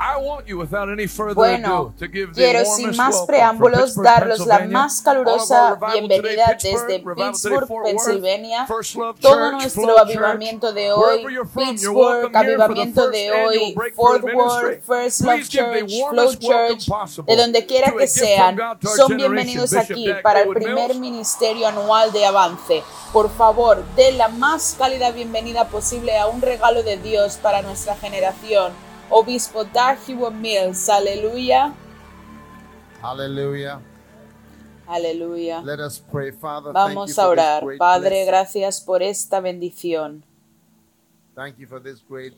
I want you without any further Bueno, quiero sin más preámbulos daros la más calurosa bienvenida desde Pittsburgh, Pensilvania. Todo nuestro avivamiento de hoy, Pittsburgh, avivamiento de hoy, Fort. Worth, First Love Church, Flow Church, de donde quiera que sean, son bienvenidos aquí para el primer ministerio anual de avance. Por favor, den la más cálida bienvenida posible a un regalo de Dios para nuestra generación. Obispo Hewitt Mills, aleluya, Hallelujah. aleluya. Let us pray, Father. thank you Vamos for a this orar. great Padre, blessing. gracias por esta bendición. Thank you for this great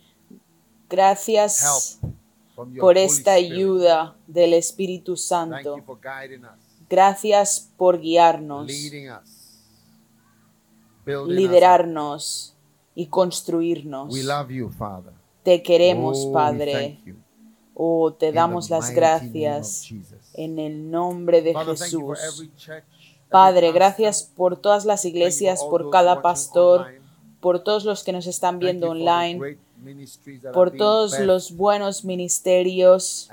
Gracias help from your por Holy esta Spirit. ayuda del Espíritu Thank Santo. you for guiding us, Gracias por guiarnos, leading us, building us liderarnos y up. construirnos. We love you, Father. Te queremos, Oh, Padre. Oh, te damos las gracias en el nombre de Jesús. Padre, gracias por todas las iglesias, por cada pastor, por todos los que nos están viendo online, por todos los buenos ministerios.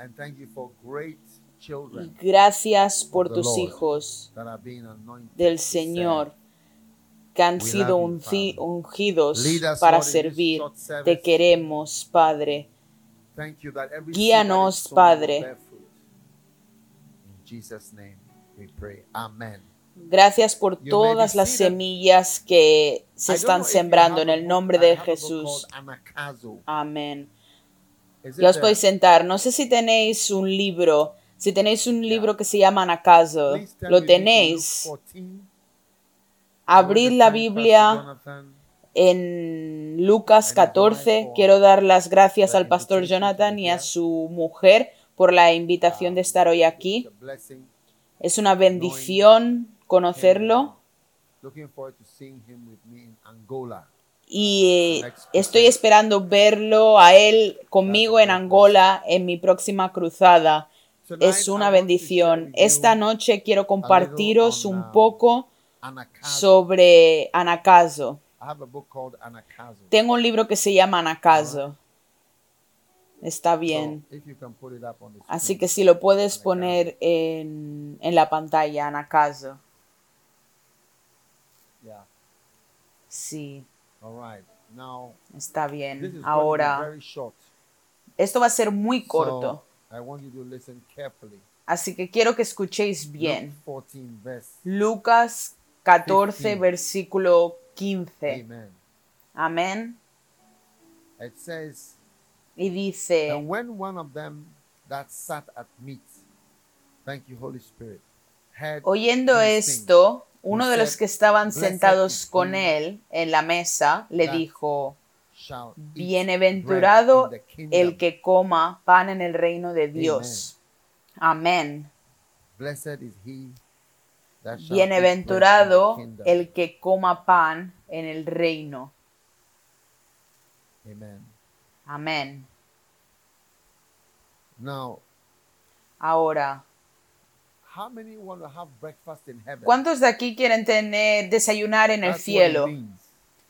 Y gracias por tus hijos del Señor. Que han sido ungidos para servir. Te queremos, Padre. Guíanos, Padre. Gracias por todas las semillas que se están sembrando en el nombre de Jesús. Anakazo. Amén. Ya os podéis sentar. No sé si tenéis un libro. Si tenéis un libro que se llama turn lo tenéis. Luke 14. Abrid la Biblia en Lucas And his 14. wife Quiero dar las gracias al pastor Jonathan y a su mujer por la invitación de estar hoy aquí. Es una bendición conocerlo y eh, estoy esperando verlo a él conmigo en Angola en mi próxima cruzada. Es una bendición. Esta noche quiero compartiros un um, poco Anakazo. sobre Anacaso. I have a book called Anakazo. Tengo un libro que se llama Anacaso. Está bien. So, if you can put it up on the Así que si lo puedes poner en, en la pantalla, Anacaso. Yeah. Sí, All right. Now, está this is bien. to be Ahora, very short. esto va a ser muy So, corto. I want you to listen carefully. Así que quiero que escuchéis bien. Luke 14 verse. Lucas 14, 15. versículo 15. Amen. Amén. It says, Y dice, And when one of them that sat at meat, thank you, Holy Spirit, oyendo things, esto, uno de los que estaban "Blessed sentados con él en la mesa le dijo, Bienaventurado el que coma pan en el reino de Dios. Amén. Blessed is he Bienaventurado el que coma pan en el reino. Amen. Amén. Now, Ahora, how many want to have breakfast in heaven? ¿cuántos de aquí quieren tener desayunar en el That's cielo?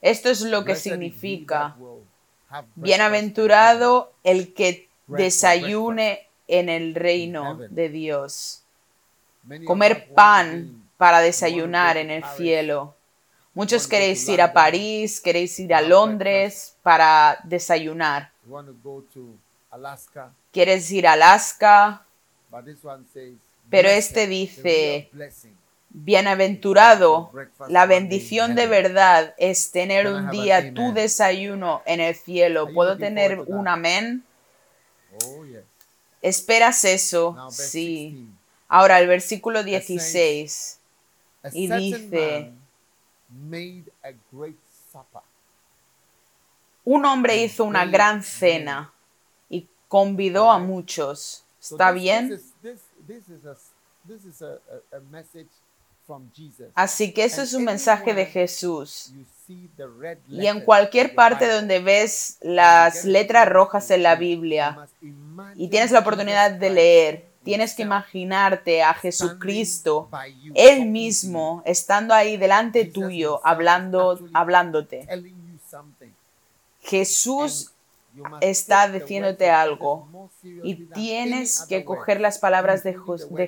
Esto es lo que Blessed significa. Bienaventurado el que desayune en el reino de Dios. heaven. Many of us Comer pan para desayunar en el cielo. Muchos queréis ir a. París, queréis ir a Londres para desayunar. Quieres ir a Alaska, Pero "Blessed, este dice, real blessing." Bienaventurado, la bendición de verdad es tener un día tu desayuno en el cielo. ¿Puedo tener un amén? Oh. ¿Esperas eso? Sí. 16. Ahora el versículo 16 A y dice, man made a great supper. un hombre hizo una gran cena y convidó a muchos. So ¿Está this- bien? This is, this, is, a. Así que eso es un mensaje de Jesús. Y en cualquier parte donde ves las letras rojas en la Biblia y tienes la oportunidad de leer, tienes que imaginarte a Jesucristo, Él mismo, estando ahí delante tuyo, hablando, hablándote. Jesús está diciéndote algo y tienes que coger las palabras de,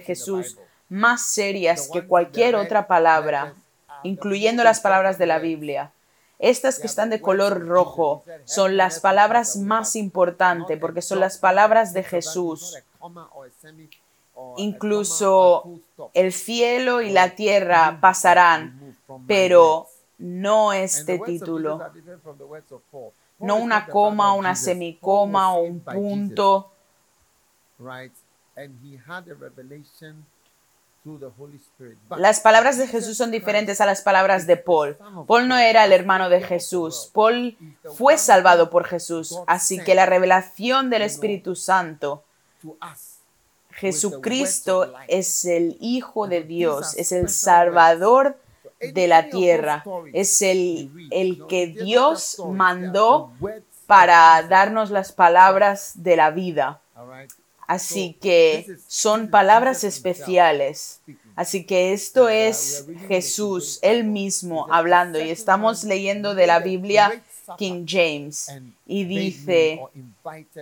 Jesús más serias que cualquier otra palabra, incluyendo las palabras de la Biblia. Estas que están de color rojo son las palabras más importantes porque son las palabras de Jesús. Incluso el cielo y la tierra pasarán, pero no este título. No una coma, una semicoma o un punto. Right. And he had a revelation through the Holy Spirit. But Las palabras de Jesús son diferentes a las palabras de Paul. Paul no era el hermano de Jesús. Paul fue salvado por Jesús. Así que la revelación del Espíritu Santo, Jesucristo es el Hijo de Dios, es el Salvador de la tierra, es el, el que Dios mandó para darnos las palabras de la vida. Así que son palabras especiales. Así que esto es Jesús, él mismo, hablando. Y estamos leyendo de la Biblia King James. Y dice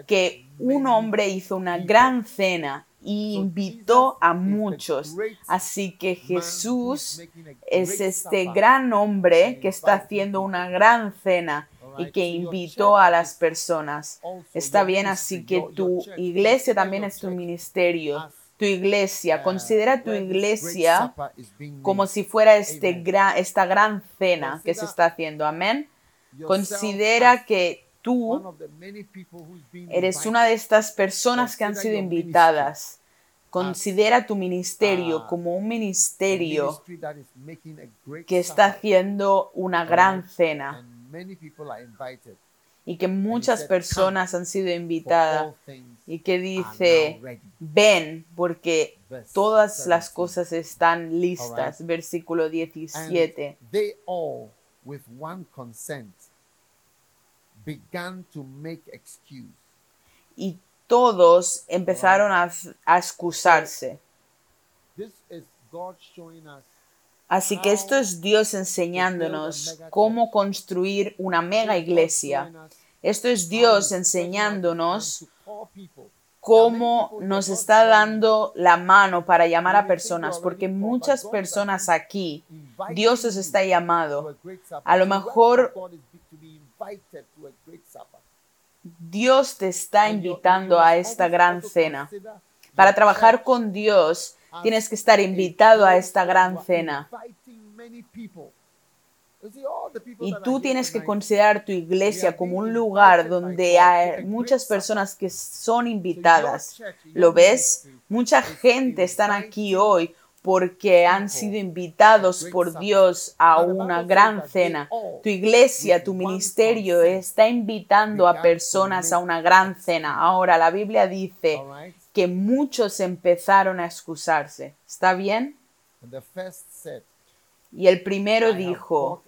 que un hombre hizo una gran cena y invitó a muchos. Así que Jesús es este gran hombre que está haciendo una gran cena y que invitó a las personas. Está bien, así que tu iglesia también es tu ministerio. Tu iglesia, considera tu iglesia como si fuera este gran, esta gran cena que se está haciendo. Amén. Considera que tú eres una de estas personas que han sido invitadas. Considera tu ministerio como un ministerio que está haciendo una gran cena. Y que muchas personas han sido invitadas y que dice, ven porque todas las cosas están listas. Versículo 17. They all, with one consent, began to make excuse. Y todos empezaron a, a excusarse. This is God showing us Así que esto es Dios enseñándonos cómo construir una mega iglesia. Esto es Dios enseñándonos cómo nos está dando la mano para llamar a personas, porque muchas personas aquí, Dios os está llamando. A lo mejor Dios te está invitando a esta gran cena. Para trabajar con Dios, tienes que estar invitado a esta gran cena. Y tú tienes que considerar tu iglesia como un lugar donde hay muchas personas que son invitadas. ¿Lo ves? Mucha gente están aquí hoy porque han sido invitados por Dios a una gran cena. Tu iglesia, tu ministerio está invitando a personas a una gran cena. Ahora la Biblia dice que muchos empezaron a excusarse. ¿Está bien? Y el primero dijo,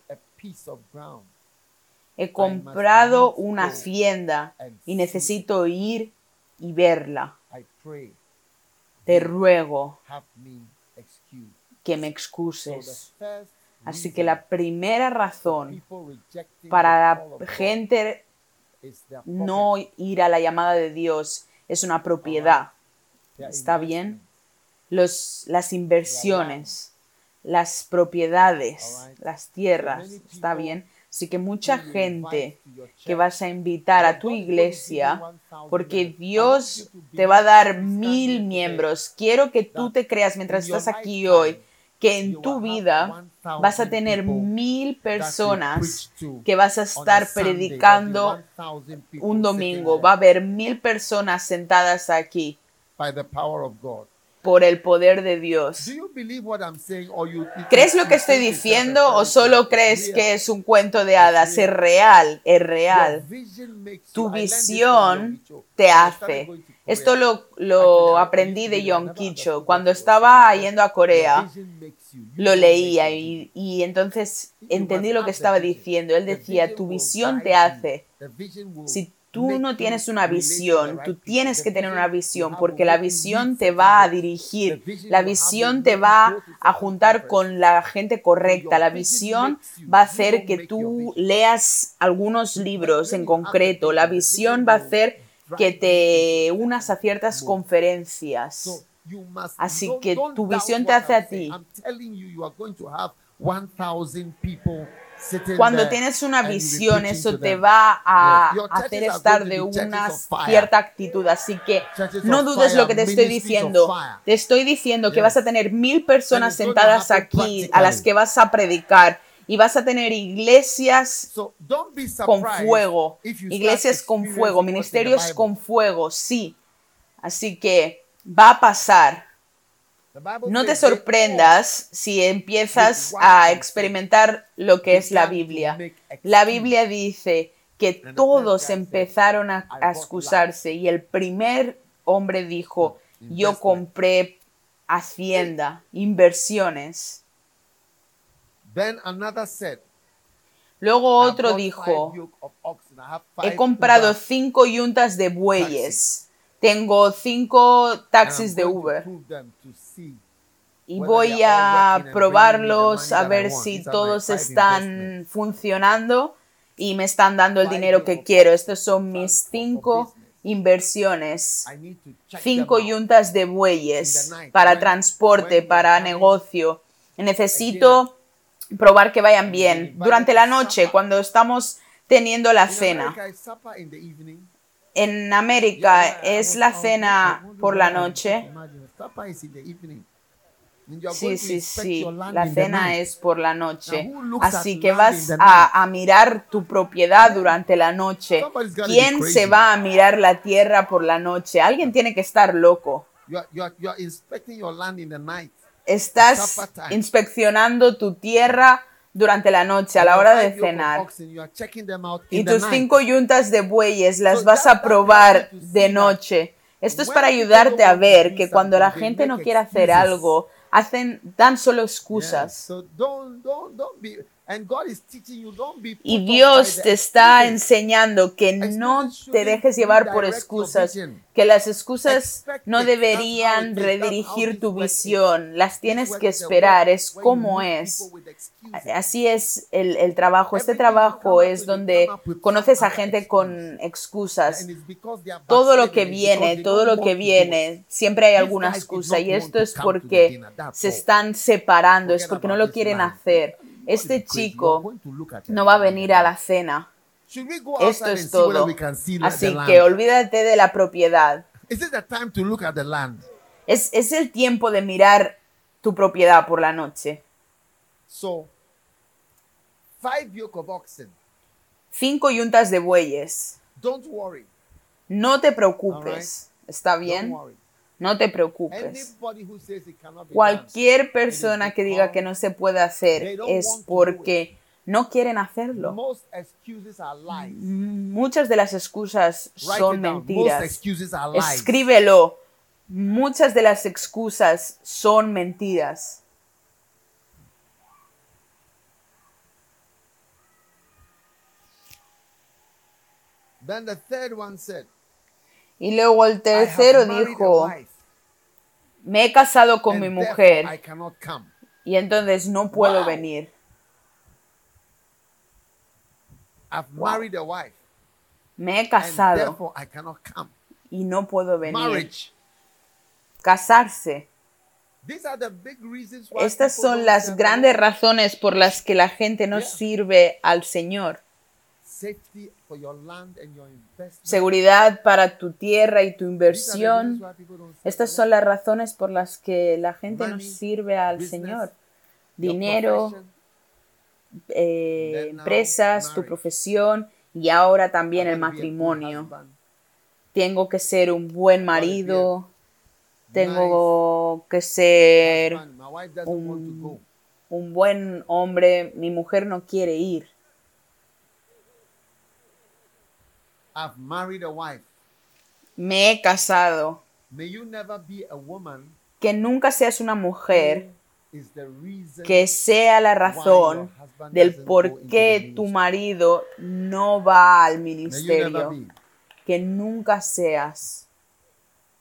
he comprado una hacienda y necesito ir y verla. Te ruego que me excuses. Así que la primera razón para la gente no ir a la llamada de Dios es una propiedad. ¿Está bien? Los, las inversiones, las propiedades, las tierras. ¿Está bien? Así que mucha gente que vas a invitar a tu iglesia, porque Dios te va a dar mil miembros. Quiero que tú te creas mientras estás aquí hoy que en tu vida vas a tener mil personas que vas a estar predicando un domingo. Va a haber mil personas sentadas aquí por el poder de Dios. ¿Crees lo que estoy diciendo o solo crees que es un cuento de hadas? Es real, es real. Tu visión te hace. Esto lo, lo aprendí de John Kicho. Cuando estaba yendo a Corea, lo leía y, y entonces entendí lo que estaba diciendo. Él decía, tu visión te hace. Si tú no tienes una visión, tú tienes que tener una visión porque la visión te va a dirigir, la visión te va a juntar con la gente correcta, la visión va a hacer que tú leas algunos libros en concreto, la visión va a hacer que te unas a ciertas conferencias. Así que tu visión te hace a ti. Cuando tienes una visión, eso te va a hacer estar de una cierta actitud. Así que no dudes lo que te estoy diciendo. Te estoy diciendo que vas a tener mil personas sentadas aquí a las que vas a predicar y vas a tener iglesias con fuego, iglesias con fuego, ministerios con fuego, sí. Así que va a pasar. No te sorprendas si empiezas a experimentar lo que es la Biblia. La Biblia dice que todos empezaron a, a excusarse y el primer hombre dijo, yo compré hacienda, inversiones. Luego otro dijo, he comprado cinco yuntas de bueyes, tengo cinco taxis de Uber y voy a probarlos a ver si todos están funcionando y me están dando el dinero que quiero. Estos son mis cinco inversiones, cinco yuntas de bueyes para transporte, para negocio. Necesito probar que vayan bien. Durante la noche, cuando estamos teniendo la cena. En América es la cena por la noche. Sí, sí, sí. La cena es por la noche. Así que vas a, a, mirar tu propiedad durante la noche. ¿Quién se va a mirar la tierra por la noche? Alguien tiene que estar loco. Estás inspeccionando tu tierra durante la noche a la hora de cenar. Y tus cinco yuntas de bueyes las vas a probar de noche. Esto es para ayudarte a ver que cuando la gente no quiere hacer algo, hacen dan solo excusas. Y Dios te está enseñando que no te dejes llevar por excusas, que las excusas no deberían redirigir tu visión, las tienes que esperar, es como es. Así es el, el trabajo. Este trabajo es donde conoces a gente con excusas. Todo lo que viene, todo lo que viene, siempre hay alguna excusa. y esto es porque se están separando, es porque no lo quieren hacer este chico no va a venir a la cena. Esto es todo. Así que olvídate de la propiedad. Es, es el tiempo de mirar tu propiedad por la noche. Cinco yuntas de bueyes. No te preocupes. ¿Está bien? No te preocupes. Cualquier persona que diga que no se puede hacer es porque no quieren hacerlo. Muchas de las excusas son mentiras. Escríbelo. Muchas de las excusas son mentiras. Y luego el tercero dijo, me he casado con mi mujer y entonces no puedo venir. Me he casado y no puedo venir. Casarse These are the big reasons why Estas son las grandes razones por las que la gente no Yeah. sirve al Señor. Seguridad para tu tierra y tu inversión. Estas son las razones por las que la gente no sirve al Señor. Dinero, eh, empresas, tu profesión y ahora también el matrimonio. Tengo que ser un buen marido, tengo que ser un, un buen hombre. Mi mujer no quiere ir. I've married a wife. Me he casado. May you never be a woman Que nunca seas una mujer que sea la razón del por qué tu marido no va al ministerio. Que nunca seas.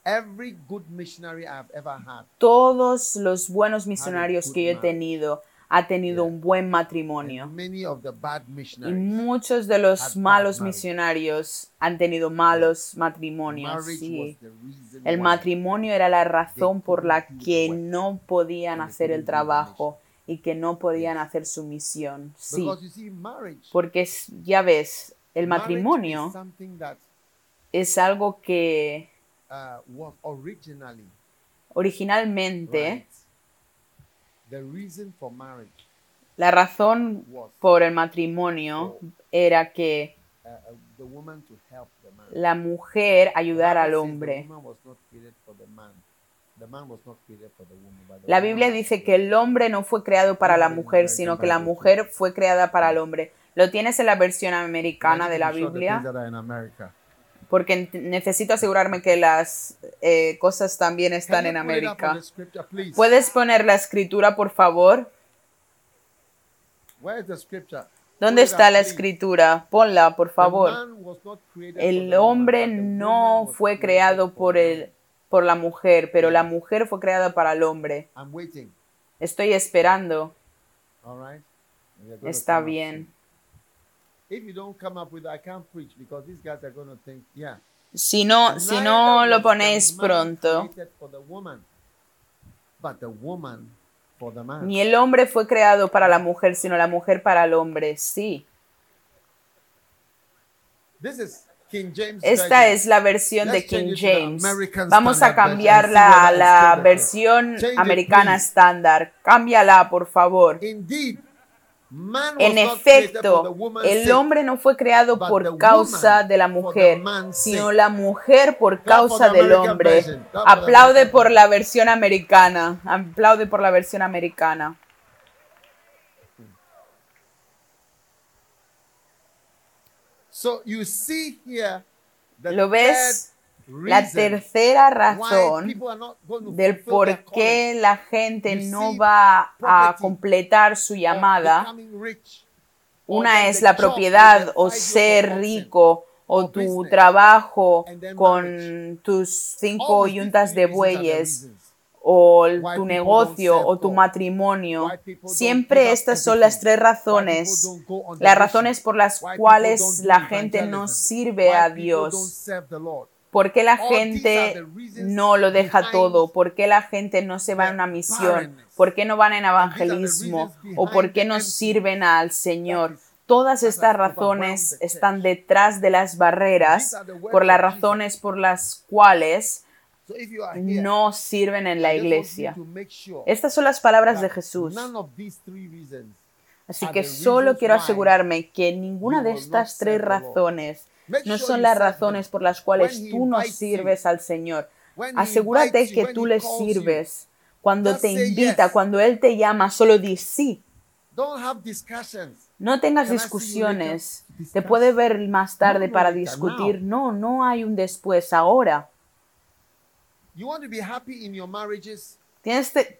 Every good missionary I've ever had Todos los buenos misionarios que yo he tenido ha tenido un buen matrimonio. and many of the bad Y muchos de los malos misionarios han tenido malos matrimonios. Sí. El matrimonio era la razón por la que no podían hacer el trabajo y que no podían hacer su misión. Sí, Because you see, marriage, porque ya ves, el matrimonio es algo que uh, originalmente right. The reason for marriage la razón por el matrimonio era que uh, uh, the woman to help the man. la mujer ayudara al hombre. The woman was not created for the man. The man was not created for the woman. but the La Biblia dice que el hombre no fue creado para la mujer, sino que la mujer fue creada para el hombre. Lo tienes en la versión americana de la Biblia. Porque necesito asegurarme que las eh, cosas también están en América. ¿Puedes poner la escritura, por favor? ¿Dónde está la escritura? Ponla, por favor. El hombre no fue creado por, el, por la mujer, pero la mujer fue creada para el hombre. Estoy esperando. Está bien. Si no, si no lo ponéis pronto, ni el hombre fue creado para la mujer, sino la mujer para el hombre. Sí. This is King James Esta es la versión de King James. Vamos a cambiarla a la versión americana estándar. Cámbiala, por favor. Indeed, En efecto, el hombre no fue creado por causa de la mujer, sino la mujer por causa del hombre. Aplaude por la versión americana. Aplaude por la versión americana. So you see here the ¿Lo ves? La tercera razón del por qué la gente no va a completar su llamada. Una es la propiedad o ser rico o tu trabajo con tus cinco yuntas de bueyes o tu negocio o tu matrimonio. Siempre estas son las tres razones. Las razones por las cuales la gente no sirve a Dios. ¿Por qué la gente no lo deja todo? ¿Por qué la gente no se va a una misión? ¿Por qué no van en evangelismo? ¿O por qué no sirven al Señor? Todas estas razones están detrás de las barreras por las razones por las cuales no sirven en la iglesia. Estas son las palabras de Jesús. Así que solo quiero asegurarme que ninguna de estas tres razones no son las razones por las cuales tú no sirves al Señor. Asegúrate que tú le sirves. Cuando te invita, cuando Él te llama, solo di sí. No tengas discusiones. Te puede ver más tarde para discutir. No, no hay un después, ahora.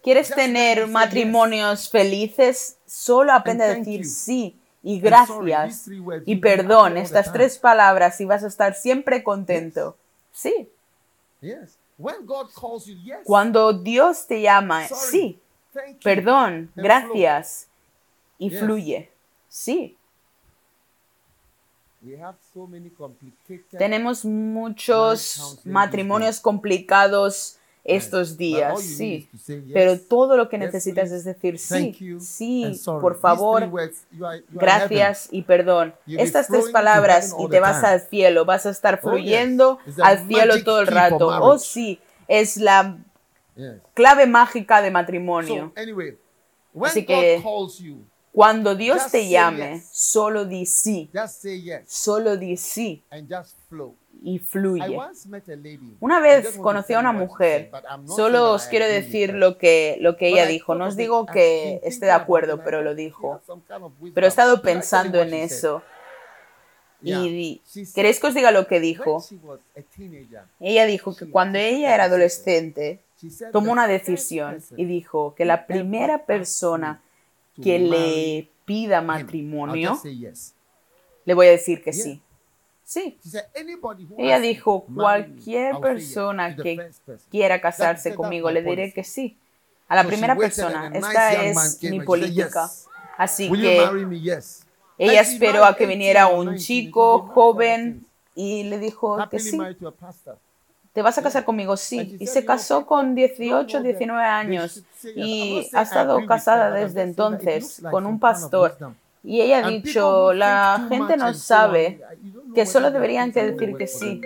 ¿Quieres tener matrimonios felices? Solo aprende a decir sí y gracias y perdón. Estas tres palabras y vas a estar siempre contento. Sí. Cuando Dios te llama, sí. Perdón, gracias y fluye. Sí. Tenemos muchos matrimonios complicados estos But días, sí. Pero todo lo que necesitas es decir sí, sí, por favor, gracias y perdón. Estas tres palabras y te vas al cielo, vas a estar Oh, fluyendo al cielo todo el rato. Oh, sí, es la clave mágica de matrimonio. anyway, when Así que- calls you, Cuando Dios te say llame, solo di sí, just say yes. Solo di sí. And just flow. Y fluye. Una vez conocí a una mujer, solo os quiero decir lo que, lo que ella dijo. No os digo que esté de acuerdo, pero lo dijo. Pero he estado pensando en eso. Y ¿queréis que os diga lo que dijo? Ella dijo que cuando ella era adolescente, tomó una decisión y dijo que la primera persona que le pida matrimonio, le voy a decir que sí. Sí. She said, "Anybody who Ella dijo, cualquier persona que first person." quiera casarse conmigo, le diré que sí. A la primera persona. Esta es mi política. "Yes. Así que ella esperó a que 18 viniera un 19, chico joven y le dijo que sí. ¿Te vas a casar conmigo? Sí. Y se "You know, casó con don't 18, know that 19 they años y ha estado casada desde entonces con un pastor. Y ella ha dicho, la gente no sabe que solo deberían que decir que sí.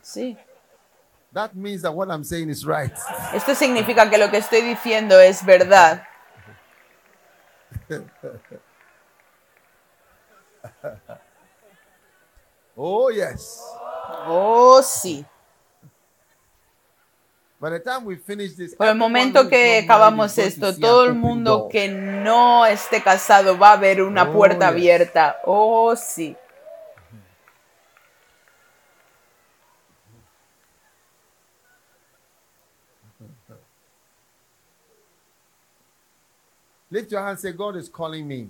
Sí. That means that what I'm saying is right. Esto significa que lo que estoy diciendo es verdad. Oh, yes. Oh, sí. By the time we finish this, Por el momento que acabamos esto, todo el mundo que no esté casado va a ver una Oh, puerta abierta. Oh, sí. Lift your hand and say, God is calling me.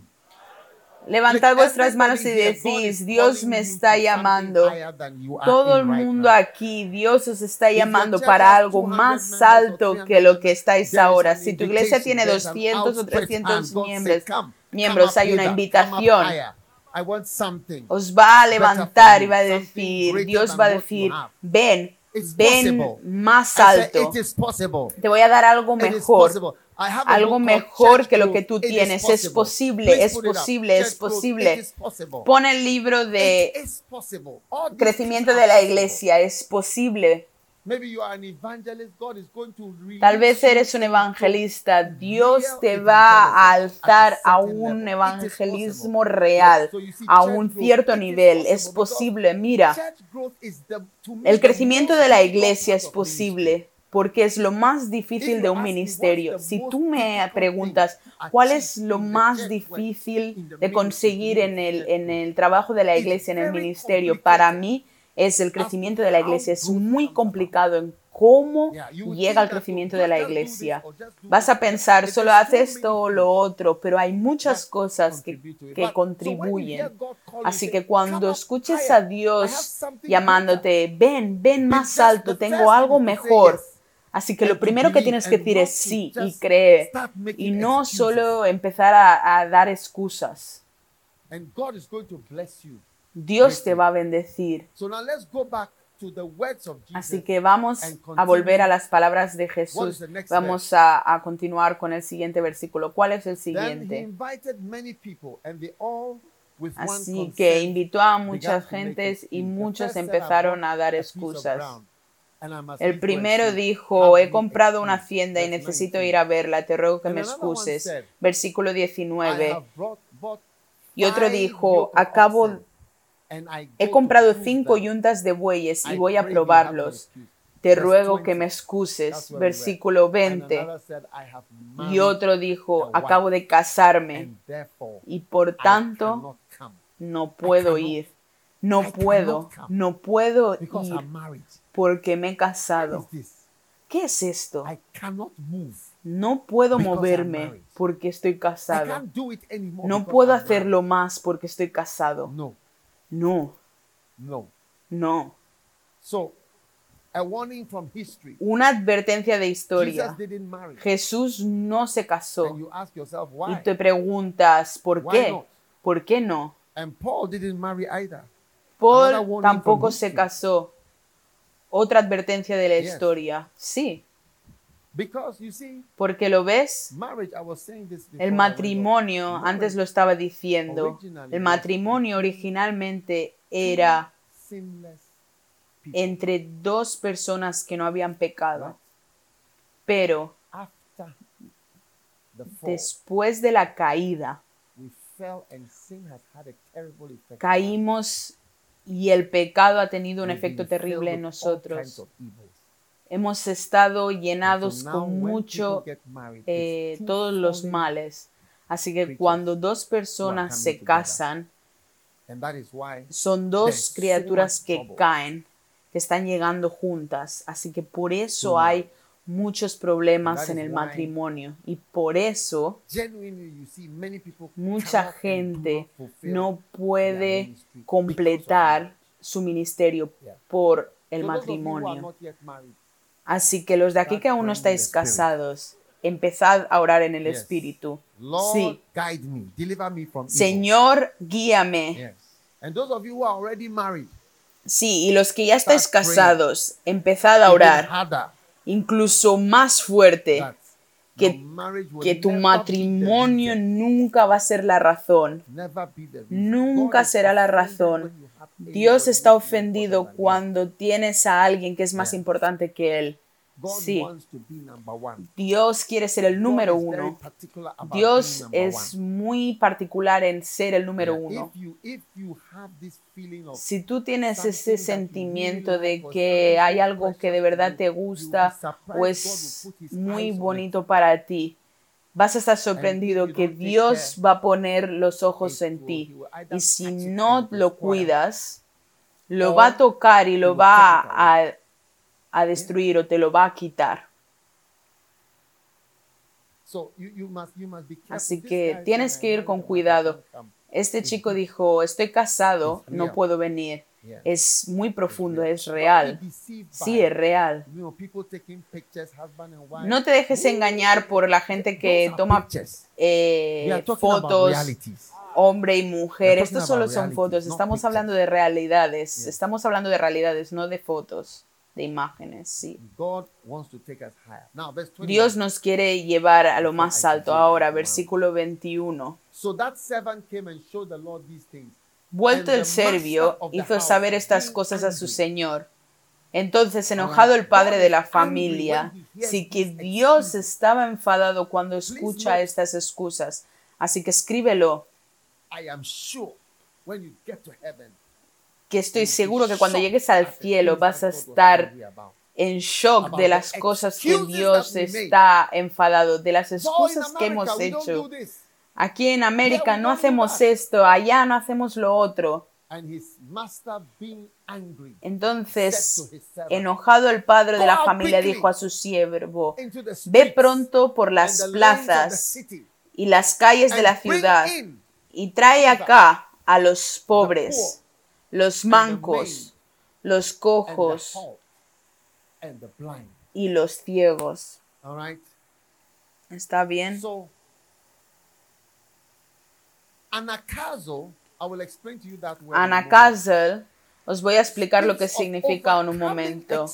Levantad vuestras manos y decís, Dios me está llamando. Todo el mundo aquí, Dios os está llamando para algo 200 más alto 300 que lo que estáis ahora. Si tu iglesia tiene there is an 200 o outstretched 300 hand. God miembros, said, "Come, miembros, hay una invitación. Os va a levantar y va a decir, Dios va a decir, ven, ven más alto. Te voy a dar algo mejor. Algo mejor que lo que tú tienes. Es posible, es posible, es posible. Pon el libro de crecimiento de la iglesia. Es posible. Tal vez eres un evangelista. Dios te va a alzar a un evangelismo real, a un cierto nivel. Es posible. Mira, el crecimiento de la iglesia es posible porque es lo más difícil de un ministerio. Si tú me preguntas cuál es lo más difícil de conseguir en el, en el trabajo de la iglesia, en el ministerio, para mí es el crecimiento de la iglesia. Es muy complicado en cómo llega al crecimiento de la iglesia. Vas a pensar, solo haz esto o lo otro, pero hay muchas cosas que, que contribuyen. Así que cuando escuches a Dios llamándote, ven, ven más alto, tengo algo mejor. Así que lo primero que tienes que decir es sí y cree y no solo empezar a, a dar excusas. And God is going to bless you. Dios te va a bendecir. So now let's go back to the words of Jesus. Así que vamos a volver a las palabras de Jesús. Vamos a, a continuar con el siguiente versículo. ¿Cuál es el siguiente? Así que invitó a muchas gentes y muchos first said, "I empezaron a dar excusas. El primero dijo, he comprado una excused." hacienda y necesito 19. ir a verla, te ruego que me excuses. Versículo I 19. have brought- bought Y otro dijo, acabo, he comprado cinco yuntas de bueyes y voy a probarlos. Te ruego que 20. me excuses. Versículo And 20. another said, I have Y otro dijo, acabo de casarme y por tanto no puedo ir. No puedo, no puedo ir. Porque me he casado. ¿Qué es esto? No puedo moverme porque estoy casado. No puedo hacerlo más porque estoy casado. No, No, no. no. Una advertencia de historia. Jesús no se casó. Y te preguntas, ¿por qué? ¿Por qué no? Paul tampoco se casó. Otra advertencia de la historia. Sí, porque lo ves, el matrimonio, antes lo estaba diciendo, el matrimonio originalmente era entre dos personas que no habían pecado, pero después de la caída, caímos y el pecado ha tenido un efecto terrible en nosotros. Hemos estado llenados con mucho eh, todos los males. Así que cuando dos personas se casan, son dos criaturas que caen, que están llegando juntas. Así que por eso hay muchos problemas en el matrimonio. Y por eso mucha gente no puede completar su ministerio por el matrimonio. Así que los de aquí que aún no estáis casados, empezad a orar en el. Espíritu. Sí. guide me, deliver me from evil. Señor, guíame. Yes. And those of you who are already married, Sí, y los que ya estáis casados, empezad a orar, incluso más fuerte, que- que tu matrimonio nunca va a ser la razón. Nunca será la razón. Dios está ofendido cuando tienes a alguien que es más importante que Él. Sí. Dios quiere ser el número uno. Dios es muy particular en ser el número uno. Si tú tienes ese sentimiento de que hay algo que de verdad te gusta o es his muy bonito para ti, vas a estar sorprendido que Dios va a poner los ojos en ti. Y si no lo cuidas, lo va a tocar y lo va a, a destruir o te lo va a quitar. Así que tienes que "I ir con cuidado. Can't come." Este chico dijo, estoy casado, no puedo venir. Es muy profundo, es real. Sí, es real. No te dejes engañar por la gente que toma eh, fotos, hombre y mujer. Estos solo son fotos. Estamos hablando de realidades. Estamos hablando de realidades, no de fotos, de imágenes. Sí. God wants to take us higher. Now, verse 21. Dios nos quiere llevar a lo más alto. Ahora, versículo 21. So that servant came and showed the Lord these things. Vuelto el serbio, hizo saber estas cosas a su señor. Entonces, enojado el padre de la familia, sí que Dios estaba enfadado cuando escucha estas excusas. Así que escríbelo, I am sure when you get to heaven, que estoy seguro que cuando llegues al cielo vas a estar en shock de the las cosas que excuses Dios está enfadado, de las excusas que hemos hecho. Aquí en América no hacemos esto, allá no hacemos lo otro. Entonces, enojado el padre de la familia dijo a su siervo, ve pronto por las plazas y las calles de la ciudad y trae acá a los pobres, los mancos, los cojos y los ciegos. ¿Está bien? So, anakazo, I will explain to you that word. in a moment. Anakazel, os voy a explicar lo que significa en un momento.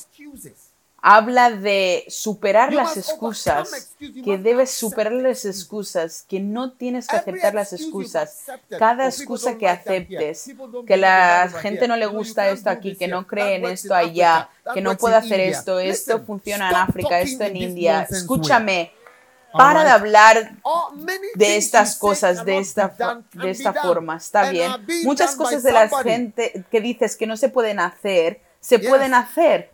Habla de superar las excusas, que debes superar las excusas, que no tienes que aceptar las excusas. Cada excusa que aceptes, que la gente no le gusta esto aquí, que no cree en esto allá, que no in hacer esto, esto funciona en África, esto en India. Escúchame, Para de hablar Oh, de estas cosas de esta, done de esta forma, está bien. Muchas cosas de la gente que dices que no se pueden hacer, se Yes. pueden hacer.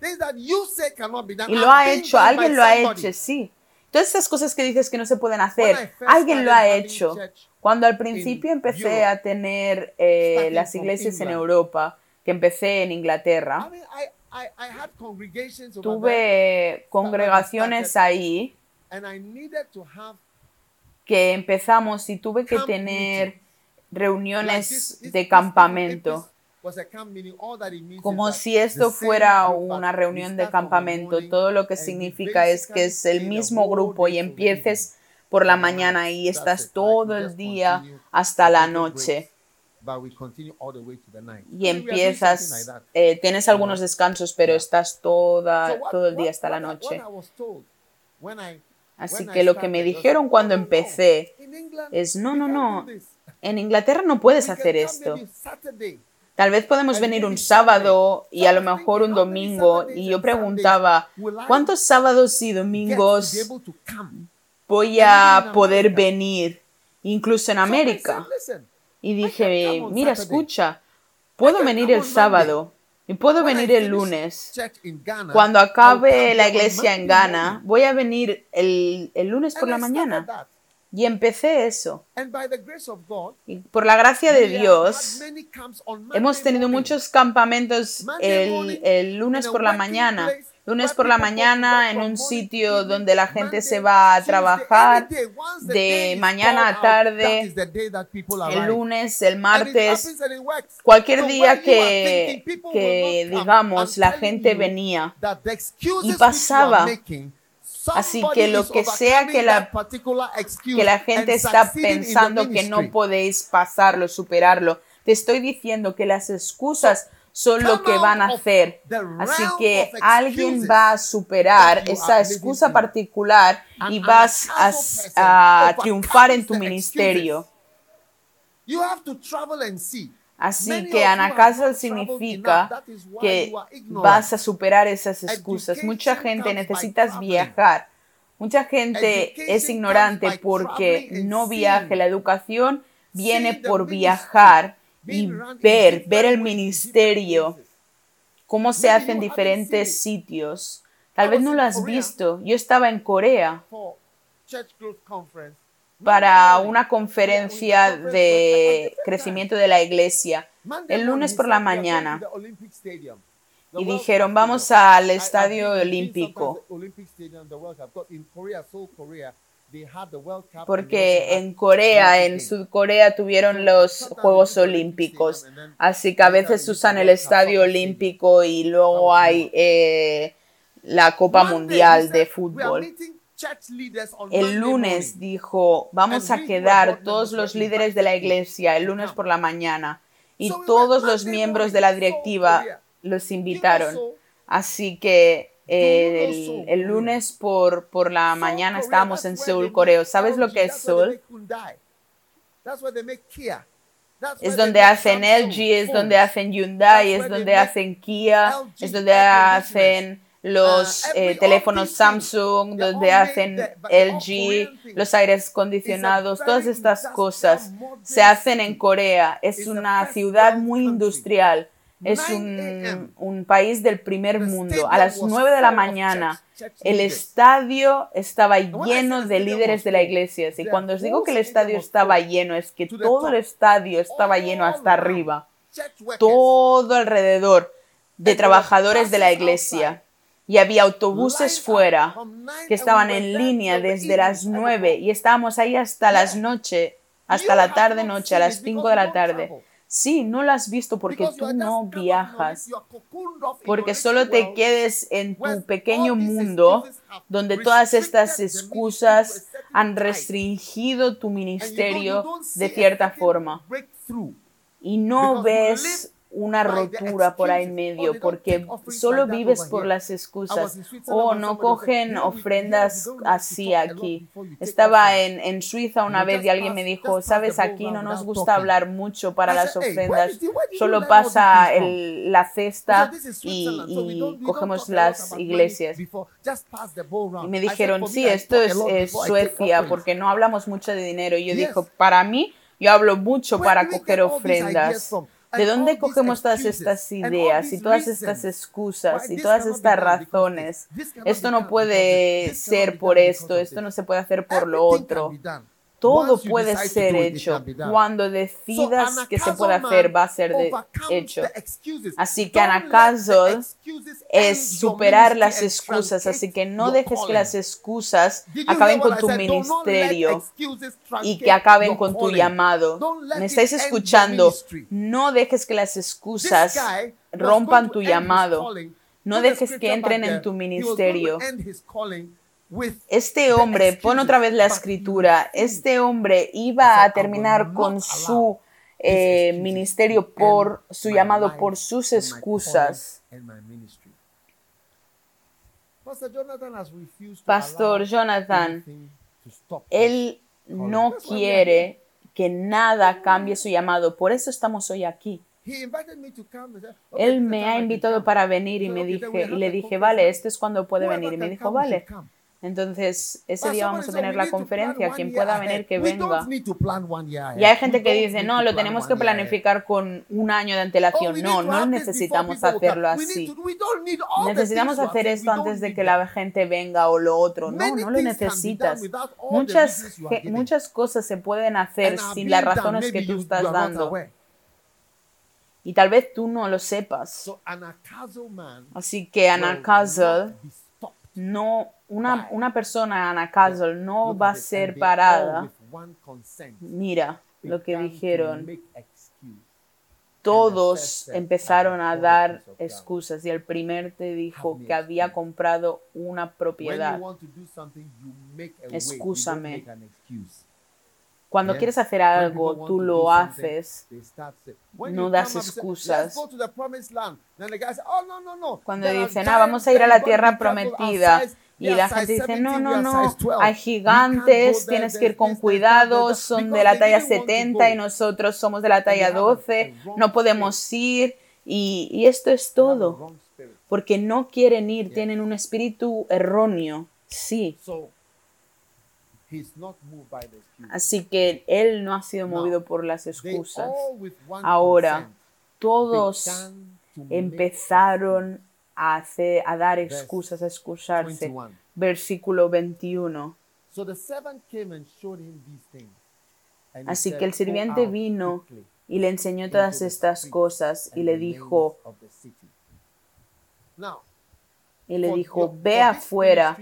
Y lo ha hecho, alguien lo ha hecho, sí. Todas estas cosas que dices que no se pueden hacer, alguien lo ha hecho. Cuando al principio in empecé a tener eh, las iglesias en. Europa, que empecé en Inglaterra, tuve congregaciones ahí and I needed to have que empezamos y tuve que tener reuniones de campamento. como si esto fuera una reunión de campamento. Todo lo que significa es que es el mismo grupo y empieces por la mañana y estás todo el día hasta la noche. y empiezas, eh, tienes algunos descansos, pero estás toda, todo el día hasta la noche. Así que lo que me dijeron "Oh, cuando empecé es, no, no, no, en Inglaterra no puedes hacer esto. Tal vez podemos venir un sábado y a lo mejor un domingo. Y yo preguntaba, ¿cuántos sábados y domingos voy a poder venir, incluso en América? "Listen, Y dije, mira, escucha, puedo venir el sábado y puedo venir el lunes. Cuando acabe la iglesia en Ghana, morning." voy a venir el, el lunes por la mañana. Y empecé eso. And by the grace of God, Y por la gracia de Dios, had many camps on Monday hemos tenido muchos campamentos el, el lunes por la mañana. Lunes por la mañana en un sitio donde la gente se va a trabajar de mañana a tarde, el lunes, el martes, cualquier día que, que digamos la gente venía. Y pasaba. Así que lo que sea que la, que la gente está pensando que no podéis pasarlo, superarlo. Te estoy diciendo que las excusas son lo que van a hacer. Así que alguien va a superar esa excusa particular y vas a, a triunfar en tu ministerio. You have to travel and see. Así que anacasal significa que vas a superar esas excusas. Mucha gente necesitas viajar. Mucha gente es ignorante porque no viaja. La educación viene por viajar y ver, ver el ministerio, cómo se hace en diferentes sitios. Tal vez no lo has visto. Yo estaba en Corea para una conferencia de crecimiento de la iglesia. El lunes por la said, "We are going mañana. to the Olympic Stadium." The Y dijeron, vamos al estadio olímpico. Porque en Corea, en. Sudcorea tuvieron los Juegos Olímpicos. Así que a veces usan el estadio olímpico y luego hay eh, la Copa Mundial de "We are fútbol. El lunes morning." dijo, vamos a quedar todos los líderes de la iglesia el lunes por la mañana y todos los miembros de la directiva los invitaron. Así que eh, el, el lunes por, por la mañana estábamos en Seúl, Corea. ¿Sabes lo que es that's where they Seúl? Es donde hacen LG, es donde hacen Hyundai, es donde hacen Kia, es donde hacen los Uh, eh, teléfonos Samsung, donde hacen LG, los aires acondicionados, todas estas cosas se hacen en. Corea. Es una ciudad muy industrial. Es 9 un, país del primer mundo. A las was 9 de la mañana, el estadio estaba lleno de líderes de la iglesia. Y cuando os digo que el estadio estaba lleno, es que todo el estadio estaba lleno hasta arriba. todo alrededor de trabajadores de la iglesia. y había autobuses fuera que estaban en línea desde las evening, 9 y estábamos ahí hasta las noche, hasta la tarde noche, a las it 5 because de la tarde. Sí, no lo has visto porque tú no viajas, porque solo te quedes en tu pequeño all these mundo donde todas estas excusas han restringido tu ministerio de cierta forma. y no ves una rotura por ahí en. Oh, medio porque solo that vives por las excusas o and no cogen like, "You know, we- ofrendas así aquí. Estaba offerings." en, en Suiza una vez y alguien me dijo, sabes, aquí no nos gusta talking." hablar mucho para las said, "Hey, where ofrendas, solo pasa things from?" el- la cesta y, cogemos las iglesias. Y me dijeron, "For sí, esto es, es Suecia offerings." porque no hablamos mucho de dinero. Y yo dijo, para mí, yo hablo mucho para coger ofrendas. ¿De dónde cogemos todas estas ideas y todas estas excusas y todas estas razones? Esto no puede ser por esto, esto no se puede hacer por lo otro. Todo puede ser hecho. Cuando decidas que se puede hacer, va a ser de- hecho. Así que excuses es superar las excusas, así que no dejes que las excusas acaben con tu ministerio y que acaben con tu llamado. ¿Me estáis escuchando? No dejes que las excusas rompan tu llamado. No dejes que entren en tu ministerio. Este hombre, pon otra vez la escritura, este hombre iba a said, "I will terminar con su eh, ministerio por su llamado por sus excusas. Pastor Jonathan él no quiere que nada cambie su llamado. Por eso estamos hoy aquí. He invited me to come and said, "Okay, Él me ha invitado come." para venir y me dije y le dije, vale, este es cuando puede venir. Y me dijo, vale. Entonces, ese día vamos a tener "We la conferencia. Quien pueda ahead." venir, que venga. year Y hay gente que dice, no, lo tenemos que ahead. planificar con un año de Oh, antelación. we No, no necesitamos hacerlo así. Necesitamos hacer esto antes de que la gente venga o lo otro. No, no lo necesitas. Muchas, muchas cosas se pueden hacer sin las razones que tú estás dando. Y tal vez tú no lo sepas. Así que Anna no, una, una persona Anna Castle no va a ser parada. Mira lo que dijeron. Todos empezaron a "I have dar bought a piece of ground." excusas y el primer te dijo que había comprado una propiedad. Excúsame. don't make an excuse. Cuando quieres hacer algo, tú lo haces. No das excusas. "Oh. Cuando dicen, ah, vamos a ir a la tierra prometida. Y la gente dice, no, 17, no, no, size 12. hay gigantes, tienes que ir con cuidado, son de la talla didn't want to 70 y nosotros somos de la talla have a- 12, a wrong no podemos ir. Y, y esto es todo, porque no quieren ir, tienen un espíritu erróneo. Sí, So he's not moved by the excuse. Así que él no ha sido movido por las excusas. Ahora, Todos empezaron a, hacer, a dar excusas, a excusarse. 21. Versículo 21. So the servant came and showed him these things. And he Así que el "Go sirviente vino y le enseñó todas estas cosas y le dijo, lanes of the city." Now, y le dijo, ve afuera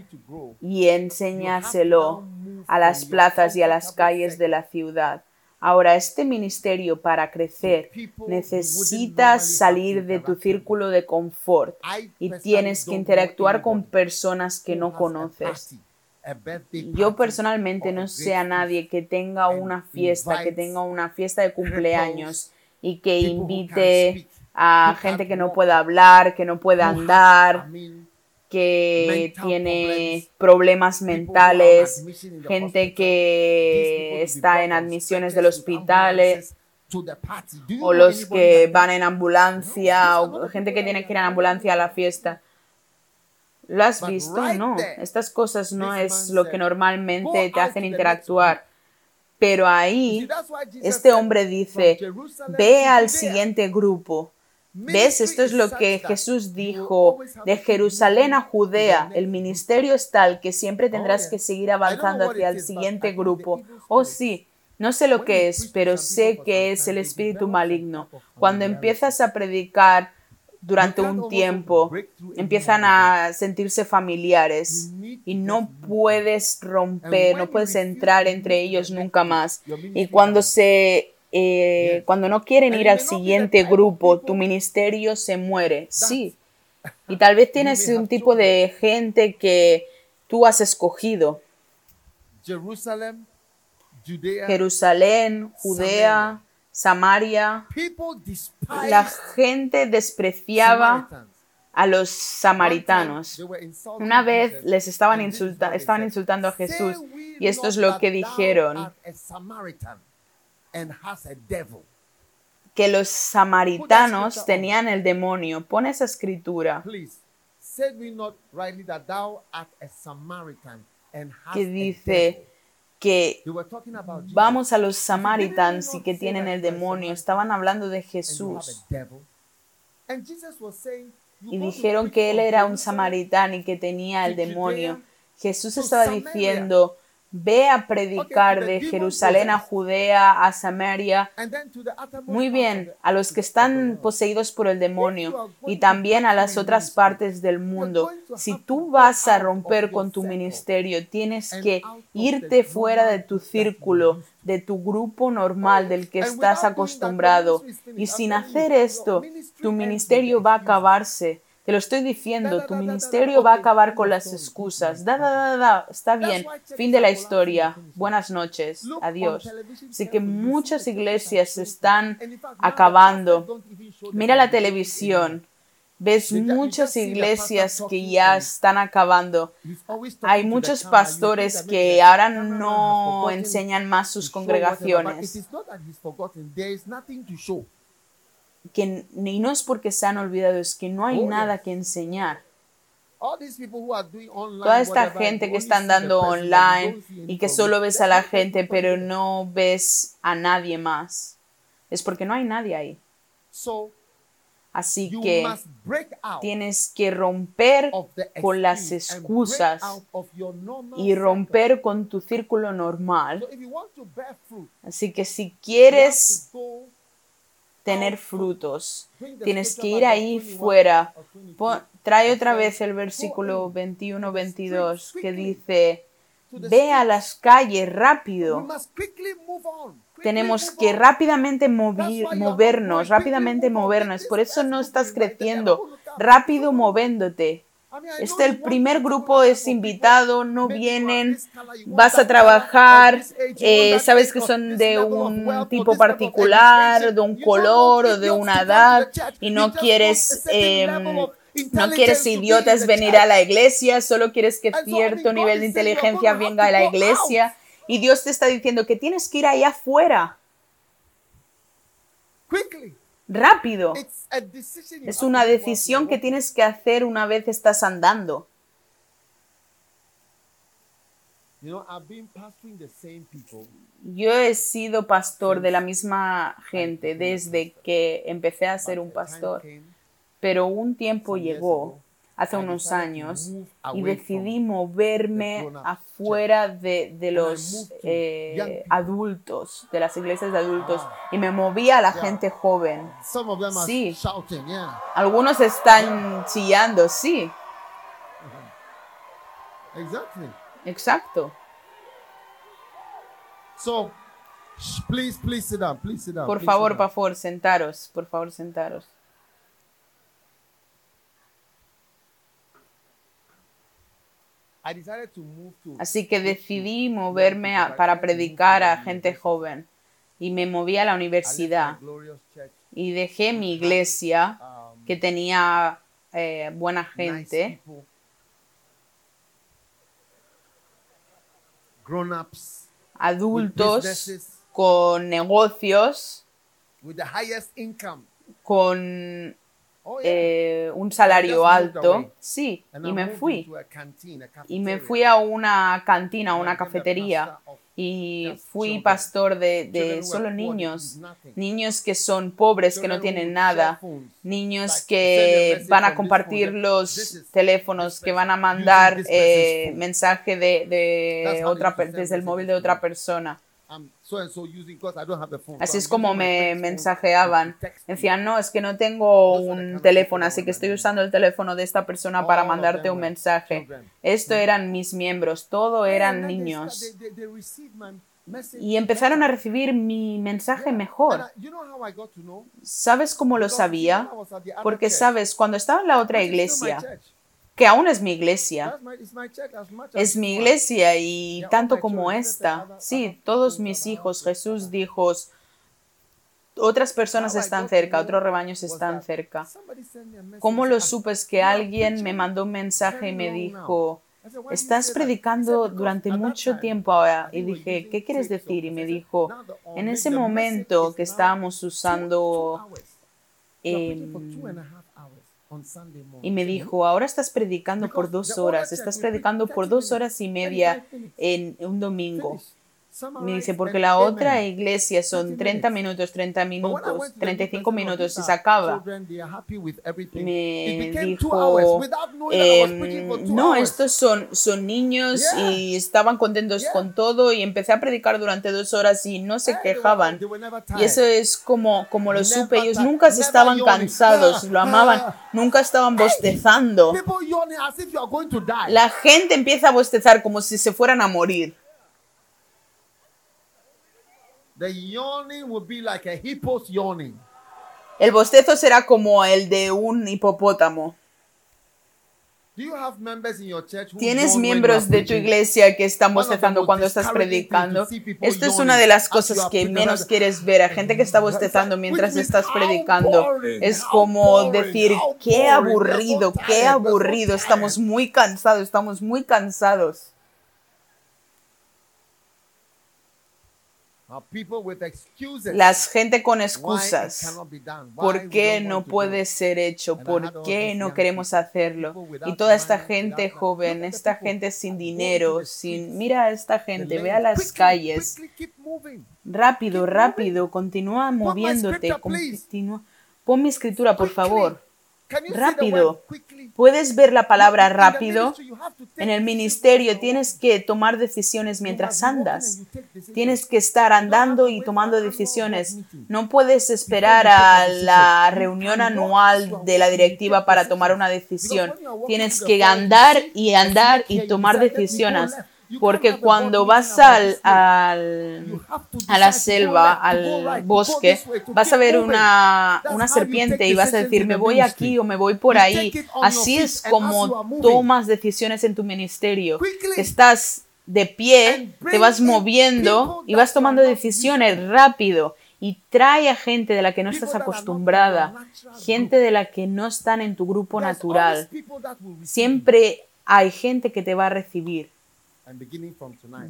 y enséñaselo a las plazas y a las calles de la ciudad. Ahora, este ministerio para crecer necesitas salir de tu círculo de confort y tienes que interactuar con personas que no conoces. Yo personalmente no sé a nadie que tenga una fiesta, que tenga una fiesta de cumpleaños y que invite a gente que no pueda hablar, que no pueda andar, que tiene problemas mentales, the gente que está en on admisiones del hospital you o los que van en ambulancia o gente que tiene que ir en ambulancia a la fiesta. ¿Lo has visto? No, estas cosas no es lo que "Go normalmente te hacen interactuar. Pero ahí este hombre "From dice, ve al siguiente grupo. ¿Ves? Esto es lo que Jesús dijo de Jerusalén a Judea. El ministerio es tal que siempre tendrás yeah. que seguir avanzando hacia el siguiente grupo. Oh sí, no sé lo que es, pero sé que es el espíritu maligno. Cuando empiezas a predicar durante un tiempo, empiezan a sentirse familiares y no puedes romper, no puedes entrar entre ellos nunca más. Y cuando se eh, cuando no quieren ir al siguiente grupo, tu ministerio se muere. Sí. Y tal vez tienes un tipo de gente que tú has escogido. Jerusalem, Judea, Jerusalén, Judea, Samaria. La gente despreciaba a los samaritanos. Una vez les estaban, insulta- estaban insultando a "Say Jesús y esto es lo que dijeron, que los samaritanos tenían el demonio. Pon esa escritura que dice que vamos a los they y que tienen el demonio. Estaban hablando de Jesús a devil? And Jesus was saying, "You y dijeron que él era un samaritano y que tenía el demonio. Jesús estaba diciendo, ve a predicar de Jerusalén a. Judea, a Samaria. Muy bien, a los que están world." poseídos por el demonio y también a las otras partes del mundo. Si tú vas a romper con tu ministerio, tienes que irte fuera de tu círculo, de tu grupo normal del que estás acostumbrado. Y sin hacer esto, tu ministerio va a acabarse. Te lo estoy diciendo, tu ministerio va a acabar con las excusas. Da, da, da, da, está bien. Fin de la historia. Buenas noches. Adiós. Así que muchas iglesias se están acabando. Mira la televisión. Ves muchas iglesias que ya están acabando. Hay muchos pastores que ahora no enseñan más sus congregaciones. Que, y no es porque se han olvidado, es que no hay nada que enseñar. Toda esta gente que están dando online y que solo ves a la gente pero no ves a nadie más, es porque no hay nadie ahí. Así que tienes que romper con las excusas y romper con tu círculo normal. Así que si quieres tener frutos, tienes que ir ahí fuera. trae otra vez el versículo 21-22 que dice, ve a las calles rápido tenemos que rápidamente movernos, rápidamente movernos. Por eso no estás creciendo, rápido moviéndote. Este el primer grupo es invitado, no vienen, vas a trabajar, eh, sabes que son de un tipo particular, de un color o de una edad y no quieres em, no quieres idiotas venir a la iglesia, solo quieres que cierto nivel de inteligencia venga a la iglesia y Dios te está diciendo que tienes que ir allá afuera. Rápido. Es una decisión que tienes que hacer una vez estás andando. Yo he sido pastor de la misma gente desde que empecé a ser un pastor, pero un tiempo llegó hace unos años y decidí moverme afuera de, los eh, adultos, de las iglesias de adultos, y me moví a la gente joven. Sí. Algunos están chillando, sí. Exacto. Por favor, por favor, sentaros, por favor, sentaros. Así que decidí moverme para predicar a gente joven. Y me moví a la universidad. Y dejé mi iglesia um, que tenía eh, buena gente, adultos con negocios, con eh, un salario alto. Sí, y me fui. Y me fui a una cantina, a una cafetería. Y fui pastor de, de solo niños. Niños que son pobres, que no tienen nada. Niños que van a compartir los teléfonos, que van a mandar eh, mensaje de, de otra, desde el móvil de otra persona. Así es como me mensajeaban. Decían, no, es que no tengo un teléfono, así que estoy usando el teléfono de esta persona para mandarte un mensaje. Esto eran mis miembros, todo eran niños. Y empezaron a recibir mi mensaje mejor. ¿Sabes cómo lo sabía? Porque, sabes, cuando estaba en la otra iglesia, que aún es mi iglesia. Es mi iglesia y tanto como esta. Sí, todos mis hijos, Jesús dijo, otras personas están cerca, otros rebaños están cerca. ¿Cómo lo supe? Es que alguien me mandó un mensaje y me dijo, estás predicando durante mucho tiempo ahora. Y dije, ¿qué quieres decir? Y me dijo, en ese momento que estábamos usando... Y me dijo, ahora estás predicando por dos horas, estás predicando por dos horas y media en un domingo. Me dice, porque la otra iglesia son 30 minutos, 30 minutos, 35 minutos y se acaba. Me dijo, em, no, estos son, son niños y estaban contentos con todo y empecé a predicar durante dos horas y no se quejaban. Y eso es como, como lo supe, ellos nunca se estaban cansados, lo amaban, nunca estaban bostezando. La gente empieza a bostezar como si se fueran a morir. The yawning will be like a hippo's yawning. El bostezo será como el de un hipopótamo. Do you have members in your church who ¿Tienes miembros de tu iglesia que están bostezando cuando estás predicando? to see people Esto es una de las as cosas que menos quieres ver a gente que está bostezando mientras estás predicando. Es como decir, qué aburrido, qué aburrido, tired." estamos muy cansados, estamos muy cansados. Are people with excuses. Las gente con excusas. ¿Por qué no puede ser hecho? ¿Por qué no queremos hacerlo? Y toda esta gente joven, esta gente sin dinero, sin... Mira a esta gente, ve a las calles. Rápido, rápido, continúa moviéndote. Continúa. Pon mi escritura, por favor. Rápido. ¿Puedes ver la palabra rápido? En el ministerio tienes que tomar decisiones mientras andas. Tienes que estar andando y tomando decisiones. No puedes esperar a la reunión anual de la directiva para tomar una decisión. Tienes que andar y andar y tomar decisiones. Porque cuando vas al, a la selva, al bosque, vas a ver una, una serpiente y vas a decir, me voy aquí o me voy por ahí. Así es como tomas decisiones en tu ministerio. Estás de pie, te vas moviendo y vas tomando decisiones rápido. Y trae a gente de la que no estás acostumbrada, gente de la que no están en tu grupo natural. Siempre hay gente que te va a recibir.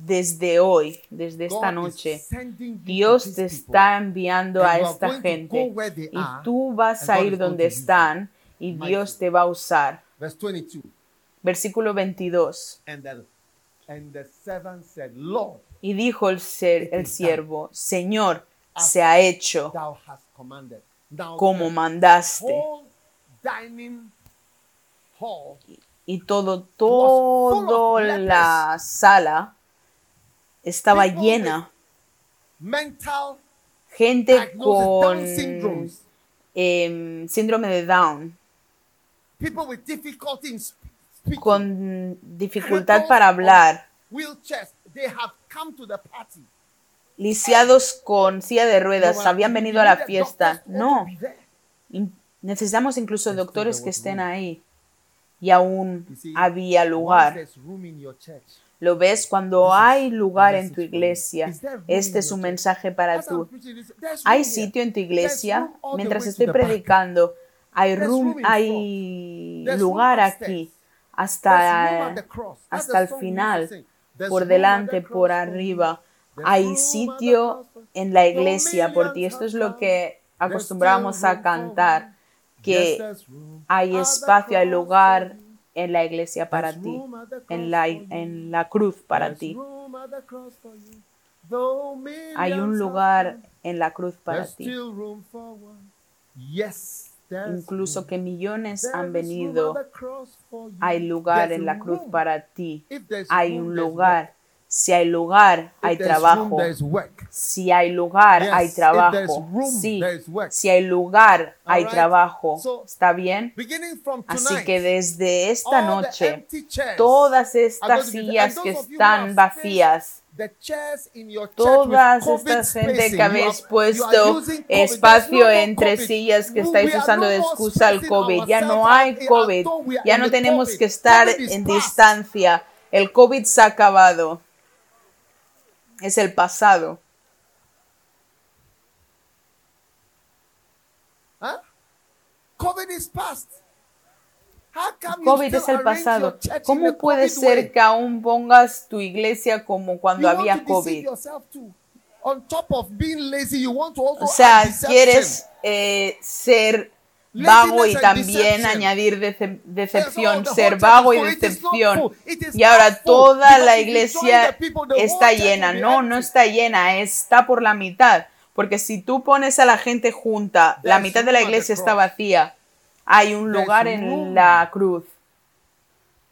Desde hoy, desde esta noche, Dios te está enviando a esta gente y tú vas a ir donde están y. Dios te va a usar. Verse 22. Versículo 22. And the, and the servant said, Lord, Y dijo el, ser, el siervo, Señor, se ha hecho como mandaste. Y todo, toda la sala estaba llena. mental Gente con syndromes, em, síndrome de Down, people with difficulty in sp- speaking, con dificultad para hablar, wheelchairs, they have come to the party. lisiados con silla de ruedas, habían venido a la fiesta. No, necesitamos incluso doctores que estén ahí. Y aún había lugar. Lo ves cuando hay lugar en tu iglesia. Este es un mensaje para tú. Hay sitio en tu iglesia. Mientras estoy predicando, hay room, hay lugar aquí hasta, hasta el final, por delante, por arriba. Hay sitio en la iglesia por ti. Esto es lo que acostumbramos a cantar, que hay espacio, hay lugar en la iglesia para ti, en la, en la cruz para ti. Hay un lugar en la cruz para ti. Incluso que millones han venido, hay lugar en la cruz para ti. Hay un lugar. Si hay lugar, hay trabajo. Si hay lugar, hay trabajo. Sí, si hay lugar, hay trabajo. ¿Está bien? Así que desde esta noche, todas estas sillas que están vacías, todas estas gente que habéis puesto espacio entre sillas que estáis usando de excusa al COVID. Ya no hay COVID. Ya no tenemos que estar en distancia. El COVID se ha acabado. Es el pasado. COVID is past. COVID still es el pasado. ¿Cómo puede ser que aún pongas tu iglesia como cuando había COVID? O sea, quieres eh, ser vago y también añadir dece- decepción, ser vago y decepción. Y ahora toda la iglesia está llena. No, no está llena, está por la mitad. Porque si tú pones a la gente junta, la mitad de la iglesia está vacía. Hay un lugar en la cruz.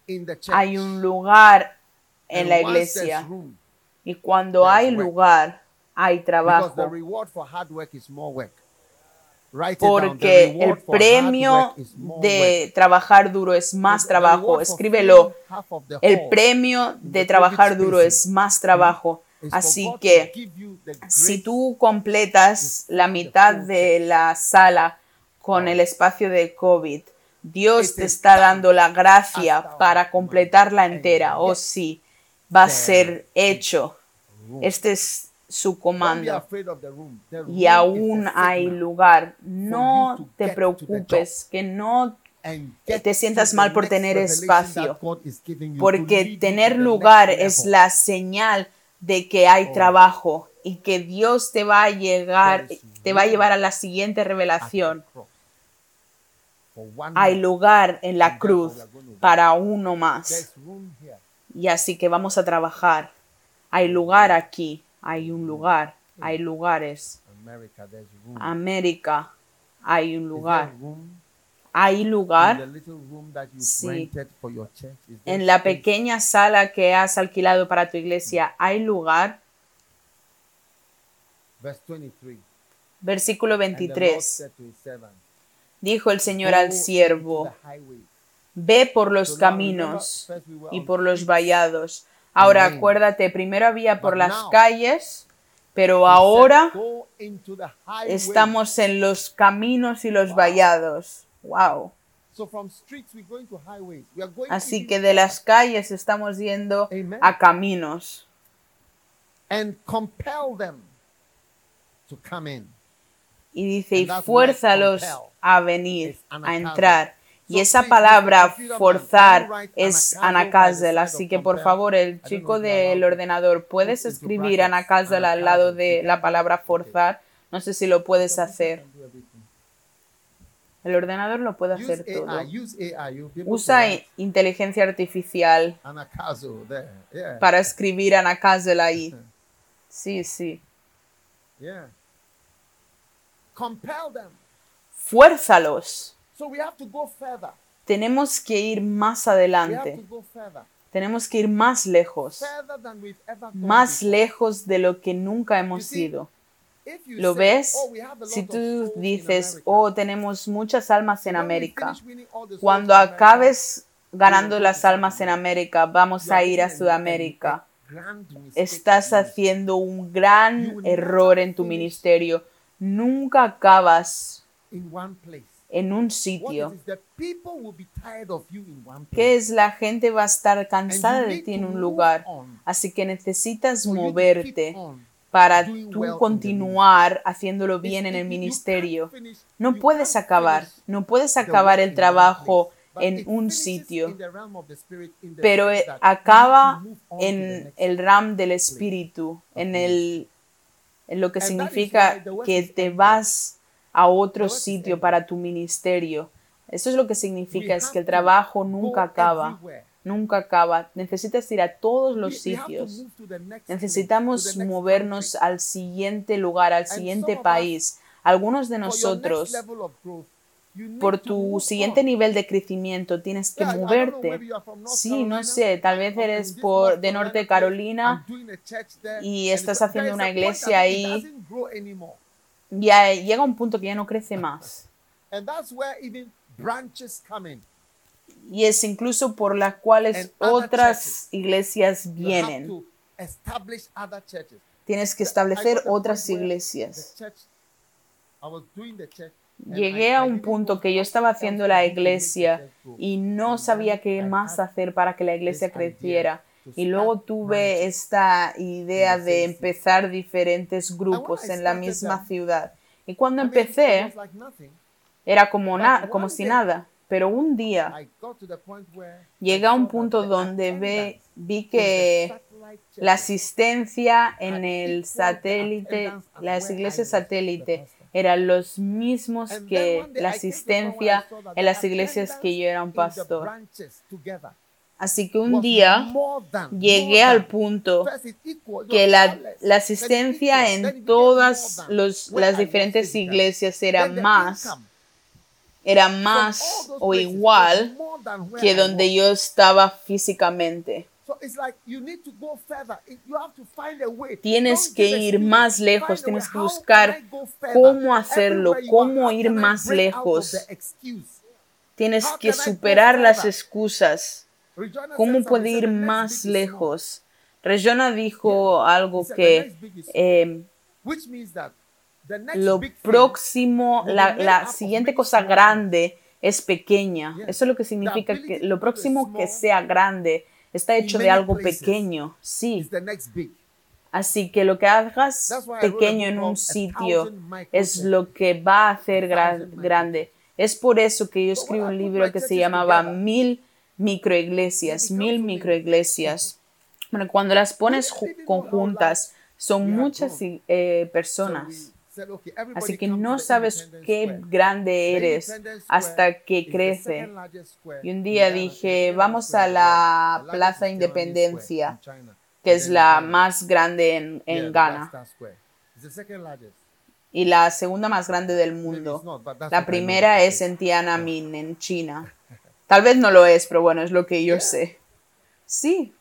In the church. Hay un lugar en la iglesia. Y cuando hay lugar, hay trabajo. Porque el premio de trabajar duro es más trabajo. Escríbelo. El premio de trabajar duro es más trabajo. Así que si tú completas la mitad de la sala con el espacio de COVID, Dios te está dando la gracia para completarla entera. Oh sí, va a ser hecho. Este es su comando. Y aún hay lugar. No te preocupes, que no te sientas mal por tener espacio, porque tener lugar es la señal de que hay Oh. trabajo y que Dios te va a llegar, te va a llevar a la siguiente revelación. Hay lugar en la cruz para uno más. Y así que vamos a trabajar. Hay lugar aquí, hay un lugar, hay lugares. América, hay un lugar. Hay lugar Sí. en la pequeña sala que has alquilado para tu iglesia. Hay lugar. Verse 23. Versículo And the Lord 23. said to his servant, Dijo el Señor "Go al siervo, the highways." ve por los caminos y por los vallados. Ahora acuérdate, primero había por las calles, pero ahora estamos en los caminos y los vallados. Wow. So from streets we're going to highways. We are going Así que de las calles estamos yendo a caminos and compel them to come in. y dice, y fuérzalos a venir, a entrar. Y esa palabra forzar es side así que por favor el chico del ordenador, ¿puedes escribir anacazel al lado de la palabra forzar? No sé si lo puedes hacer. El ordenador lo puede hacer todo. Usa inteligencia artificial para escribir anacazel ahí. Sí, sí. Fuérzalos. So we have to go further. Tenemos que ir más adelante. Tenemos que ir más lejos. Más lejos de lo que nunca hemos ido. ¿Lo ves? "Oh, Si tú dices, America," oh, tenemos muchas almas en América. Cuando acabes ganando las almas en América, vamos a ir a Sudamérica. Estás haciendo un gran error en tu ministerio. Nunca acabas in one place. En un sitio. ¿Qué es? La gente va a estar cansada de ti en un lugar. Así que necesitas moverte para tú continuar haciéndolo bien en el ministerio. No puedes acabar, no puedes acabar el trabajo en un sitio, pero eh, acaba en el ram del espíritu, en el en lo que significa que te vas a otro sitio para tu ministerio. Eso es lo que significa, es que el trabajo nunca acaba, nunca acaba. Necesitas ir a todos los sitios. Necesitamos movernos al siguiente lugar, al siguiente país. Algunos de nosotros, por tu siguiente nivel de crecimiento, tienes que moverte. Sí, no sé, tal vez eres por, de Norte Carolina y estás haciendo una iglesia ahí. Ya llega un punto que ya no crece más. And that's where even branches come in. Y es incluso por las cuales And otras churches. iglesias vienen. Tienes que establecer otras iglesias. Llegué a un punto que yo estaba haciendo la iglesia y no sabía qué más hacer para que la iglesia creciera. To Y luego start tuve esta idea in the de same city. empezar diferentes And grupos when I en la misma ciudad. Y cuando empecé it was like nothing. era como, But na- one como si day, nada. Pero un día llegué a un punto the donde ve, vi in the que satellite la asistencia en el satélite, las iglesias satélite eran los mismos que la asistencia en las iglesias que yo era un pastor. Así que un día llegué al punto que la, asistencia en todas los, las diferentes iglesias era más, era más o igual que donde yo estaba físicamente. So it's like you need to go further. It- You have to find a way. Tienes que ir más lejos, tienes que buscar cómo hacerlo, cómo ir más lejos. Tienes que superar las excusas. ¿Cómo puede ir más lejos? Rejona dijo algo que eh, lo próximo, la, la siguiente cosa grande es pequeña. Eso es lo que significa que lo próximo que sea grande está hecho de algo pequeño. Sí. Así que lo que hagas pequeño en un sitio es lo que va a hacer gra- grande. Es por eso que yo escribí un libro que se llamaba Mil microiglesias, mil microiglesias. Bueno, cuando las pones conjuntas, son muchas eh, So personas. Así que no sabes qué grande eres hasta que crece. Y un día dije, vamos a la Plaza Independencia, que es la más grande en, en Ghana y la segunda más grande del mundo. La primera es en Tiananmen, en China. Tal vez no lo es, pero bueno, es lo que yo sé. Sí,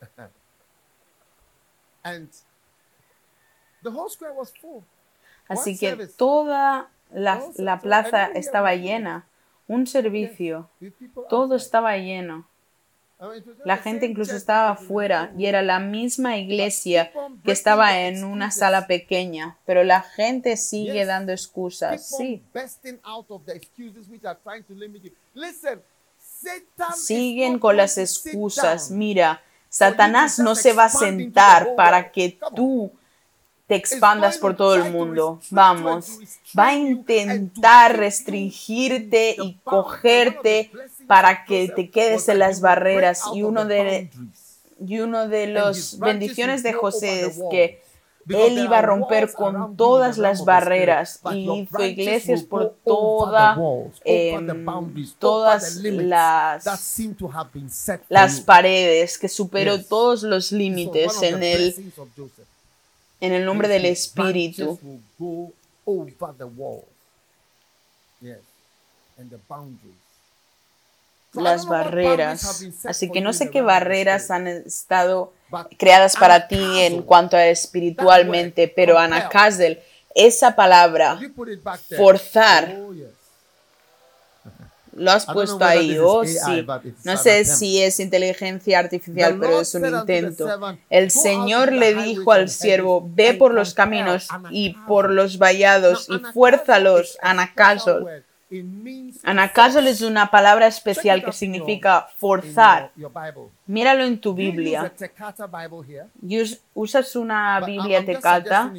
And the whole square was full. así One que service. toda la, la plaza estaba llena. Un servicio, todo estaba lleno. La gente incluso estaba afuera y era la misma iglesia que estaba en una sala pequeña, pero la gente sigue dando excusas. Sí, siguen con las excusas. Mira, Satanás no se va a sentar para que tú te expandas por to todo el mundo. Vamos, va a intentar restringirte in y cogerte para que te quedes en las barreras. y uno de y uno de las bendiciones de José es que él iba a romper con todas las barreras. Y hizo iglesias por toda over todas las that seem to have been set for las paredes que superó todos los límites en el en el nombre del espíritu. Yes. And the boundaries. Las barreras. así que no sé qué barreras han estado creadas para ti en cuanto a espiritualmente pero compel. anacasdel esa palabra forzar. Oh, lo has puesto ahí oh sí. no sé si es inteligencia artificial pero es un intento. el "Go out Señor le dijo al siervo ve por los caminos y Anacazo." por los vallados y fuérzalos anacasol Anacasol es una palabra especial que significa forzar. Míralo en tu Biblia. ¿Usas una Biblia tecata?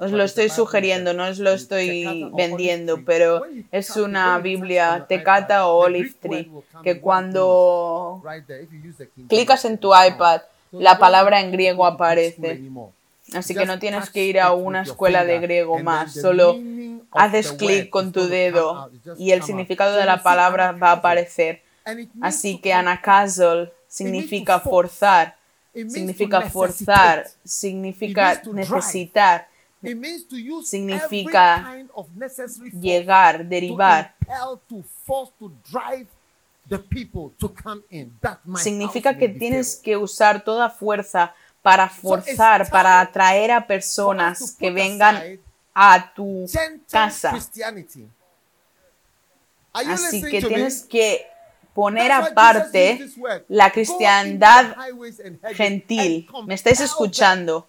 Os lo estoy sugiriendo, no os lo estoy vendiendo, pero es una Biblia tecata o olive tree, que cuando clicas en tu iPad, la palabra en griego aparece. Así que no tienes que ir a una escuela de griego más, solo haces clic con tu dedo y el significado de la palabra va a aparecer. Así que anacasol significa forzar, significa forzar, significa necesitar, significa llegar, derivar. Significa que tienes que usar toda fuerza para forzar, para atraer a personas que vengan a tu casa. Así que tienes que poner aparte la cristiandad gentil. ¿Me estáis escuchando?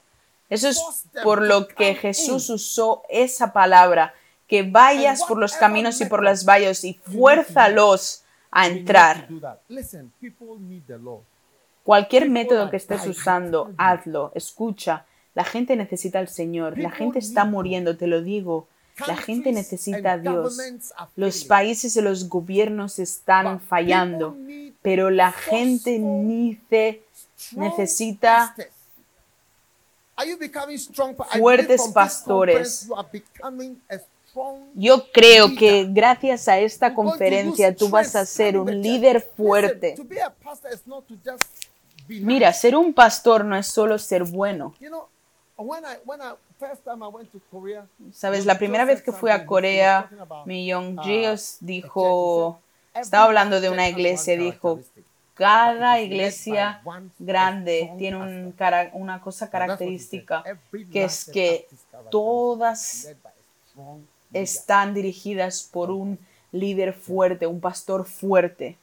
Eso es por lo que Jesús usó esa palabra, que vayas por los caminos y por las vallas y fuérzalos a entrar. Cualquier método que estés usando, hazlo. Escucha, la gente necesita al Señor, la gente está muriendo, te lo digo. La gente necesita a Dios. Los países y los gobiernos están fallando, pero la gente necesita fuertes pastores. Yo creo que gracias a esta conferencia tú vas a ser un líder fuerte. Mira, ser un pastor no es solo ser bueno. Sabes, la primera vez que fui a Corea, mi Young Jios dijo, estaba "Every hablando de una iglesia, dijo, cada iglesia grande tiene un pastor." cara- una cosa característica que es que todas están dirigidas por un líder fuerte, un pastor fuerte.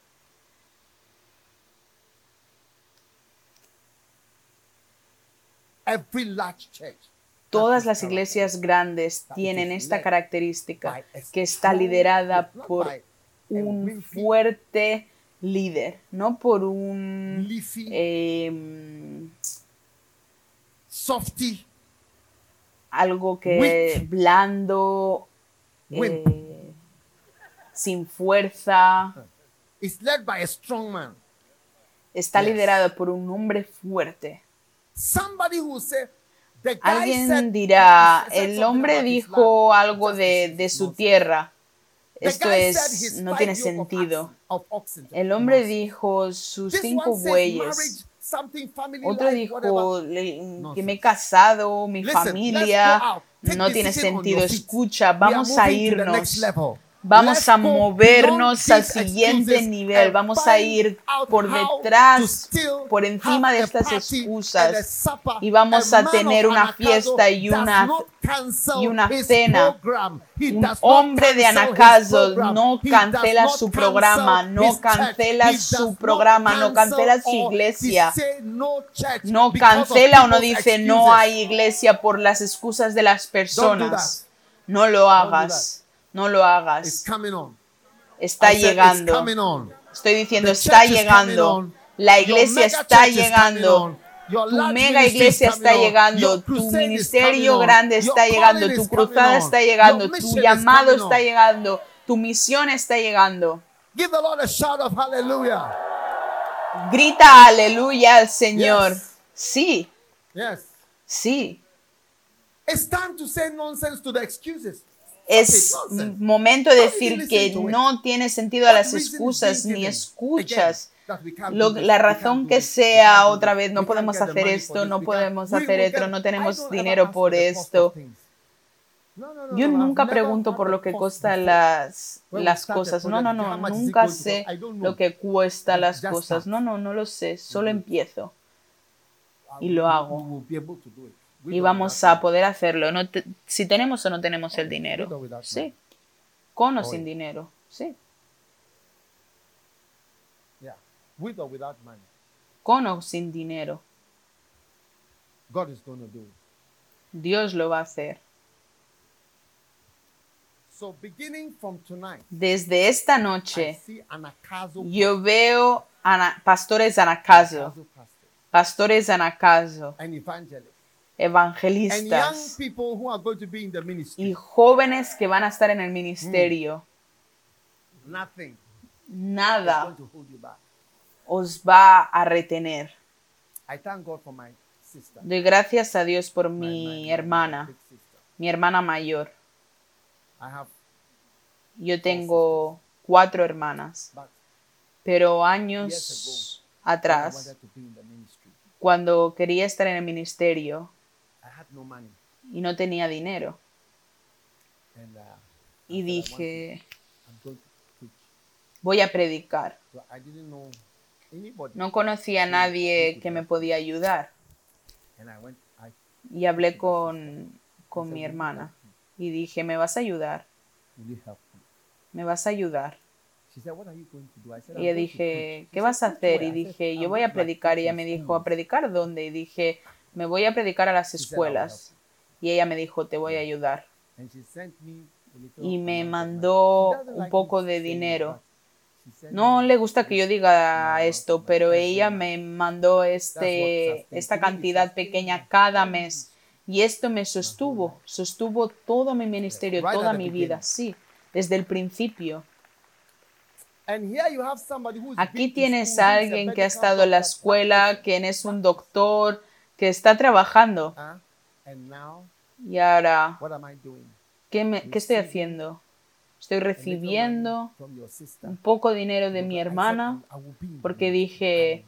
Todas las iglesias grandes tienen esta característica, que está liderada por un fuerte líder, no por un softy, algo que blando, eh, sin fuerza. Está liderado por un hombre fuerte. Somebody who say, the guy Alguien dirá, el hombre dijo algo de, su tierra. Esto es, no tiene sentido. El hombre dijo sus cinco bueyes. Otro dijo que me he casado, mi familia. No tiene sentido. Escucha, vamos a irnos. Vamos a movernos al siguiente nivel. Vamos a ir por detrás, por encima de estas excusas. Y vamos A tener una fiesta y una- y una cena. Un hombre de program. no cancela su programa, no cancela su programa, no cancela su iglesia. no cancela o no dice no hay iglesia por las excusas de las personas. No lo hagas. No lo hagas. Está llegando. Estoy diciendo, está llegando. La iglesia está llegando. Tu mega iglesia está llegando. Tu ministerio grande está llegando. Tu cruzada está llegando. Tu llamado está llegando. Tu misión está llegando. Give the Lord a shout of hallelujah. Grita aleluya al Señor. Sí, sí. It's time to say nonsense to the excuses. Es momento de decir que no tiene sentido a las excusas ni escuchas. Lo- la razón que sea otra vez, no podemos hacer esto, no podemos hacer esto, no tenemos dinero por esto. Yo nunca pregunto por lo que cuestan las, las cosas. No, no, no, nunca sé lo que cuesta las cosas. No, no, no lo sé, solo empiezo y lo hago. Y vamos a poder hacerlo. No te- si tenemos o no tenemos el dinero. Sí. Con o sin dinero. Sí. Con o sin dinero. Dios lo va a hacer. Desde esta noche yo veo ana- pastores anacaso, pastores anacaso, evangelistas y jóvenes que van a estar en el ministerio. Nothing is Nada os va a retener. I thank God for my sister. Doy gracias a Dios por mi hermana, mi hermana mayor. I have, Yo tengo cuatro hermanas, but pero años atrás, cuando quería estar en el ministerio no money. y no tenía dinero, And, uh, y dije, voy a predicar. So I didn't know anybody. No conocía a nadie que me podía ayudar y hablé con, con mi hermana y dije, ¿me vas a ayudar? me? ¿Me vas a ayudar? Y to dije, ¿qué vas a "Preach hacer? where?" Y dije, "I'm yo voy a predicar. Y ella me dijo, schools." ¿a predicar dónde? Y dije, me voy a predicar a las She said, "I will escuelas. Y ella me dijo, te voy a ayudar. Y me mandó un poco de dinero. No le gusta que yo diga esto, pero ella me mandó este, esta cantidad pequeña cada mes. Y esto me sostuvo, sostuvo todo mi ministerio, toda mi vida, sí, desde el principio. Aquí tienes a alguien que ha estado en la escuela, quien es un doctor, que está trabajando. now, Y ahora? ¿qué, me- qué estoy haciendo? Estoy recibiendo un poco de dinero de mi hermana porque dije,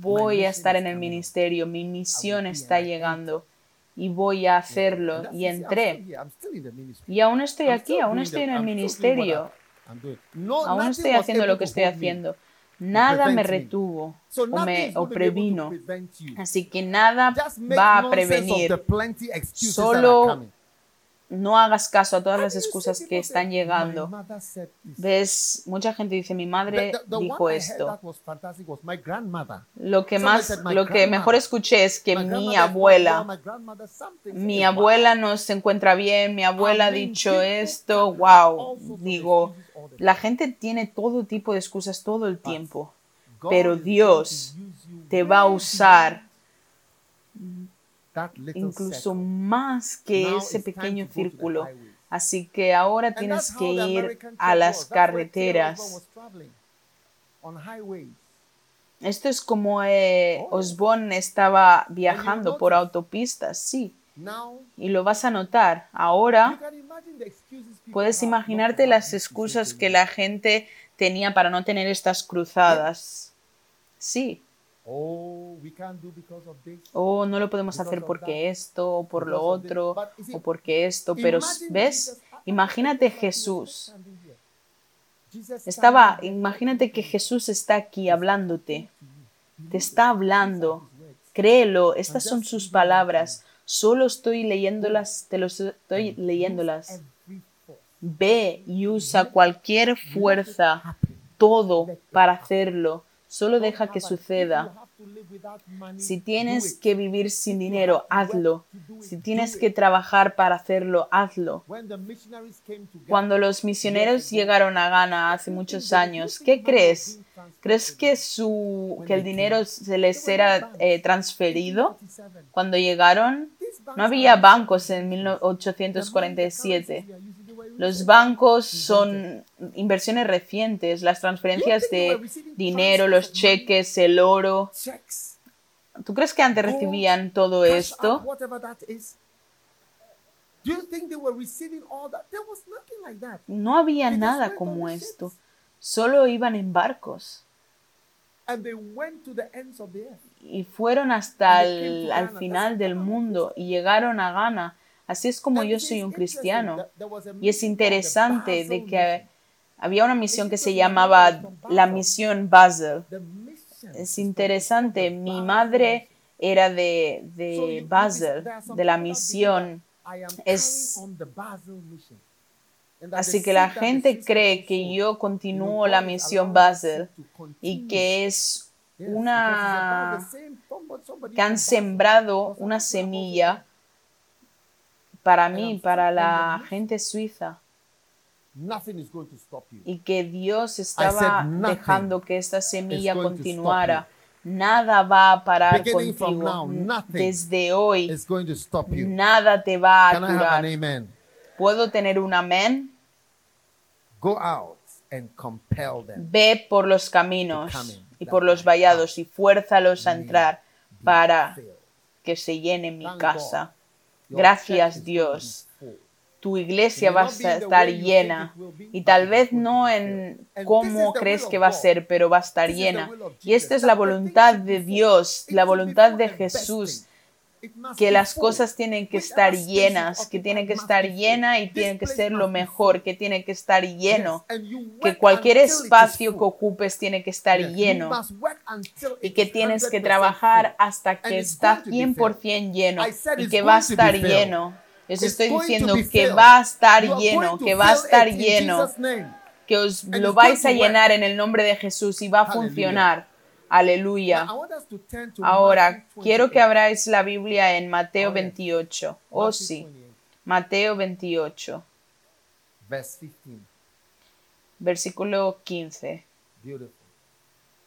voy a estar en el ministerio, mi misión está an llegando y voy a hacerlo. Y entré. Y aún estoy aquí, aún estoy en el ministerio, aún estoy haciendo lo que to estoy haciendo. Nada me retuvo o me o previno. Así que nada va a prevenir. Solo no hagas caso a todas las excusas que están "My llegando. mother said this." Ves, mucha gente dice, mi madre dijo esto. Lo que más, said, "My lo que grandmother." mejor escuché es que mi abuela, mi abuela no se encuentra bien, mi abuela ha dicho esto, wow. Digo, la gente tiene todo tipo de excusas todo el tiempo, pero Dios te va a usar incluso más que ese pequeño círculo. Así que ahora tienes que ir a las carreteras. Esto es como eh, Oh. Osborne estaba viajando por autopistas, sí. Y lo vas a notar. Ahora puedes imaginarte las excusas que la gente tenía para no tener estas cruzadas. Sí. Oh, we can't do because of this. O no lo podemos hacer porque esto, o por lo otro, o porque esto. Pero, ¿ves? Imagínate Jesús. Estaba, imagínate que Jesús está aquí hablándote. Te está hablando. Créelo, estas son sus palabras. Solo estoy leyéndolas, te los estoy leyéndolas. Ve y usa cualquier fuerza, todo para hacerlo. Solo deja que suceda. Si tienes que vivir sin dinero, hazlo. Si tienes que trabajar para hacerlo, hazlo. Cuando los misioneros llegaron a Ghana hace muchos años, ¿qué crees? ¿Crees que, su, que el dinero se les era eh, transferido? 47, Cuando llegaron, no había bancos en 1847. Los bancos son inversiones recientes, las transferencias de dinero, los cheques, el oro. checks, ¿Tú crees que antes recibían todo esto? out, whatever that is. Do you think they were receiving all that? There was nothing like that. No había nada como esto. Solo iban en barcos And they went to the ends of the earth. y fueron hasta el al final del mundo y llegaron a Ghana. Así es como yo soy un cristiano. Y es interesante de que había una misión que se llamaba la misión Basel. Es interesante, mi madre era de, de Basel, de la misión. Es- Así que la gente cree que yo continúo la is misión Basel y que es una que han sembrado una semilla para mí, para la gente suiza, Nothing is going to stop you. y que Dios estaba dejando que esta semilla continuara. Nada va a parar contigo. Desde hoy, It's going to stop you. nada te va a Can I have an curar. amen? ¿Puedo tener un amén? Go out and compel them. Ve por los caminos y por los my vallados y fuérzalos a entrar para que se llene mi casa. Gracias, Dios. Tu iglesia va a estar llena. y tal vez no en cómo crees que va a ser, pero va a estar llena. Y esta es la voluntad de. Dios, la voluntad de Jesús, que las cosas tienen que Whichever estar llenas, que tienen que estar llena y tienen que ser lo mejor, que tiene que estar lleno, que cualquier espacio que ocupes tiene que estar lleno y que tienes que 100% trabajar hasta que está going to be filled. 100% lleno y que va a estar lleno. Eso It's estoy diciendo que va a estar lleno, que va a estar lleno, que os lo vais a llenar en el nombre de Jesús y va a funcionar. Aleluya. Ahora, quiero que 28. abráis la Biblia en Mateo Oh, yes. 28. Oh, Matthew sí. 28, Mateo 28, Verse 15. versículo 15. Beautiful.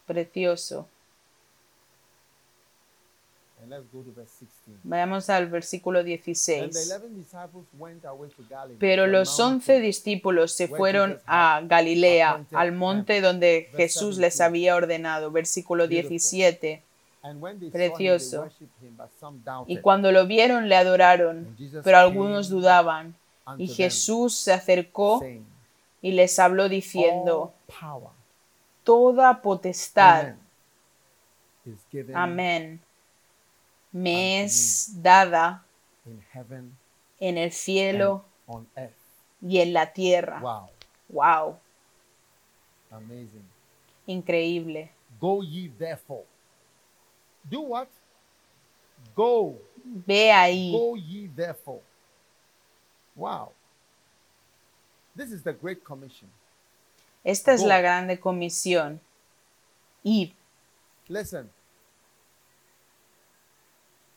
Precioso. And let's go to verse 16. Vayamos al versículo And the 16. eleven disciples went away to Galilee. Pero los once discípulos se fueron a Galilea, al monte donde Jesús les había ordenado. Versículo 17. And when they Precioso. Y cuando lo vieron le adoraron, pero algunos dudaban. Y Jesús se acercó y les habló diciendo, Toda potestad, amén, me es dada en el cielo y en la tierra. Wow, Wow, amazing. increíble. Go ye therefore. Do what? Go. Ve ahí, Go ye therefore Wow. This is the Great Commission. Esta es la grande comisión. Id, Listen,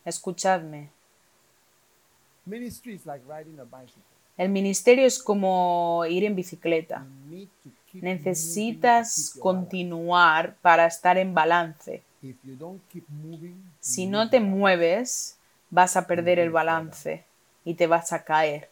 escuchadme. El ministerio es como ir en bicicleta. Necesitas continuar para estar en balance. Si no te mueves, vas a perder el balance y te vas a caer.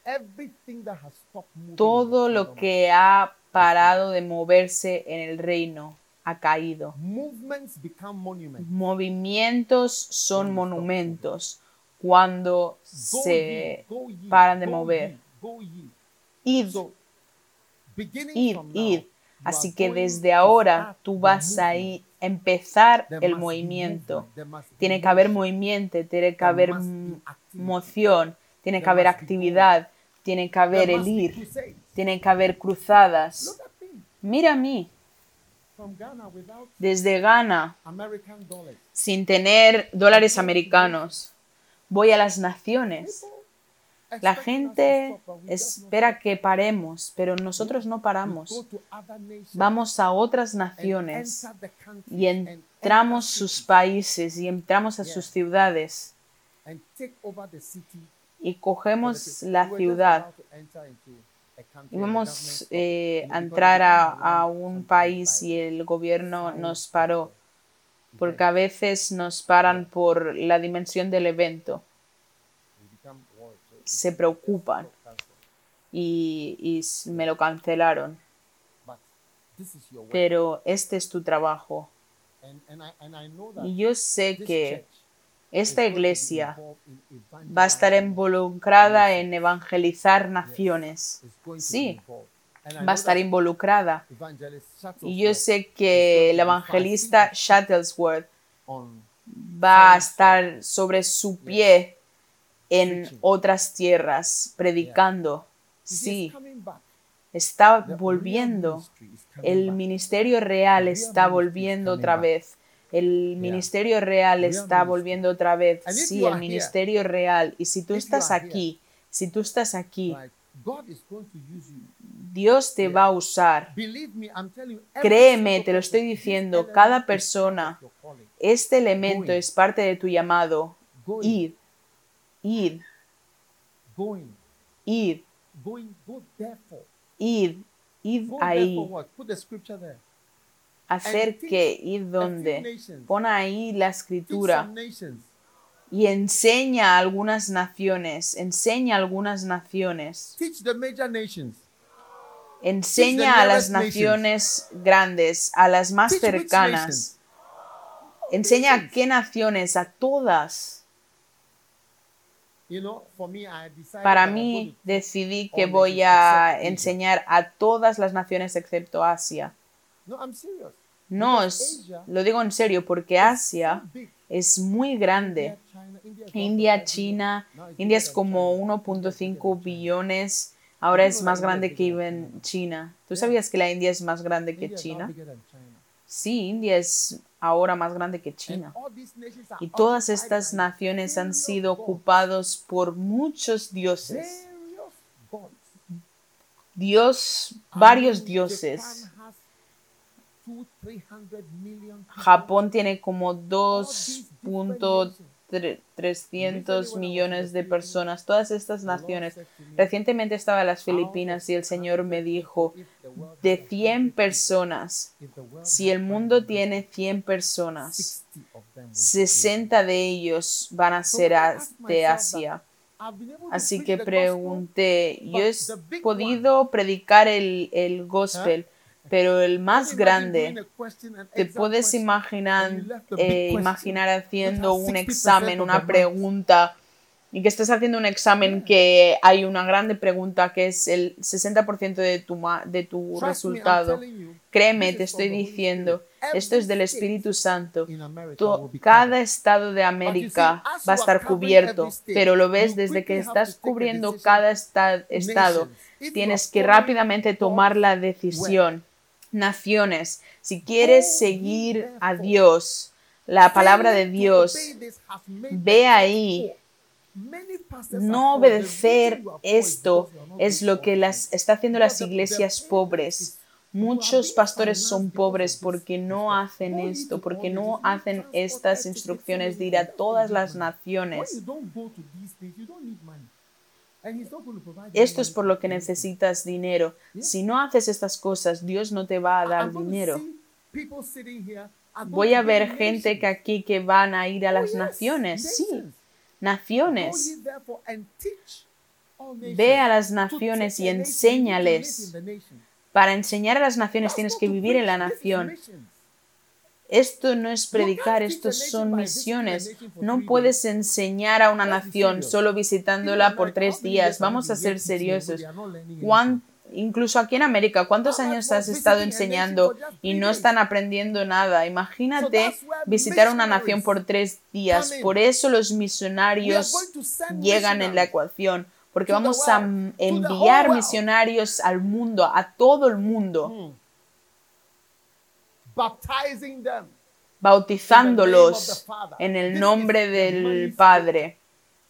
Todo lo que ha parado de moverse en el reino ha caído. of- movements become monuments. Movimientos son monumentos cuando se paran de mover. Id, id, id. Así que desde ahora tú vas a empezar el movimiento. Tiene que haber movimiento, tiene que haber moción, tiene que haber actividad, tiene que haber el ir, tiene que haber cruzadas. Mira a mí, desde Ghana, sin tener dólares americanos, voy a las naciones. La gente espera que paremos, pero nosotros no paramos. Vamos a otras naciones y entramos sus países y entramos a sus ciudades y cogemos la ciudad y vamos eh, a Because entrar a, a un país y el gobierno nos paró, porque a veces nos paran por la dimensión del evento, se preocupan y, y me lo cancelaron. Pero este es tu trabajo. Y yo sé que esta iglesia va a estar involucrada en evangelizar naciones. Sí, Va a estar involucrada. Y yo sé que el evangelista Shuttlesworth va a estar sobre su pie en otras tierras, predicando. Sí, está volviendo. El ministerio real está volviendo otra vez. El ministerio real está volviendo otra vez. Sí, el ministerio real. Y si tú estás aquí, si tú estás aquí. Dios te va a usar. Créeme, te lo estoy diciendo, cada persona, este elemento es parte de tu llamado. Ir, ir, ir, ir, ir ahí. Hacer que, few donde. nations. Pon ahí la escritura y enseña a algunas naciones, enseña a algunas naciones, enseña a las naciones grandes, a las más cercanas, enseña a qué naciones, a todas. Para mí decidí que voy a enseñar a todas las naciones excepto Asia. No, I'm serious. No, es- lo digo en serio porque Asia es muy grande. India, is India, 1.5 China, India es como China. India is 1.5 bigger than China. billones, ahora es más grande que even China. ¿Tú sabías que la India es más grande que China? Sí, India es ahora más grande que China. Y todas estas naciones han sido ocupados por muchos dioses. Dios, varios dioses. Japan has two, 300 million people. Japón tiene como All these different nations. 2.300 millones de personas. Todas estas naciones. Recientemente estaba en las Filipinas y el Señor me 100 dijo, de has 100 100 personas, si el mundo 100 tiene 100 personas, 60 of them will be 60 de ellos van a ser de Asia. Así que pregunté, yo he podido predicar el, el gospel, pero el más grande, te puedes imaginar, eh, imaginar haciendo un 60% examen, una pregunta, y que estés haciendo un examen que hay una grande pregunta que es el 60% de tu, de tu resultado. Créeme, te estoy diciendo, esto es del Espíritu Santo. in America To- will be cada estado de América va a estar cubierto, pero lo ves desde que estás cubriendo cada esta- estado. Tienes que rápidamente tomar la decisión. Naciones, si quieres Go seguir a. Dios, la palabra de Dios, ve ahí No obedecer esto es lo que las está haciendo las iglesias pobres. Muchos pastores son pobres porque no hacen esto, porque no hacen estas instrucciones de ir a todas las naciones. Esto es por lo que necesitas dinero. Si no haces estas cosas, Dios no te va a dar dinero. Voy a ver gente que aquí que van a ir a Oh, las yes, naciones, sí, naciones. nations Ve a las naciones y enséñales. Para enseñar a las naciones tienes que vivir en la nación. Esto no es predicar, nation son misiones. No puedes enseñar a una nación solo visitándola por tres días. Vamos a ser seriosos. incluso aquí en América, ¿cuántos años has estado enseñando y no están aprendiendo nada? Imagínate visitar una nación por tres días. Por eso los misionarios llegan en la ecuación. Porque vamos a enviar misionarios al mundo, a todo el mundo, them. Bautizándolos en el nombre del Padre.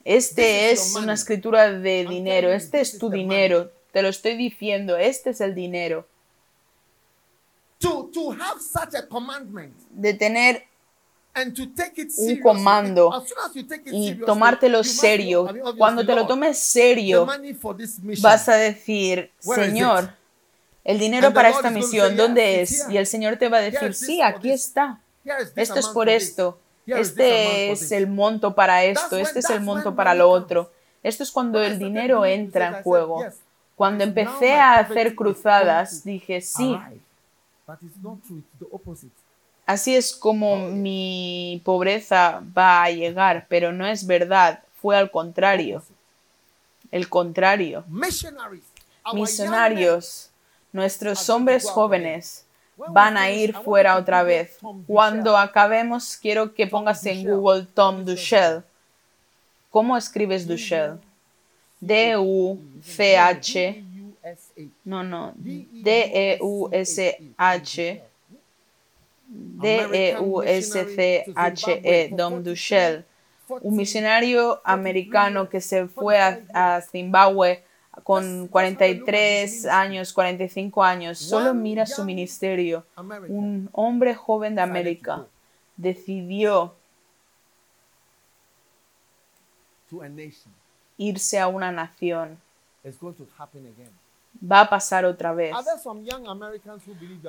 Este es una escritura de dinero, este es tu dinero, te lo estoy diciendo, este es el dinero. De tener Un comando y tomártelo serio. Cuando te lo tomes serio, vas a decir, Señor? El dinero para esta misión, ¿dónde "Yes, it's es? Y el Señor te va a decir, sí, aquí está. Esto es por esto. Este for es el monto para esto, este es el monto para lo otro. Esto es cuando el dinero entra en juego. Cuando empecé a hacer cruzadas, dije, sí, así es como mi pobreza va a llegar, pero no es verdad, fue al contrario. El contrario. Misionarios, nuestros hombres jóvenes van a ir fuera otra vez. Cuando acabemos, quiero que pongas en. Google Tom Duchel. ¿Cómo escribes Duchel? D-U-C-H. No, no. E D-E-U-S-H. D-E-U-S-C-H-E. Dom Duchel. Un misionario americano que se fue a, a Zimbabue con 43 años, 45 años. Solo mira su ministerio. Un hombre joven de América decidió irse a una nación. Va a pasar otra vez.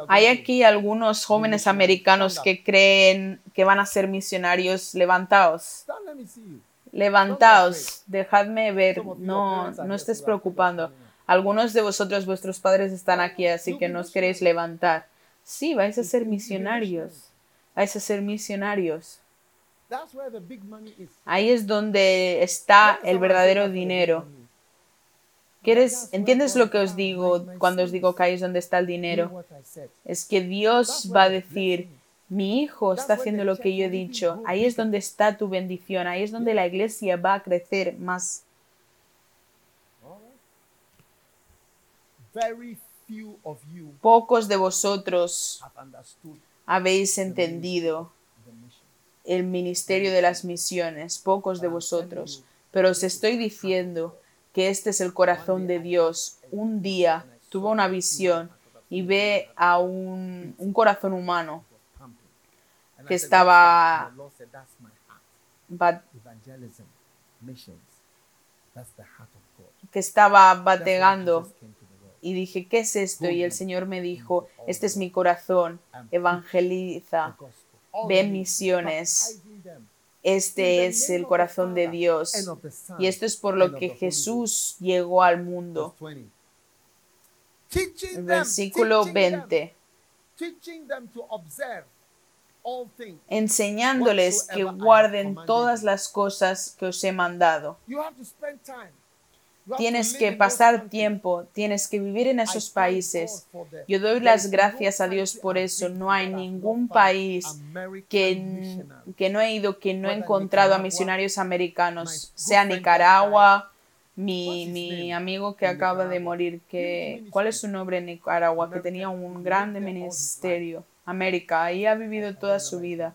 Hay aquí algunos jóvenes americanos que creen que van a ser misionarios. Levantaos, Levantaos, dejadme ver. No, no estés preocupando. Algunos de vosotros, vuestros padres están aquí, así que no os queréis levantar. Sí, vais a ser misionarios. Vais a ser misionarios. That's where the big money is. Ahí es donde está el verdadero dinero. ¿Quieres, ¿Entiendes lo que os digo cuando os digo que ahí es donde está el dinero? Es que Dios va a decir, mi hijo está haciendo lo que yo he dicho, ahí es donde está tu bendición, ahí es donde la iglesia va a crecer más. Pocos de vosotros habéis entendido el ministerio de las misiones, pocos de vosotros, pero os estoy diciendo que este es el corazón de Dios. Un día tuvo una visión y ve a un, un corazón humano que estaba "That's the- the Lord said, "That's my heart." bat- Evangelism, missions. That's the heart of God. que estaba bategando y dije, ¿qué es esto? Y el Señor me dijo, este es mi corazón, evangeliza, ve misiones. Este es el corazón de Dios. Y esto es por lo que Jesús llegó al mundo. Verse 20. Teaching El them, versículo teaching them, 20. Enseñándoles que guarden todas las cosas que os he mandado. Tienes que pasar tiempo, tienes que vivir en esos países. Yo doy las gracias a Dios por eso. No hay ningún país que, que no he ido que no he encontrado a misionarios americanos, sea Nicaragua, mi, mi amigo que acaba de morir, que, ¿cuál es su nombre en Nicaragua? Que tenía un grande ministerio. América, ahí ha vivido toda su vida.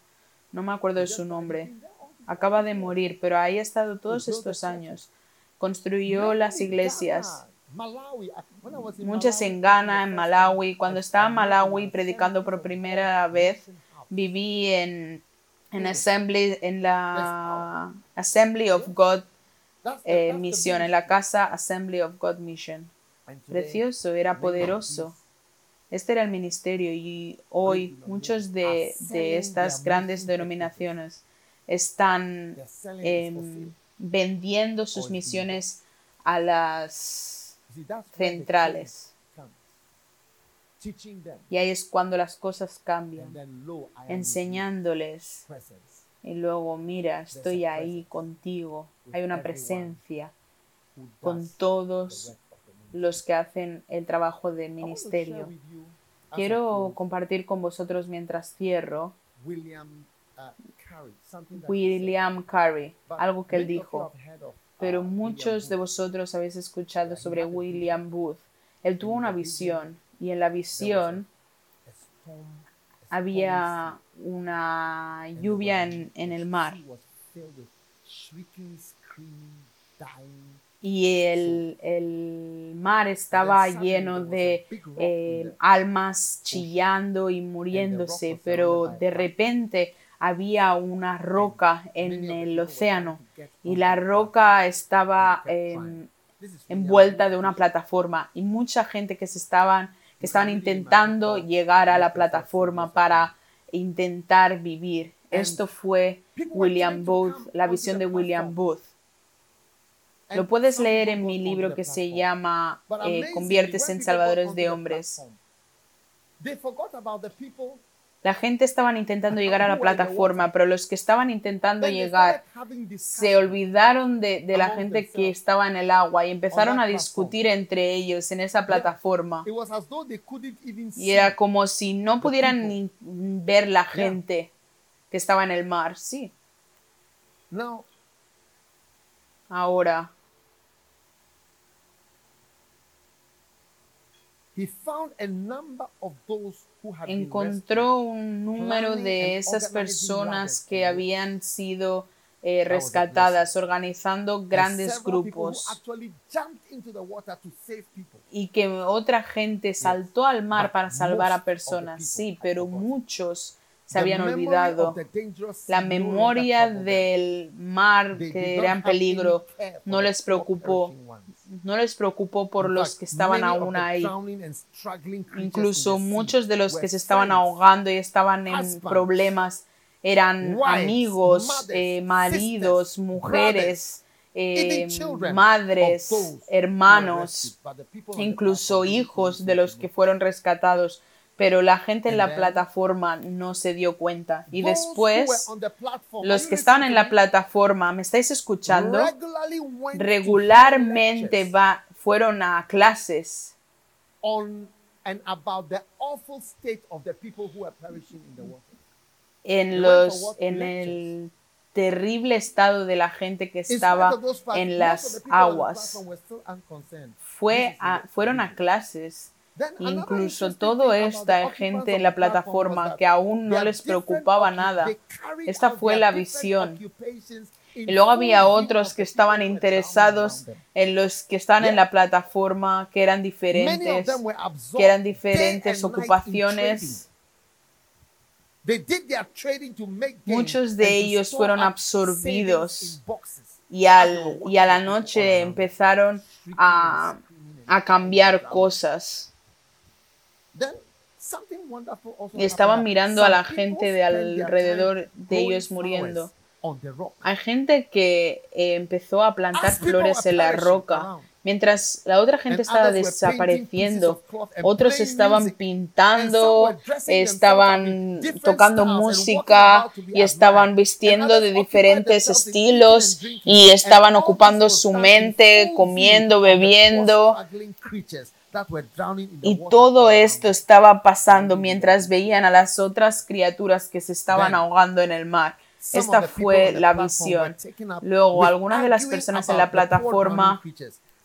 No me acuerdo de su nombre. acaba de morir, pero ahí ha estado todos estos años. Construyó las iglesias, muchas en Ghana, en Malawi. Cuando estaba en Malawi predicando por primera vez, viví en, en, Assembly, en la Assembly of God eh, en la casa Assembly of God Mission. Precioso, era poderoso. Este era el ministerio y hoy muchos de, de estas grandes denominaciones están em, vendiendo sus misiones a las centrales. Y ahí es cuando las cosas cambian, enseñándoles. Y luego, mira, estoy ahí contigo. Hay una presencia con todos los que hacen el trabajo de ministerio. Quiero compartir con vosotros mientras cierro. William Carey, algo que él dijo. Pero muchos de vosotros habéis escuchado sobre William Booth. Él tuvo una visión y en la visión había una lluvia en, en el mar y el, el, mar estaba lleno de eh, almas chillando y muriéndose, pero de repente había una roca en el océano y la roca estaba em, envuelta de una plataforma y mucha gente que se estaban que estaban intentando llegar a la plataforma para intentar vivir. Esto fue William Booth, la visión de William Booth. Lo puedes leer en mi libro que se llama eh, Conviertes en Salvadores de Hombres. La gente estaban intentando llegar a la plataforma, pero los que estaban intentando llegar se olvidaron de, de, la gente que estaba en el agua y empezaron a discutir entre ellos en esa plataforma. Y era como si no pudieran ni ver la gente que estaba en el mar, sí. Ahora, encontró un número de esas personas que habían sido eh, rescatadas, organizando grandes grupos. y que otra gente saltó al mar para salvar a personas, sí, pero muchos se habían olvidado. La memoria del mar que era en peligro no les preocupó. No les preocupó por los que estaban aún ahí. Incluso muchos de los que se estaban ahogando y estaban en problemas eran amigos, eh, maridos, mujeres, eh, madres, hermanos, incluso hijos de los que fueron rescatados pero la gente en la plataforma no se dio cuenta. Y después, los que estaban en la plataforma, ¿me estáis escuchando? Regularmente va, fueron a clases en, los, en el terrible estado de la gente que estaba en las aguas. Fue fueron a clases Incluso todo esta gente en la plataforma que aún no les preocupaba nada. Esta fue la visión. Y luego había otros que estaban interesados en los que están en la plataforma, que eran diferentes, que eran diferentes ocupaciones. Muchos de ellos fueron absorbidos y, al, y a la noche empezaron a, a cambiar cosas. Y estaban mirando a la gente de alrededor de ellos muriendo. Hay gente que eh, empezó a plantar flores en la roca. Mientras la otra gente estaba desapareciendo, otros estaban pintando, estaban tocando música y estaban vistiendo de diferentes estilos y estaban ocupando su mente, comiendo, bebiendo. Y todo esto estaba pasando mientras veían a las otras criaturas que se estaban ahogando en el mar. Esta fue la visión. Luego, algunas de las personas en la plataforma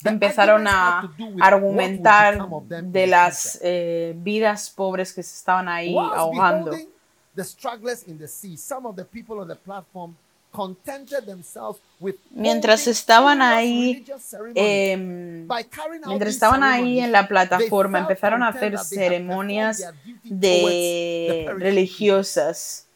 empezaron a argumentar de las eh, vidas pobres que se estaban ahí ahogando. Mientras estaban ahí, em, mientras estaban ahí en la plataforma, empezaron a hacer ceremonias de religiosas.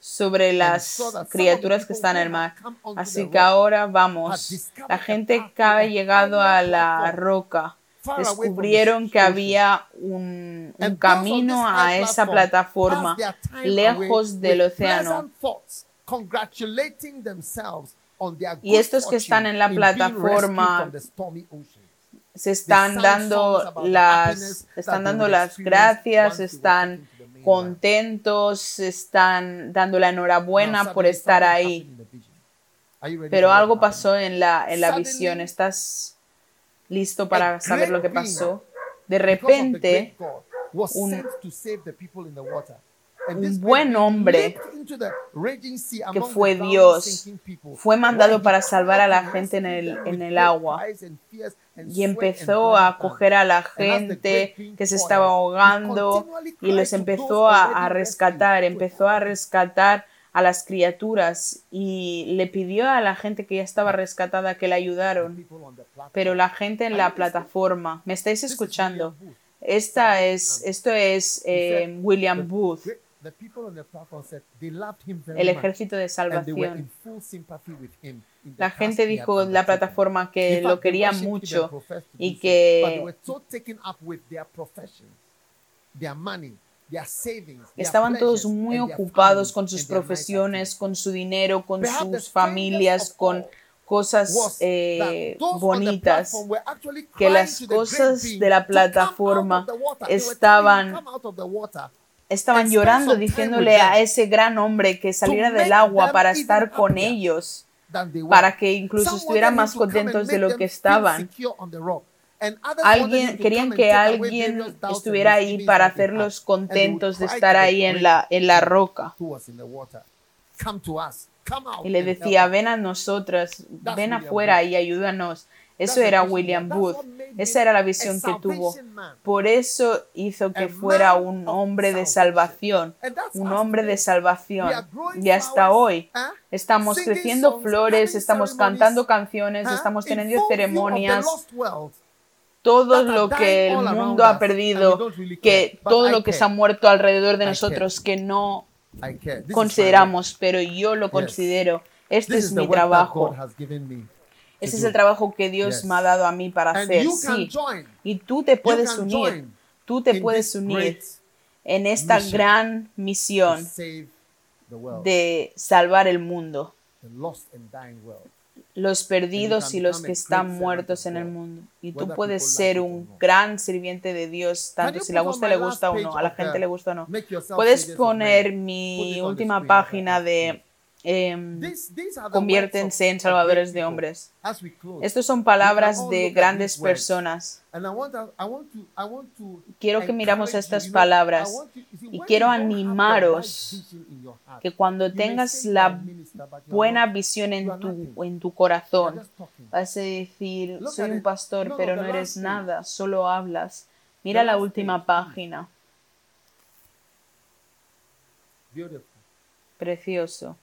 Sobre las criaturas que están en el mar. Así que ahora vamos, la gente que ha llegado a la roca descubrieron que había un, un camino a esa plataforma lejos del océano. Y estos que están en la plataforma se están dando las están dando las gracias, están contentos, están dando la enhorabuena por estar ahí. Pero algo pasó en la en la visión. ¿Estás listo para saber lo que pasó? De repente, un- un buen hombre que fue Dios, fue mandado para salvar a la gente en el- en el agua. y empezó a hands. coger a la gente que se estaba ahogando y los empezó a, a rescatar, empezó a rescatar a las criaturas y le pidió a la gente que ya estaba rescatada que le ayudaron. Pero la gente en la plataforma, ¿me estáis escuchando? Esta es, esto es eh, William Booth, el ejército de salvación. La gente dijo en la plataforma que lo quería mucho y que estaban todos muy ocupados con sus profesiones, con su dinero, con sus familias, con cosas eh, bonitas. que las cosas de la plataforma estaban estaban llorando diciéndole a ese gran hombre que saliera del agua para estar con ellos, para que incluso estuvieran más contentos de lo que estaban. Alguien, querían que alguien estuviera ahí para hacerlos contentos de estar ahí en la, en la roca. who was in the water, "Come to us. Come out Y le decía, us." ven a nosotras, ven afuera y ayúdanos. Eso era William Booth. Esa era la visión que tuvo. Por eso hizo que fuera un hombre de salvación, un hombre de salvación. Y hasta hoy ¿eh? estamos creciendo flores, estamos cantando canciones, ¿eh? estamos teniendo ceremonias, todo lo que el mundo ha perdido, que todo lo que se ha muerto alrededor de nosotros que no consideramos, pero yo lo considero. Este es mi trabajo. Ese es el trabajo que Dios me ha dado a mí para hacer. Sí. Y tú te puedes unir. Tú te puedes unir en esta gran misión de salvar el mundo, los perdidos y los que están muertos en el mundo. Y tú puedes ser un gran sirviente de Dios, tanto si la gusta le gusta o no, a la gente le gusta o no. Puedes poner mi última página de em, conviértense en salvadores de hombres. Estas son palabras de grandes personas. Quiero que miramos estas palabras y quiero animaros Que cuando tengas la buena visión en tu, en tu corazón, vas a decir, soy un pastor, pero no eres nada, solo hablas. Mira la última página, precioso.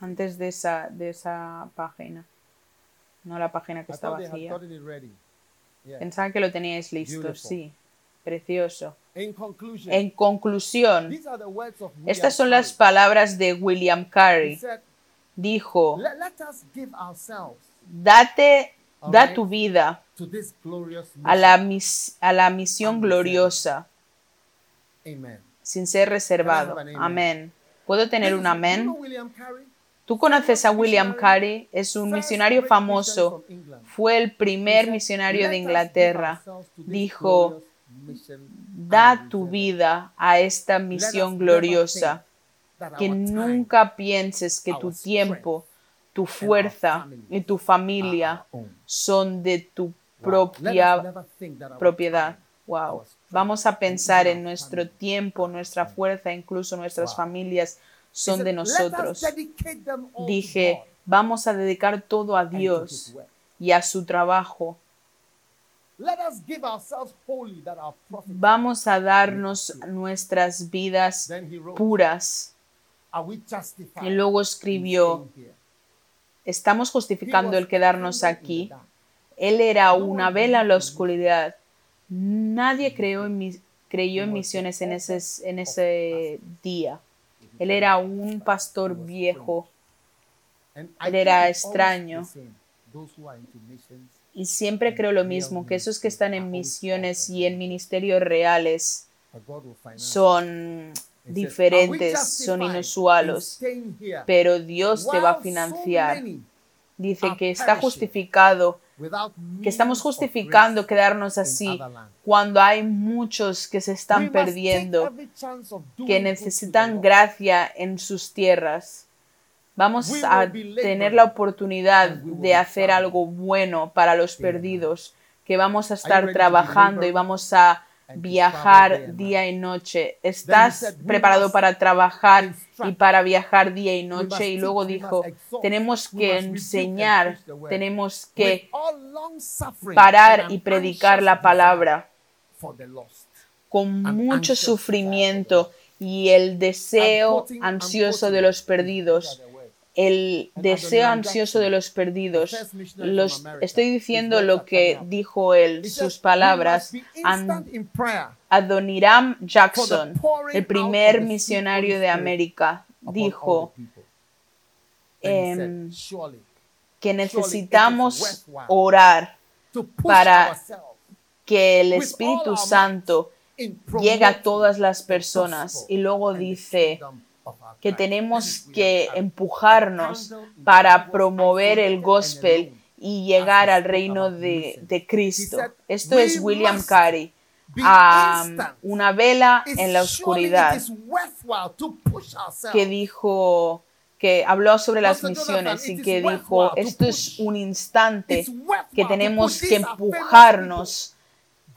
Antes de esa, de esa página, no la página que está vacía. Pensaba que lo teníais listo, sí, precioso. En conclusión, estas son las palabras de William Carey. Dijo, date, da tu vida a la, mis- a la misión Amén. gloriosa. Amen. Sin ser reservado. Amén. ¿Puedo tener un amén? ¿Tú conoces a William Carey? Es un misionario famoso. Fue el primer misionario "Let de Inglaterra. Dijo, da tu reserve it. vida a esta misión gloriosa. Que nunca pienses que tu tiempo, tu fuerza y tu familia son de tu propia propiedad. Wow. Vamos a pensar en nuestro tiempo, nuestra fuerza, incluso nuestras familias son de "Let us nosotros. Dije, vamos a dedicar todo a Dios His work." y a su trabajo. Vamos a darnos nuestras vidas puras. Y luego escribió, estamos justificando el quedarnos aquí. Él era una vela en la oscuridad. Nadie creyó en, mis- creyó en misiones en ese, en ese día. Él era un pastor viejo. Él era extraño. y siempre creo lo mismo, que esos que están en misiones y en ministerios reales son It says, "Are we diferentes, son inusuales, pero Dios te va a financiar. Dice are que está perishing justificado, que estamos justificando quedarnos así other lands?" cuando hay muchos que se están perdiendo, que necesitan gracia en sus tierras. Vamos a tener la oportunidad de hacer algo bueno para los perdidos, que vamos a estar trabajando y vamos a viajar día y noche. ¿Estás said, "We preparado para trabajar y para viajar día y noche? Y luego dijo, tenemos que enseñar, tenemos que parar y predicar la palabra con mucho sufrimiento y el deseo ansioso de los perdidos. El deseo ansioso de los perdidos. Los, estoy diciendo lo que dijo él, sus palabras. "We must be An- instant in prayer Adoniram Jackson, el primer misionario de América, dijo the people." And he said, em, "Surely, que necesitamos orar para que el Espíritu Santo llegue a todas las personas. Y luego dice que Christ." tenemos que empujarnos para promover el gospel y llegar al reino de, de Cristo. Esto "We es William Carey. instant. una vela en la oscuridad que dijo que habló sobre las misiones y que dijo esto es un instante que tenemos que empujarnos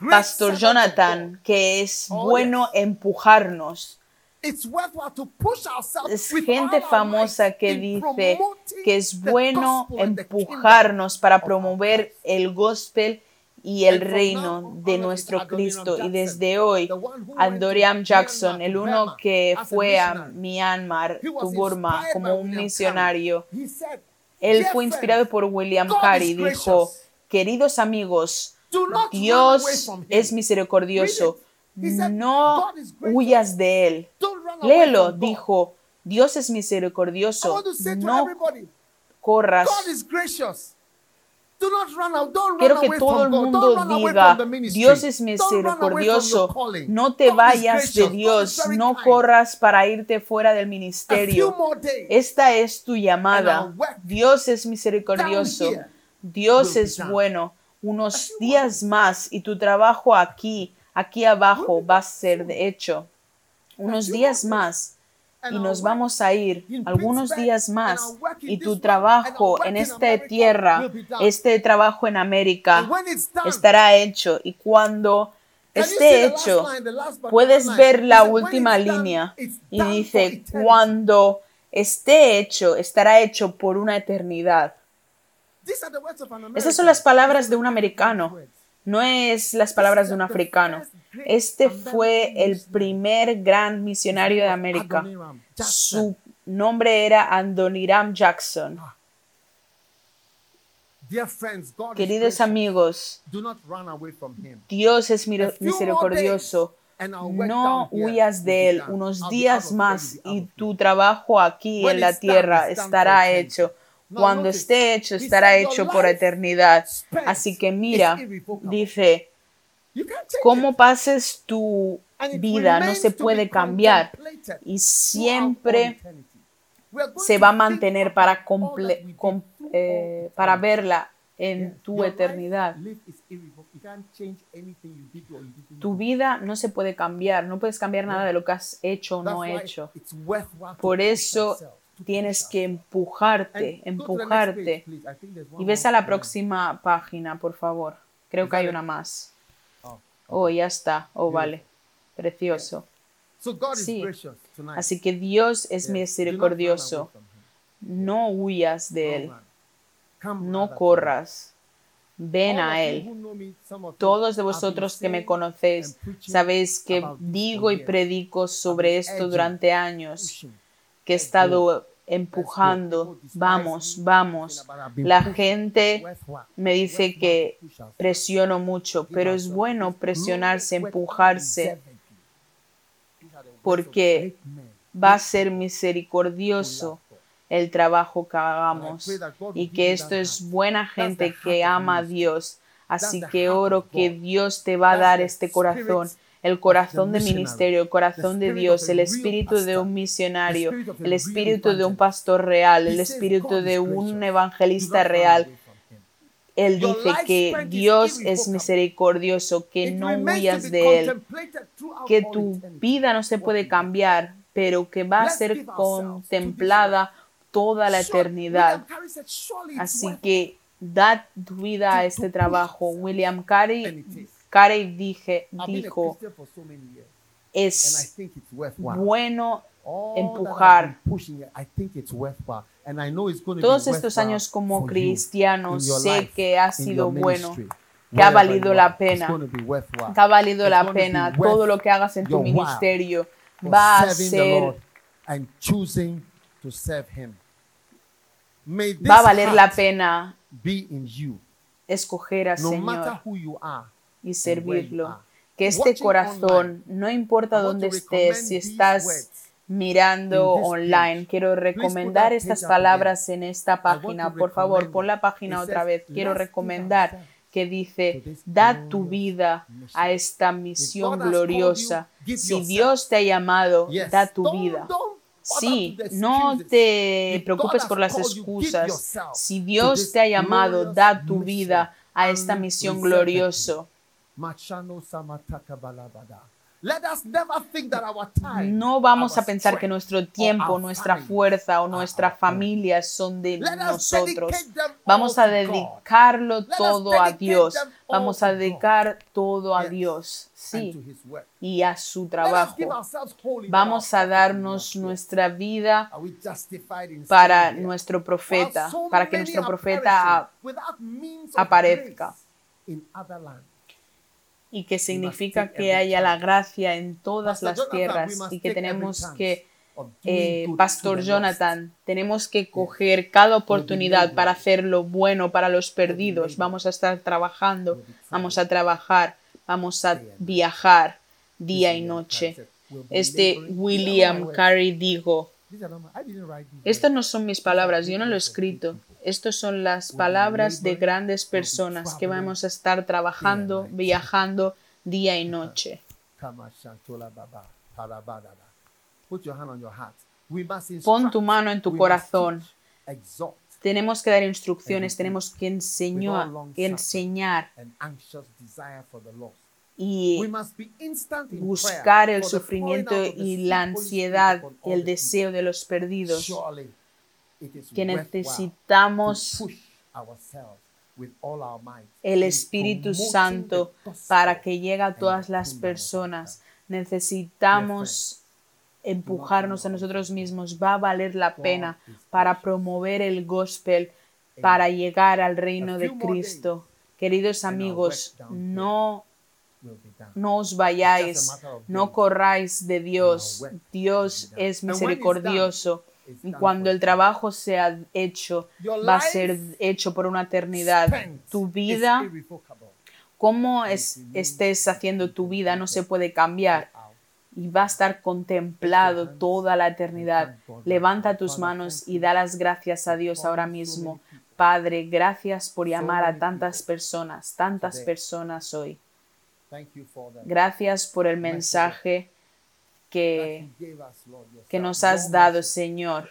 Pastor. Jonathan que es Oh, bueno empujarnos It's worthwhile to push ourselves es gente famosa que dice que es the bueno empujarnos para promover el gospel y el reino de nuestro Cristo. Y desde hoy, Andoriam Jackson, el uno que fue a. Myanmar, tu Burma, como un misionario. Él "Dear fue inspirado por William Carey. Dijo, queridos amigos, Dios es misericordioso. No "God is gracious. huyas de él. Léelo, from God." dijo, Dios es misericordioso. No corras. Quiero que todo el mundo diga. Dios es misericordioso, no te vayas de Dios, no corras para irte fuera del ministerio. Esta es tu llamada. Dios es misericordioso. Dios es bueno. Unos días más y tu trabajo aquí, aquí abajo, va a ser de hecho. Unos días más y nos vamos a ir algunos días más y tu trabajo en esta tierra, este trabajo en América estará hecho y cuando esté hecho puedes ver la He said, "When última línea y dice eternity." cuando esté hecho estará hecho por una eternidad. Esas son las palabras de un americano. No es las palabras de un africano. Este fue el primer gran misionario de América. Su nombre era Andoniram Jackson. Queridos amigos. Dios es misericordioso. No huyas de él. Unos días más y tu trabajo aquí en la tierra estará hecho. Cuando esté hecho, he estará said, "Your hecho por eternidad. Así que mira, irrevocable." dice, cómo pases tu vida no se puede cambiar. y siempre se va a mantener para, comple- com- eh, para verla en tu eternidad. Tu vida no se puede cambiar, no puedes cambiar nada de lo que has hecho o no hecho. Por eso tienes que empujarte, empujarte. Y ves a la próxima página, por favor. Creo que hay una más. Oh. Oh, ya está. Oh, vale. Precioso. Sí. Así que Dios es misericordioso. No huyas de Él. No corras. ven a Él. Todos de vosotros que me conocéis sabéis que digo y predico sobre esto durante años. Que he Let's estado empujando, vamos, vamos. La gente me dice que presiono mucho, pero es bueno this presionarse, empujarse, porque va a ser misericordioso el trabajo que hagamos y que esto es buena gente que ama a Dios. Así que oro que Dios te va a dar este corazón, el corazón de ministerio, el corazón de Dios, el espíritu de un misionario, el espíritu de un pastor real, el espíritu de un evangelista real. Él dice que Dios es misericordioso, que no huyas de Él, que tu vida no se puede cambiar, pero que va a ser contemplada toda la eternidad. Así que da tu vida a este trabajo. William Carey, Carey dije, dijo, es bueno empujar. Todos estos años como cristiano sé que ha sido bueno, que ha valido la pena, que ha valido la pena. Todo lo que hagas en tu ministerio. va a ser, va a valer la pena escoger al Señor y servirlo. are. Que este corazón, no importa dónde estés, si estás mirando online, quiero recomendar estas palabras en esta página. Por favor, pon la página otra vez. Quiero "Let's give recomendar que dice, da tu vida mission." a esta misión gloriosa. Si. Dios te ha llamado, da tu vida. Sí, no te preocupes por las excusas. Si Dios te ha llamado, da tu vida a esta misión reserve it. glorioso. Machano samataka balabada. Let us never think that our time, No vamos our a pensar que nuestro tiempo, nuestra fuerza o nuestra familia son de nosotros. Vamos a dedicarlo todo a Dios. Vamos a dedicar todo a. Dios. Sí, y a su trabajo. Vamos a darnos nuestra vida para nuestro profeta, para que nuestro profeta aparezca. grace in other lands. Y que significa que haya la gracia en todas las tierras y que tenemos que, eh, Pastor Jonathan, tenemos que coger cada oportunidad para hacer lo bueno para los perdidos. Vamos a estar trabajando, vamos a trabajar, vamos a viajar día y noche. Este William Carey dijo, estas no son mis palabras, yo no lo he escrito. Estas son las palabras de grandes personas que vamos a estar trabajando, viajando día y noche. Pon tu mano en tu corazón. Tenemos que dar instrucciones, tenemos que enseñar, enseñar y buscar el sufrimiento y la ansiedad el deseo de los perdidos. Que necesitamos el Espíritu Santo para que llegue a todas las personas. Necesitamos empujarnos a nosotros mismos. Va a valer la pena para promover el gospel, para llegar al reino de Cristo. Queridos amigos, no no os vayáis, no corráis de Dios. Dios es misericordioso. Cuando el trabajo sea hecho, va a ser hecho por una eternidad. Tu vida, cómo es, estés haciendo tu vida, no se puede cambiar. Y va a estar contemplado toda la eternidad. Levanta tus manos y da las gracias a Dios ahora mismo. Padre, gracias por llamar a tantas personas, tantas personas hoy. Gracias por el mensaje que, que nos has dado, Señor.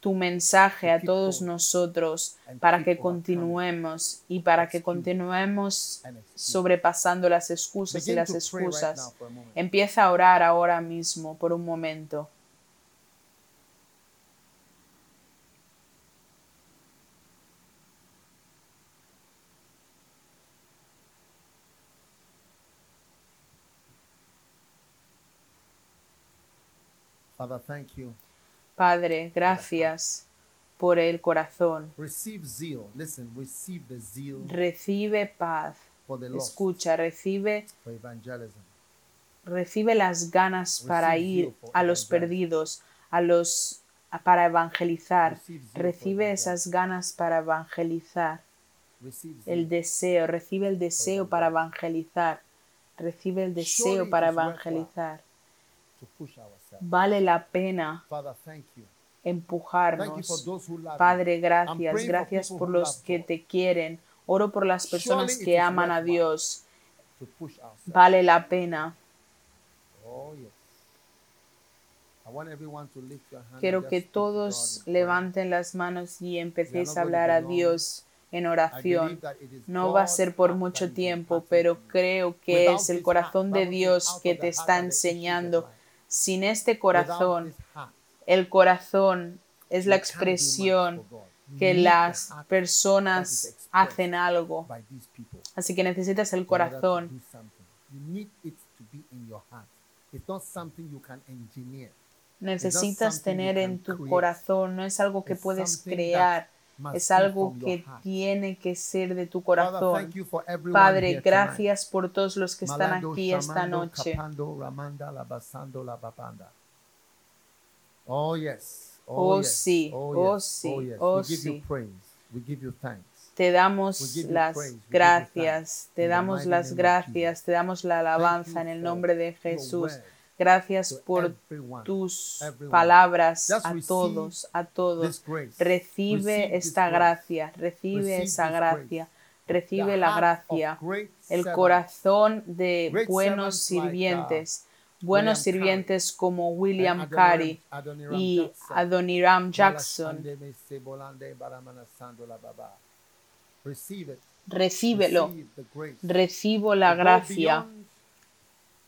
Tu mensaje a todos nosotros para que continuemos y para que continuemos sobrepasando las excusas y las excusas. Empieza a orar ahora mismo por un momento. Father, thank you Padre, gracias por el corazón. Receive zeal. Listen, receive the zeal Recibe paz. for the lost, Escucha, recibe, for evangelism. recibe las ganas para Receive ir a los perdidos, a los para evangelizar. Recibe esas ganas para evangelizar. El deseo, recibe el deseo para evangelizar. Recibe el deseo para evangelizar. Vale la pena empujarnos. Padre, gracias, gracias por los que te quieren. Oro por las personas que aman a. Dios. Vale la pena. Oh, Quiero que todos levanten las manos y empecéis a hablar a. Dios en oración. No va a ser por mucho tiempo, pero creo que es el corazón de Dios que te está enseñando. Sin este corazón, el corazón es la expresión que las personas hacen algo. Así que necesitas el corazón. Necesitas tener en tu corazón, no es algo que puedes crear, es algo que tiene que ser de tu corazón. Padre, gracias por todos los que están aquí esta noche. Oh yes. Oh, yes. sí. Oh, Oh, sí. Oh. Oh, sí. Te damos las gracias, te damos las gracias, te damos la alabanza en el nombre de Jesús. Gracias por tus palabras a todos, a todos. Recibe esta gracia, recibe esa gracia, recibe la gracia, el corazón de buenos sirvientes, buenos sirvientes como William Carey y. Adoniram Jackson. Recíbelo, recibo la gracia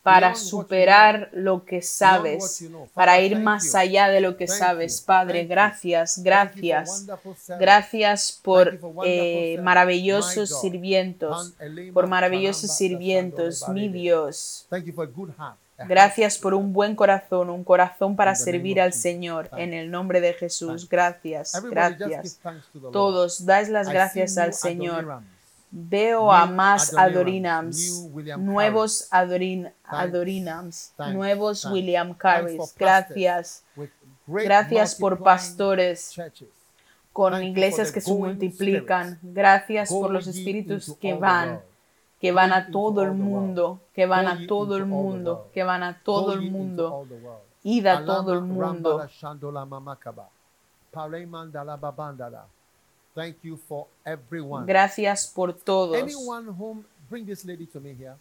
para superar lo que sabes, para ir más allá de lo que sabes. Padre, gracias, gracias. Gracias por eh, service. maravillosos sirvientos, por maravillosos sirvientos, mi. Dios. Gracias por un buen corazón, un corazón para servir al. Señor. En el nombre de Jesús, gracias, gracias. Todos, dais las gracias al Señor. Veo a más Adorinams, nuevos Adorin, Adorinams, nuevos. William pastors Gracias, gracias por pastores con iglesias que se multiplican. Gracias por los espíritus que van, que van a todo el mundo, que van a todo el mundo, que van a todo el mundo. Id a todo el mundo. Thank you for everyone. Gracias por todos. Anyone home, bring this lady to me here.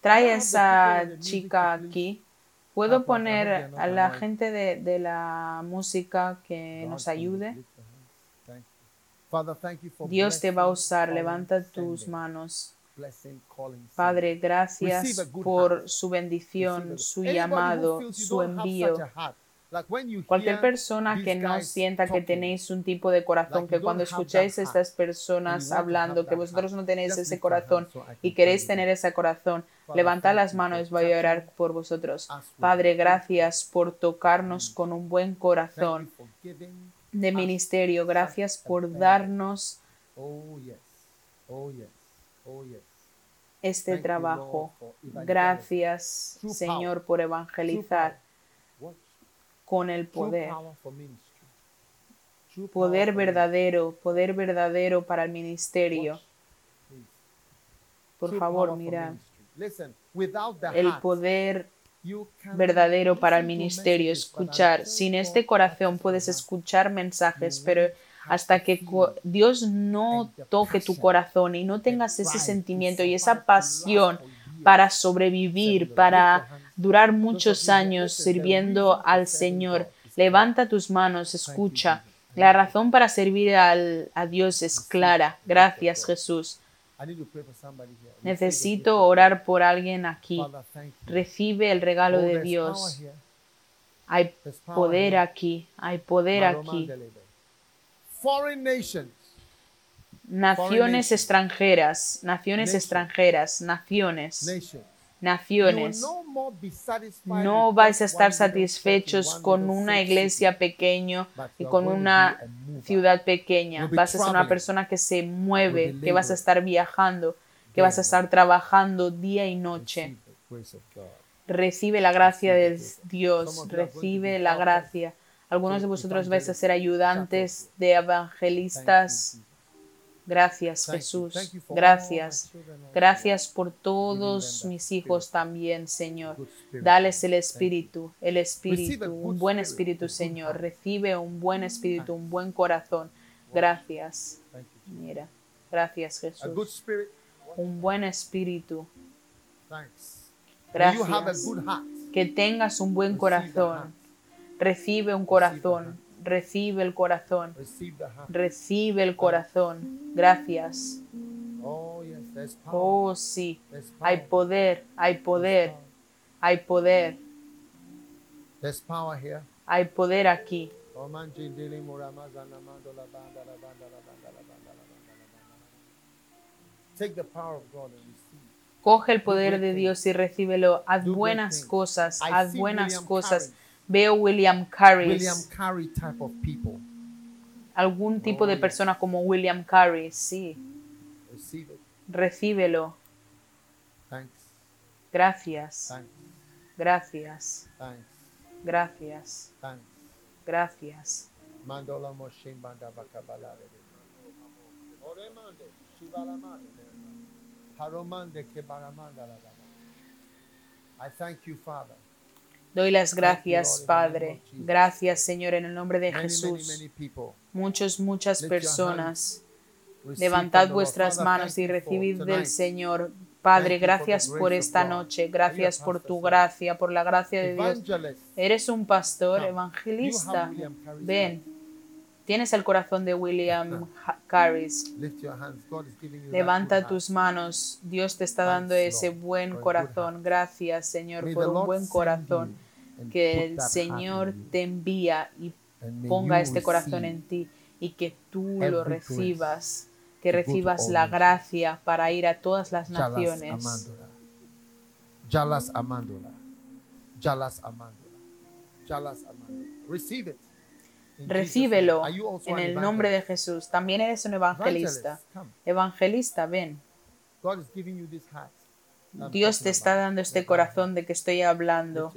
Trae esa chica aquí. Ah, ¿Puedo favor, poner a la gente de, de la música que nos ayude? Dios te va a usar. Levanta tus manos. Padre, gracias por su bendición, su llamado, su envío. A Cualquier persona que no sienta que tenéis un tipo de corazón, que cuando escucháis that estas personas hablando, que vosotros no tenéis ese corazón y queréis tener ese corazón, levantad las manos, voy a orar por vosotros. Padre, gracias por tocarnos con un buen corazón de ministerio. Gracias a por darnos Oh. Oh. Oh este trabajo. Gracias, Señor, por evangelizar. Con el poder. Poder verdadero, poder verdadero para el ministerio. Por favor, the El poder verdadero para el ministerio, escuchar. Sin este corazón puedes escuchar mensajes, pero hasta que Dios no toque tu corazón y no tengas ese sentimiento y esa pasión para sobrevivir, para. Durar muchos años sirviendo al Señor. Levanta tus manos, escucha. La razón para servir al- a Dios es clara. Gracias, Jesús. Necesito orar por alguien aquí. Recibe el regalo Oh, de Dios. Hay poder aquí, hay poder aquí. Naciones extranjeras, naciones extranjeras, naciones, naciones. no vais a estar satisfechos con una iglesia but y con una ciudad pequeña. Vas a ser una persona que se mueve, que vas a estar viajando, que vas a estar trabajando día y noche. Recibe la gracia de Dios, recibe be la gracia. Algunos de vosotros vais a ser ayudantes de evangelistas. Gracias. Jesús, gracias. Gracias por todos mis hijos también, Señor. Dales el espíritu, el espíritu, un buen espíritu, Señor. Recibe un buen espíritu, un buen corazón. Gracias. Mira, gracias Jesús. Un buen espíritu. Gracias. Que tengas un buen corazón. Recibe un corazón. Recibe el corazón. Recibe el corazón. Gracias. Oh. Oh, sí. Hay poder, hay poder, hay poder, hay poder aquí. Coge el poder de Dios y recíbelo. Haz buenas cosas, haz buenas cosas. Veo William Carey, William Carey type of people. algún tipo Oh, de yes. persona como William Carey, sí. Receive it. Recíbelo. Thanks. Gracias, Thanks. gracias, Thanks. gracias, Thanks. gracias. Mandola Moshin. Oremande, Shivalamande. Haromande Kebaramanda. I thank you, Father. Doy las gracias, Padre. Gracias, Señor, en el nombre de Jesús. muchas your personas. Levantad vuestras manos y recibid del. Señor. Padre, gracias por esta noche. Gracias por tu gracia, por la gracia de Dios. Eres un pastor evangelista. Ven. Tienes el corazón de William Ha- Carris. Lift your hands. God is giving you that Levanta tus manos. Dios te está dando ese buen corazón. Gracias, Señor, por un buen corazón. Que el Señor te envía y ponga este corazón en ti y que tú lo recibas, que recibas la gracia para ir a todas las naciones. Amandola. Jalas Amandola. Jalas Amandola. Receive it. In Jesus' Recíbelo en el nombre de? Jesús. También eres un evangelista. Evangelista, ven. Dios te está dando este corazón de que estoy hablando.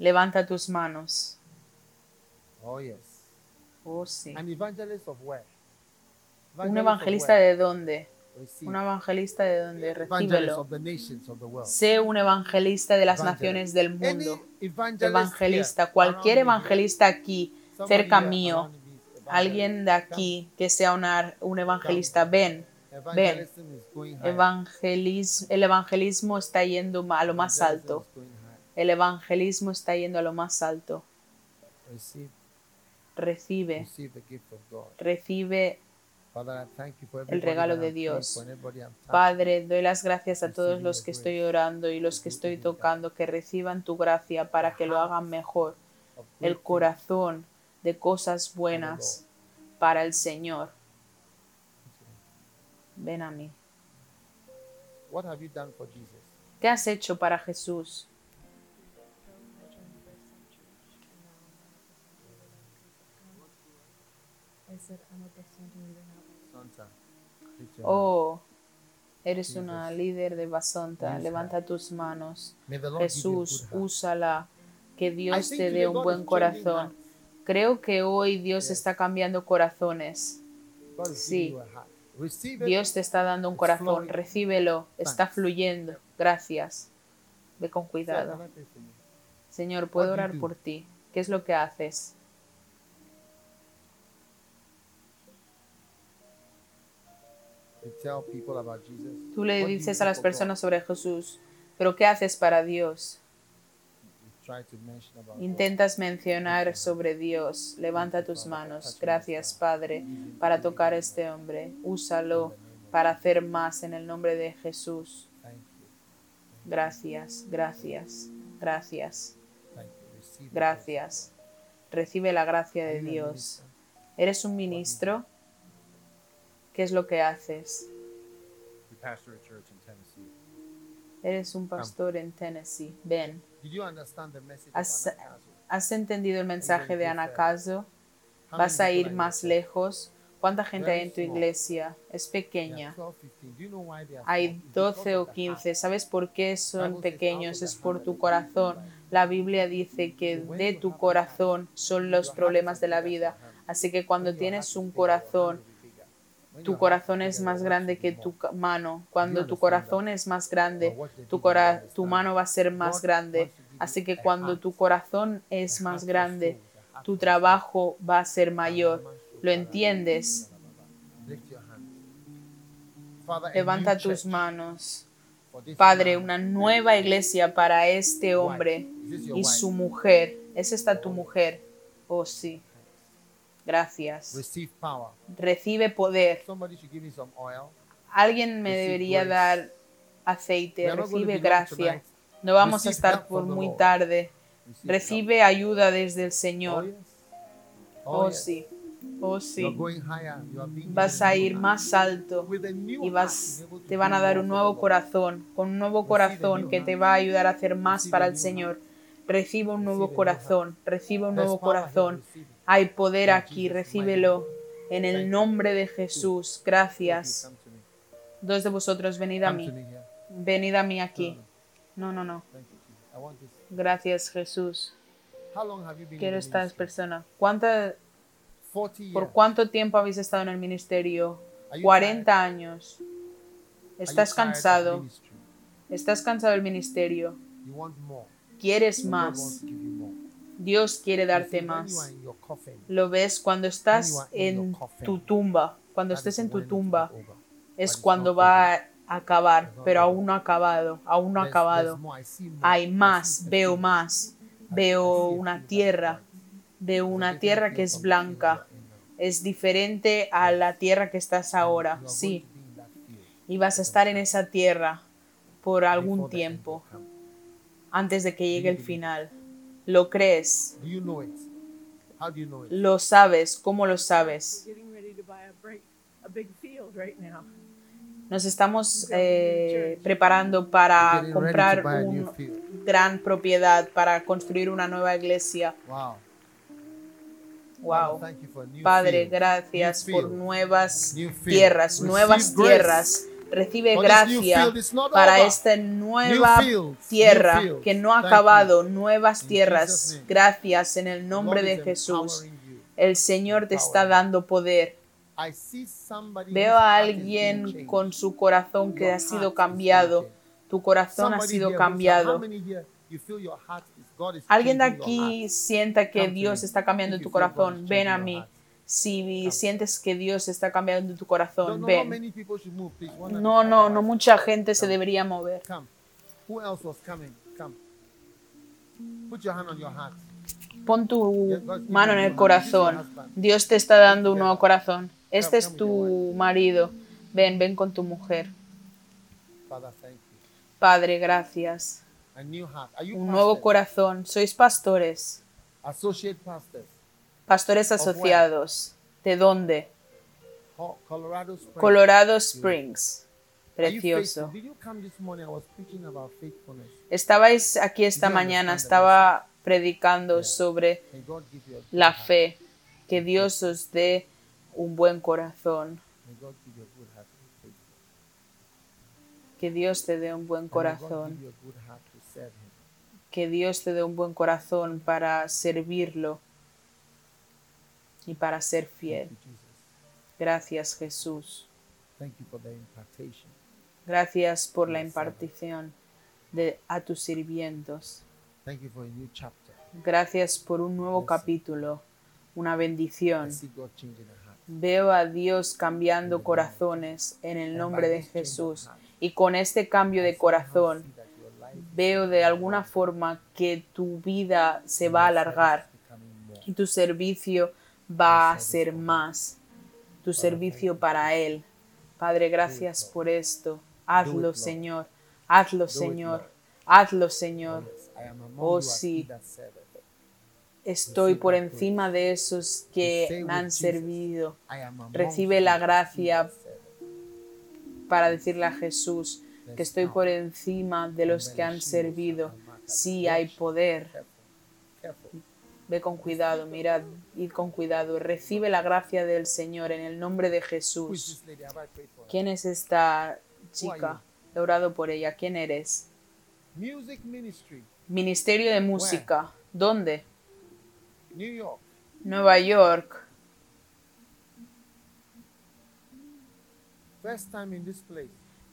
Levanta tus manos. Oh, yes. Oh, sí. An evangelist of where? ¿Un Evangelist of evangelista where? de dónde? Receive. Un evangelista de dónde? Recíbelo. of of. Sé un evangelista de las Evangelist. naciones del mundo. evangelist Evangelista. here, Cualquier evangelista aquí, cerca mío. Alguien de aquí que sea una- un evangelista. Ven. Ven. El evangelismo está yendo a lo más alto. El evangelismo está yendo a lo más alto. Recibe, recibe. El regalo de Dios. Padre, doy las gracias a todos los que estoy orando y los que estoy tocando, que reciban tu gracia para que lo hagan mejor. El corazón de cosas buenas para el Señor. Ven a mí. ¿Qué has hecho para Jesús? Oh, eres una Jesus. líder de Basonta. Use Levanta tus manos. Jesús, úsala. Que Dios te dé un buen corazón. Creo que hoy Dios está cambiando corazones. Sí. Dios te está dando un corazón. Recíbelo. Está fluyendo. Gracias. Ve con cuidado. Señor, puedo orar por ti. ¿Qué es lo que haces? Tú le dices a las personas sobre Jesús, pero ¿qué haces para Dios? Intentas mencionar sobre Dios. Levanta tus manos. Gracias, Padre, para tocar a este hombre. Úsalo para hacer más en el nombre de Jesús. Gracias, gracias, gracias, gracias. Recibe la gracia de Dios. ¿Eres un ministro? ¿Qué es lo que haces? Eres un pastor en Tennessee. Ven. Has, has entendido el mensaje de Anacaso? vas a ir más lejos. ¿Cuánta gente hay en tu iglesia? Es pequeña. Hay 12 o 15. ¿Sabes por qué son pequeños? Es por tu corazón. La Biblia dice que de tu corazón son los problemas de la vida. Así que cuando tienes un corazón, tu corazón es más grande que tu mano. Cuando tu corazón es más grande, tu, cora- tu mano va a ser más grande. Así que cuando tu corazón es más grande, tu trabajo va a ser mayor. ¿Lo entiendes? Levanta tus manos. Padre, una nueva iglesia para este hombre y su mujer. ¿Es esta tu mujer? Oh, sí. Gracias. Receive power. Recibe poder. Somebody should give me some oil. Alguien me Receive debería grace. dar aceite. Recibe gracia. No vamos a estar por muy tarde. Receive Recibe ayuda desde el. Oh, Señor. yes. Oh, yes. sí. Oh, sí. Vas a ir más alto y vas, te van a dar un nuevo corazón, con un nuevo corazón que te va a ayudar a hacer más para el Señor. Recibe un nuevo corazón, recibe un nuevo There's power here. corazón. Hay poder aquí, recíbelo. En el nombre de Jesús, gracias. Dos de vosotros, venid a mí. Venid a mí aquí. No, no, no. Gracias, Jesús. Quiero ministry? personas. ¿Cuánta, 40 ¿Por cuánto tiempo habéis estado en el ministerio? Are you 40 años. Estás cansado. Estás cansado del ministerio. Quieres más. Dios quiere darte más. Lo ves cuando estás en tu tumba. Cuando estés en tu tumba es cuando va a acabar, pero aún no ha acabado. Aún no ha acabado. Hay más, veo más. Veo una tierra. a una tierra que es blanca. Es diferente a la tierra que estás ahora. Sí. Y vas a estar en esa tierra por algún tiempo, antes de que llegue el final. ¿Lo crees? Do you know it? How do you know it? ¿Lo sabes? ¿Cómo lo sabes? getting ready to buy a break, a big field right now. Nos estamos eh, preparando para comprar una gran propiedad, para construir una nueva iglesia. Wow. Wow. Padre, gracias por nuevas tierras, Receive nuevas tierras. Recibe gracia para esta nueva tierra que no ha acabado, nuevas tierras. Gracias en el nombre de Jesús. El Señor te está dando poder. Veo a alguien con su corazón que ha sido cambiado. Tu corazón ha sido cambiado. Alguien de aquí sienta que Dios está cambiando tu corazón, ven a mí. Si sientes que Dios está cambiando tu corazón, ven. No, no, no mucha gente se debería mover. Pon tu mano en el corazón. Dios te está dando un nuevo corazón. Este es tu marido. Ven, ven con tu mujer. Padre, gracias. Un nuevo corazón. Sois pastores. Pastores asociados. ¿De dónde? Co- Colorado Springs. Precioso. Estabais aquí esta mañana, estaba predicando sobre la fe. Que Dios os dé un buen corazón. Que Dios te dé un buen corazón. Que Dios te dé un buen corazón para servirlo y para ser fiel. Gracias Jesús. Gracias por la impartición de, a tus sirvientos. Gracias por un nuevo capítulo, una bendición. Veo a Dios cambiando corazones en el nombre de Jesús. Y con este cambio de corazón veo de alguna forma que tu vida se va a alargar y tu servicio va a ser más. Tu servicio para Él. Padre, gracias por esto. Hazlo, Señor. Hazlo, Señor. Hazlo, Señor. Oh, sí. Estoy por encima de esos que me han servido. Recibe la gracia para decirle a Jesús que estoy por encima de los que han servido. Sí hay poder. Ve con cuidado, mirad, id con cuidado. Recibe la gracia del Señor en el nombre de Jesús. her? ¿Quién es esta chica? He orado por ella. ¿Quién eres? Ministerio de Música. ¿Dónde? Nueva York.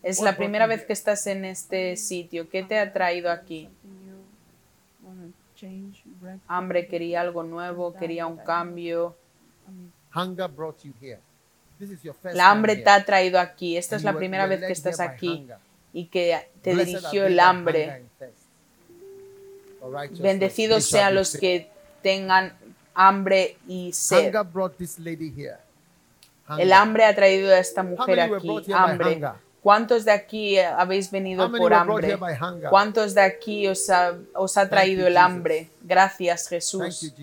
Es la primera vez que estás en este sitio. ¿Qué te ha traído aquí? Hambre, quería algo nuevo, quería un cambio. I mean, Hunger brought you here. This is your first La hambre time te here. ha traído aquí. Esta And es la primera vez que estás aquí y que te Blessed dirigió el hambre. Bendecidos sean los que tengan hambre y sed. Hunger brought this lady here. El hambre ha traído a esta mujer aquí. Hambre. ¿Cuántos de aquí habéis venido por hambre? ¿Cuántos de aquí os ha, os ha traído el hambre? Gracias Jesús.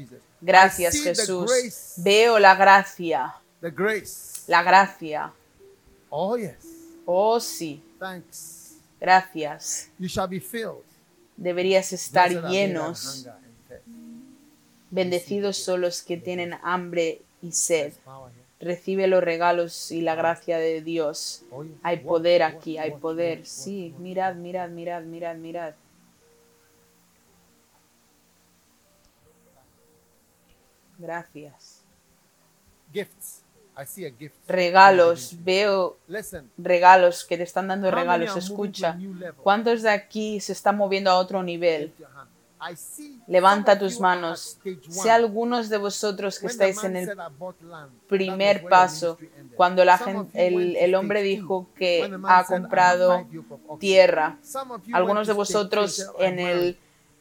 Gracias Jesús. Veo la gracia. La gracia. Oh. Oh sí. Gracias. Deberías estar llenos. Bendecidos son los que tienen hambre y sed. Recibe los regalos y la gracia de Dios. Hay poder aquí, hay poder. Sí, mirad, mirad, mirad, mirad, mirad. Gracias. Gifts. I see a gift. Regalos, veo regalos que te están dando regalos. Escucha? ¿cuántos de aquí se están moviendo a otro nivel? Levanta tus manos. one. algunos de vosotros que estáis en el primer paso, cuando la gente, el, hombre dijo que ha said, "I have comprado five yoke of oxen". tierra. Algunos de vosotros said, "I'm en el married",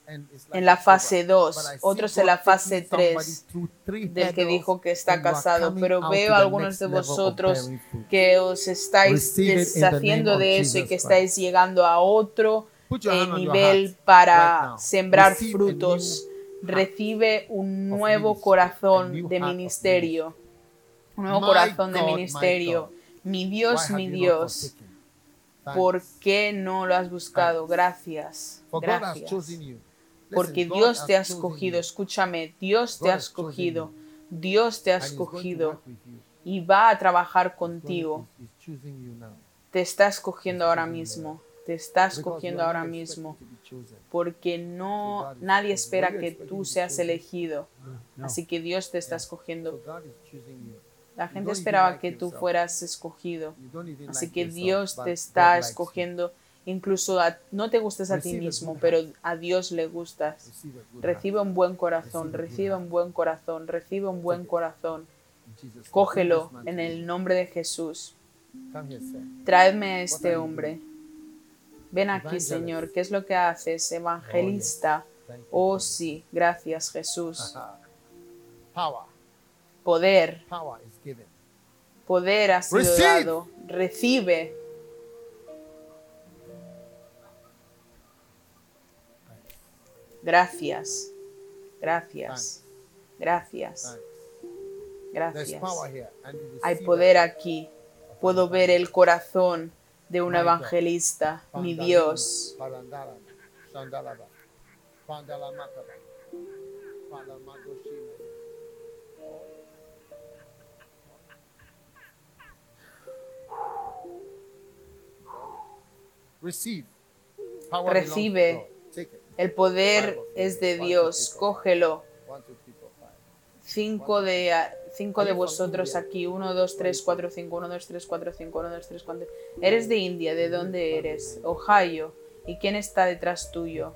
and it's like en la fase over. 2, But I see otros en la fase somebody 3 through three del que dijo que está casado, pero veo a algunos de vosotros que os estáis deshaciendo de eso y que estáis llegando a otro eh, nivel para sembrar frutos. Recibe un nuevo corazón de of ministerio. Un nuevo corazón de ministerio. Mi Dios, mi Dios. ¿Por qué no lo has buscado? Gracias. Gracias. Porque Dios te ha escogido. Escúchame, Dios te ha escogido. Dios te ha escogido y va a trabajar contigo. Te está escogiendo ahora mismo. Te está escogiendo ahora mismo. Porque no nadie espera que tú seas elegido. Así que Dios te está escogiendo. La gente esperaba que tú fueras escogido. Así que Dios te está escogiendo. Incluso a- no te gustas a ti mismo, pero a Dios le gustas. Recibe un buen corazón, recibe un buen corazón, recibe un buen corazón. Cógelo en el nombre de Jesús. Tráeme a este hombre. Ven aquí. Señor. ¿Qué es lo que haces, evangelista? Oh, sí. Gracias, Jesús. Poder. Poder ha sido dado. Recibe. Gracias. Gracias. Gracias. Gracias. Hay poder aquí. Puedo ver el corazón de un evangelista, mi Dios. Recibe. El poder es de Dios. Cógelo. One, two, three, four, five. Cinco de, cinco de vosotros aquí. Uno, dos, tres, cuatro, cinco. Uno, dos, tres, cuatro, cinco. Uno, dos, tres, cuatro. Eres de India. ¿De dónde eres? Ohio. ¿Y quién está detrás tuyo?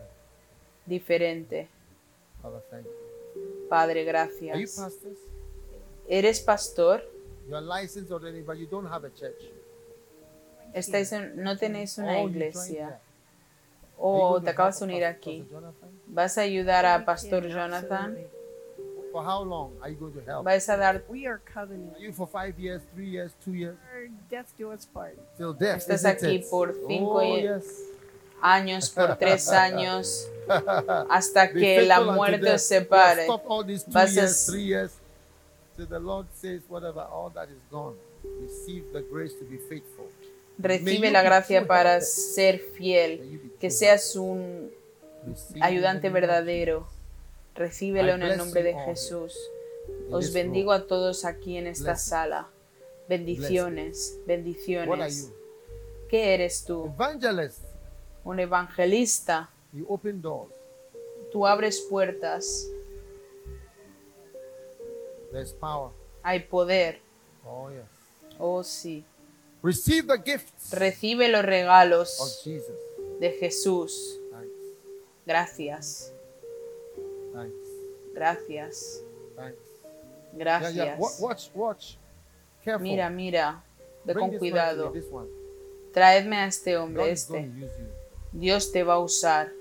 Diferente. Padre, gracias. ¿Eres pastor? Estáis en- no tenéis una Oh, iglesia. O going te acabas de unir aquí. Pastor Jonathan? ¿Vas a ayudar a Pastor Jonathan? For how long are you going to help? ¿Vais a dar We are covenant. Are you for five years, three years, two years? Our death do us part. Till death. Estás aquí it? por cinco oh, yes. años por tres años hasta que la muerte os separe? Stop all these two Vas a years, three years. So the Lord says, whatever, all that is gone. Receive the grace to be faithful. Recibe la gracia para ser fiel, que seas un ayudante verdadero. Recíbelo en el nombre de Jesús. Os bendigo a todos aquí en esta sala. Bendiciones, bendiciones. ¿Qué eres tú? Un evangelista. Tú abres puertas. Hay poder. Oh. Oh sí. Receive the gifts Recibe los regalos de Jesús. Gracias. Gracias. Thanks. Yeah, yeah. Gracias. Watch, watch. Mira, mira. Ve Bring con cuidado. Traedme a este hombre, este. Dios te va a usar.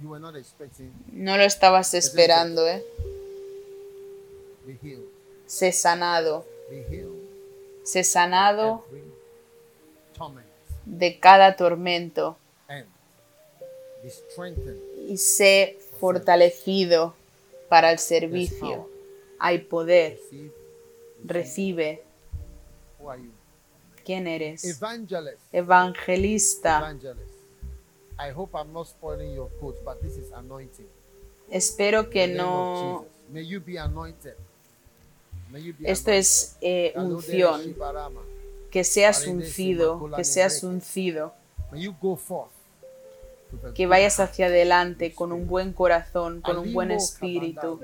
You were not expecting. No lo estabas esperando, ¿eh? Sé sanado. Sé sanado de cada tormento. Y sé fortalecido para el servicio. Hay poder. Recibe. Who are you? ¿Quién eres? Evangelist. Evangelista. Evangelist. I hope I'm not spoiling your quote, but this is anointing. Espero que no... Esto es eh, unción. Que seas uncido. Que seas uncido. Que vayas hacia adelante con un buen corazón, con un buen espíritu.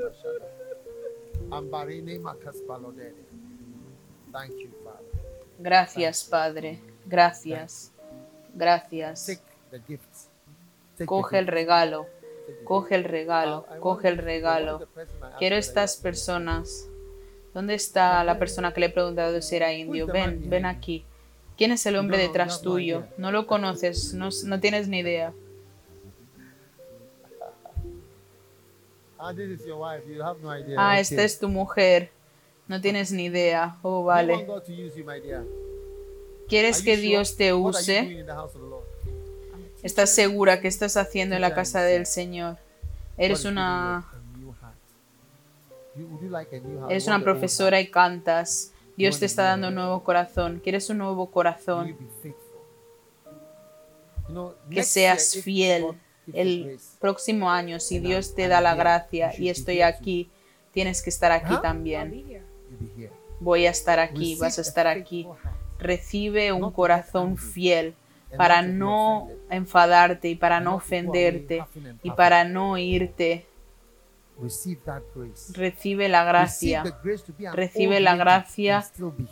Gracias, Padre. Gracias. Gracias. Coge el regalo. Coge el regalo. Coge el regalo. Quiero estas personas. ¿Dónde está la persona que le he preguntado si era indio? Ven, ven aquí. ¿Quién es el hombre detrás tuyo? No lo conoces, no, no tienes ni idea. Ah, this is your wife. You have no idea. Ah, Okay. esta es tu mujer. No tienes ni idea. Oh, vale. ¿Quieres que? Dios te use? ¿Estás segura que estás haciendo en la casa del Señor? Eres una, eres una profesora y cantas. Dios te está dando un nuavo corazón. ¿Quieres un nuevo corazón? Que seas fiel. El próximo año, si Dios te da la gracia y estoy aquí, tienes que estar aquí también. Voy a estar aquí, vas a estar aquí. Recibe un corazón fiel para no enfadarte y para no ofenderte y para no irte. Recibe la gracia Recibe la gracia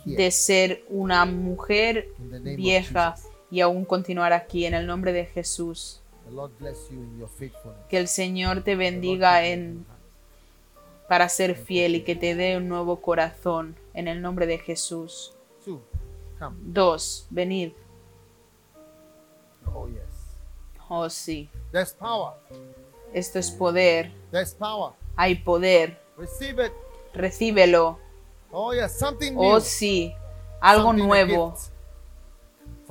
de ser una mujer vieja y aún continuar aquí en el nombre de Jesús. Que el Señor te bendiga en para ser fiel y que te dé un nuevo corazón en el nombre de Jesús. Dos, venid. Oh. Oh sí, esto es poder. Hay poder. Recíbelo. Oh. Oh sí, algo nuevo.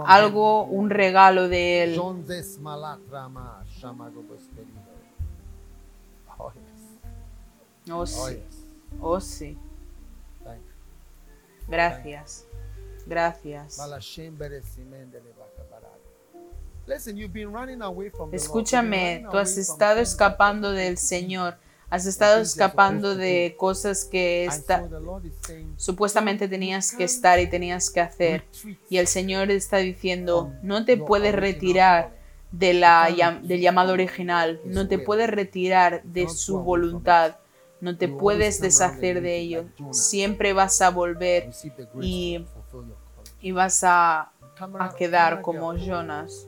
Algo, un regalo de. Él. Shamagobesperido. Oh. Oh Oh sí, oh sí. Gracias. Gracias. Escúchame, tú has estado escapando del Señor. Has estado escapando de cosas que saying, supuestamente tenías que estar y tenías que hacer. Y el Señor está diciendo, no te puedes retirar de la, del llamado original, no te puedes retirar de su voluntad, no te puedes deshacer de ello. Siempre vas a volver y, y vas a, a quedar como Jonas.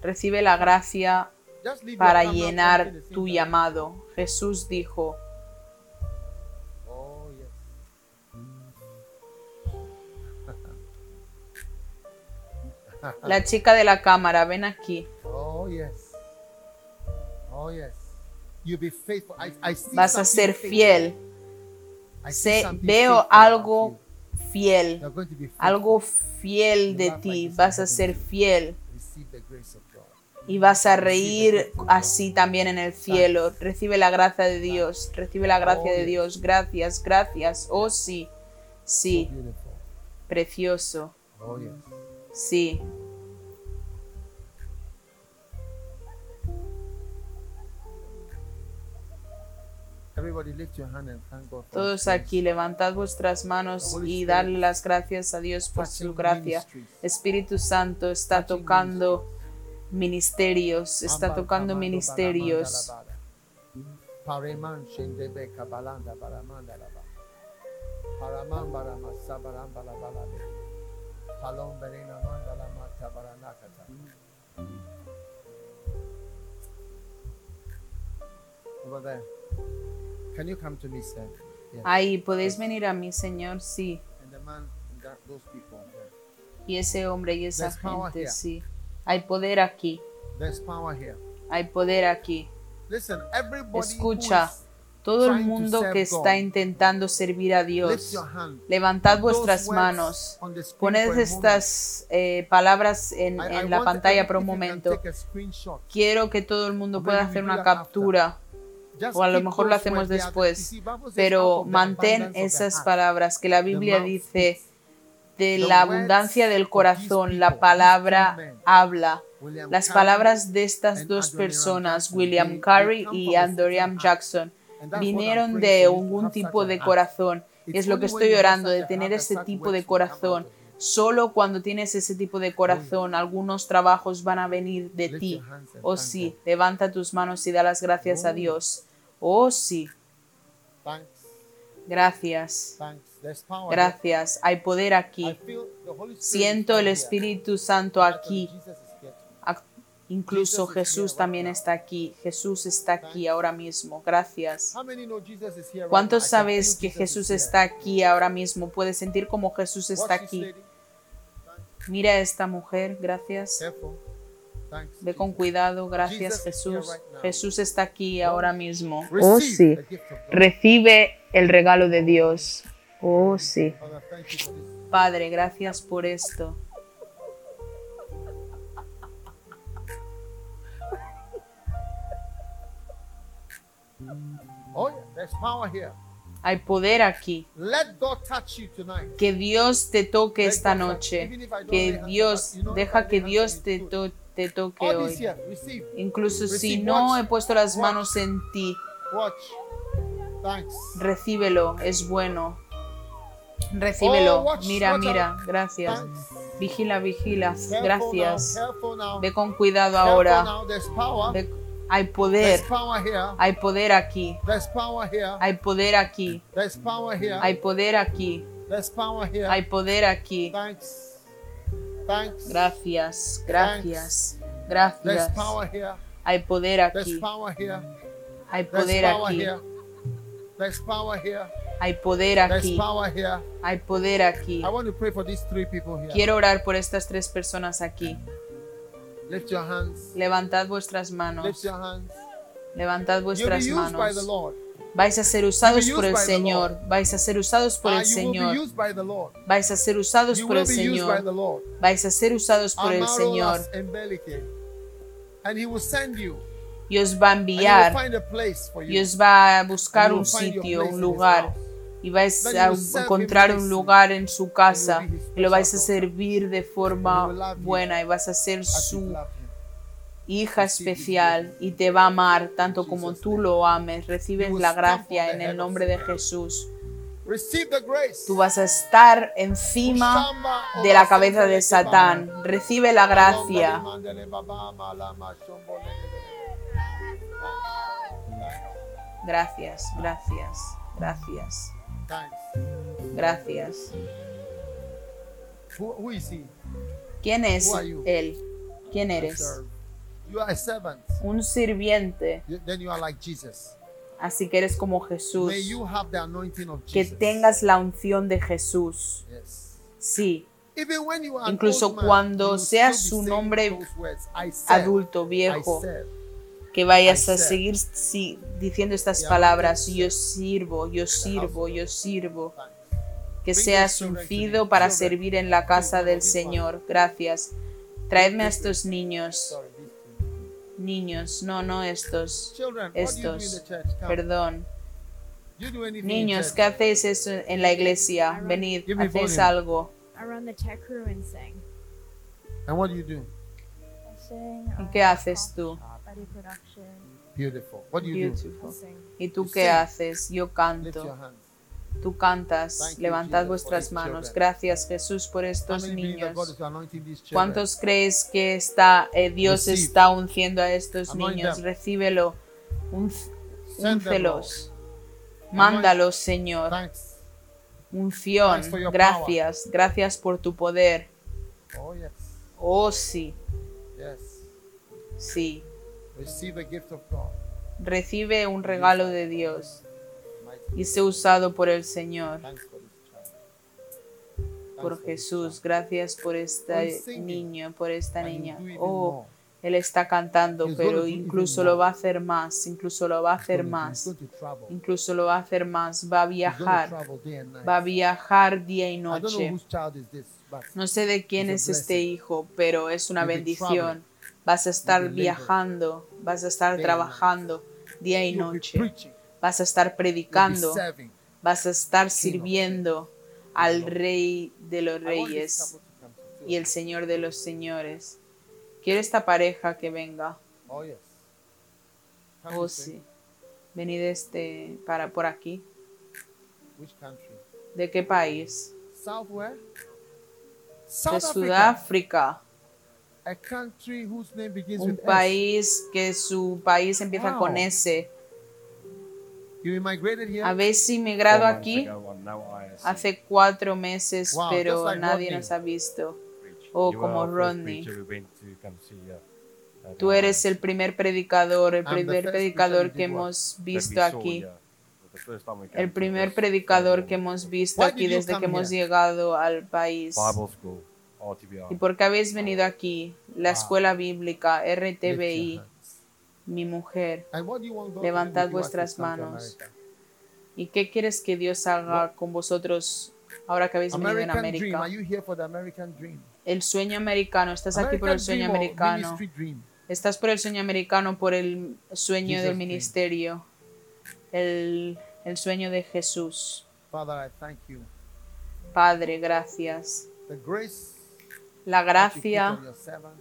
Recibe la gracia para llenar tu llamado. Jesús dijo. Oh yes. la chica de la cámara, ven aquí, Oh yes. Oh yes. You be faithful. I, I see vas a ser fiel. I see something veo algo fiel, algo fiel de ti, vas a ser fiel y vas a reír así también en el cielo. Recibe la gracia de Dios, recibe la gracia de Dios. Gracias, gracias. Oh sí, sí. Precioso. Sí. Todos aquí, levantad vuestras manos y darle las gracias a Dios por su gracia. Espíritu Santo está tocando ministerios, está tocando ministerios. Ahí, ¿podéis venir a mí, Señor? Sí. Y ese hombre y esa gente, sí. Hay poder aquí, There's power here. hay poder aquí. Listen, everybody Escucha, todo el mundo que está intentando servir a Dios, levantad vuestras manos. Poned estas eh, palabras en, en la pantalla por un momento. Quiero que todo el mundo pueda hacer una captura o a lo mejor lo hacemos después, pero mantén esas palabras que la Biblia dice. De la abundancia del corazón, la palabra habla. Las palabras de estas dos personas, William Carey y from a Andoriam certain heart. Jackson, vinieron de algún tipo de corazón. Es lo que estoy orando, de tener ese tipo de corazón. Solo cuando tienes ese tipo de corazón, algunos trabajos van a venir de ti. Oh sí, levanta tus manos y da las gracias a. Dios. Oh sí, gracias, Gracias. Hay poder aquí. Siento el. Espíritu Santo aquí. Incluso Jesús también está aquí. Jesús está aquí ahora mismo. Gracias. ¿Cuántos sabes que Jesús está aquí ahora mismo? Puedes sentir como Jesús está aquí. Mira a esta mujer, gracias. Ve con cuidado, gracias Jesús. Jesús está aquí ahora mismo. Oh sí, recibe el regalo de Dios. Oh sí. Padre, gracias por esto. Oh, yeah, there's power here. Hay poder aquí. Let God touch you tonight. Que Dios te toque Let esta God noche. Que Dios, you, you know, deja que Dios on te, you, to- te toque All hoy. receive. Incluso si no Watch. he puesto las Watch. manos en ti, Watch. Thanks. recíbelo, es bueno. Recíbelo. Oh, Mira, mira, gracias. Vigila, vigila. Gracias. Ve con cuidado ahora. Ve- hay poder. Hay poder aquí. Hay poder aquí. Hay poder aquí. Hay poder aquí. Gracias, gracias, gracias. Hay poder aquí. Hay poder aquí. Hay poder aquí. Hay poder aquí. I want to pray for these three people here. Quiero orar por estas tres personas aquí. Lift your hands. Levantad vuestras manos. Levantad vuestras manos. Vais a ser usados por el Señor. Vais a ser usados por Ah, el be Señor. Vais a ser usados por el Señor. Vais a ser usados por el Señor. Y os va a enviar. Y os va a buscar un sitio, un lugar. Y vais a encontrar un lugar en su casa. Y lo vais a servir de forma buena. Y vas a ser su hija especial. Y te va a amar tanto como tú lo ames. Recibes la gracia the en el of nombre de. Jesús. Tú vas a estar encima de la cabeza de Satán. Recibe la gracia. Gracias, gracias, gracias, Gracias. Who, who is he? ¿Quién es Who are you? él? ¿Quién eres? You are a servant. Un sirviente. You- Then you are like Jesus. Así que eres como Jesús. May you have the anointing of Que tengas la unción de Jesús. Yes. Sí, Even when you are an Incluso man, cuando seas un hombre words, adulto, I viejo, serve. Que vayas a seguir sí, diciendo estas palabras. Yo sirvo, yo sirvo, yo sirvo. Que seas ungido para servir en la casa del. Señor. Gracias. Traedme a estos niños. Niños, no, no estos. Estos. Perdón. Niños? ¿qué hacéis eso en la iglesia? Venid, hacéis algo. I run the tech crew and sing. And what do you do? I sing. ¿Y qué haces tú? Production. Beautiful. What do you do? Beautiful. Sing. ¿Y tú You qué sing. haces? Yo canto. Tú cantas. Levantad vuestras manos. Gracias, Jesús, por estos niños. ¿Cuántos crees que está, eh, Dios Receive. está unciendo a estos Anoint niños? them. Recíbelo. Mándalos, Señor. Thanks. Unción. Thanks Gracias. Gracias por tu poder. Oh, yes. Oh, sí. Yes. Sí. Recibe un regalo de Dios y sé usado por el Señor. Por Jesús. Gracias por este niño, por esta niña. Oh. Él está cantando, pero incluso lo va a hacer más. Incluso lo va a hacer más. Incluso lo va a hacer más. Va a viajar. Va a viajar día y noche. No sé de quién es este hijo, pero es una bendición. Vas a estar viajando, vas a estar trabajando día y noche. Vas a estar predicando, vas a estar sirviendo al Rey de los Reyes y el Señor de los Señores. Quiero esta pareja que venga. Oh, Oh, sí. Venid este para por aquí. ¿De qué país? De. Sudáfrica. A country whose name begins Un with S. país que su país empieza Wow. con S. You immigrated here? Habéis inmigrado Four months aquí hace cuatro meses, Wow, pero like nadie Rodney. nos ha visto. preach. Oh, como Rodney. uh, at Tú eres el primer predicador, el primer predicador que hemos visto aquí. El to primer predicador que hemos visto aquí desde que hemos llegado al país. RTBI. ¿Y por qué habéis venido aquí? La Wow. escuela bíblica, RTBI, mi mujer. Levantad vuestras manos. ¿Y qué quieres que Dios haga con vosotros ahora que habéis venido en. América? El sueño americano, estás aquí por el sueño americano. Estás por el sueño americano, por el sueño del ministerio, el, el sueño de Jesús. Padre, gracias. La gracia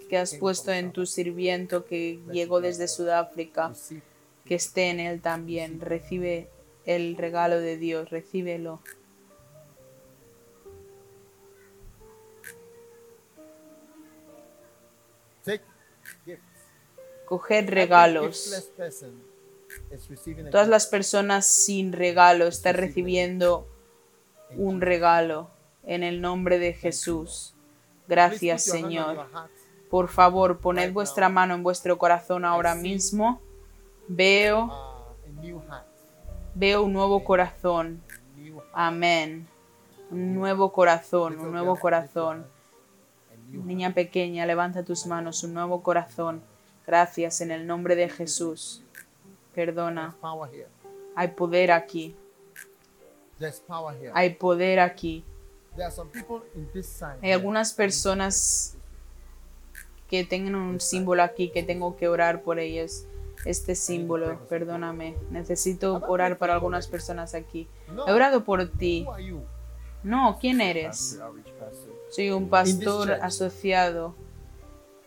que has puesto en tu sirviento que llegó desde Sudáfrica, que esté en él también. Recibe el regalo de Dios, recíbelo. Every regalos. Todas las personas sin regalo están recibiendo un regalo en el nombre de Jesús. Gracias, Señor. Por favor, poned vuestra mano en vuestro corazón ahora mismo. Veo, Uh, heart. veo un nuevo corazón. Amén. Un nuevo corazón, un nuevo corazón. Niña pequeña, levanta tus manos, un nuevo corazón. Gracias en el nombre de Jesús. Perdona. Hay poder aquí. Hay poder aquí. There are some people in this side. Hay algunas personas que tengan un símbolo aquí que tengo que orar por ellos. Este símbolo, perdóname. Necesito orar para algunas personas aquí. No. He orado por ti. No, ¿quién eres? Soy un pastor asociado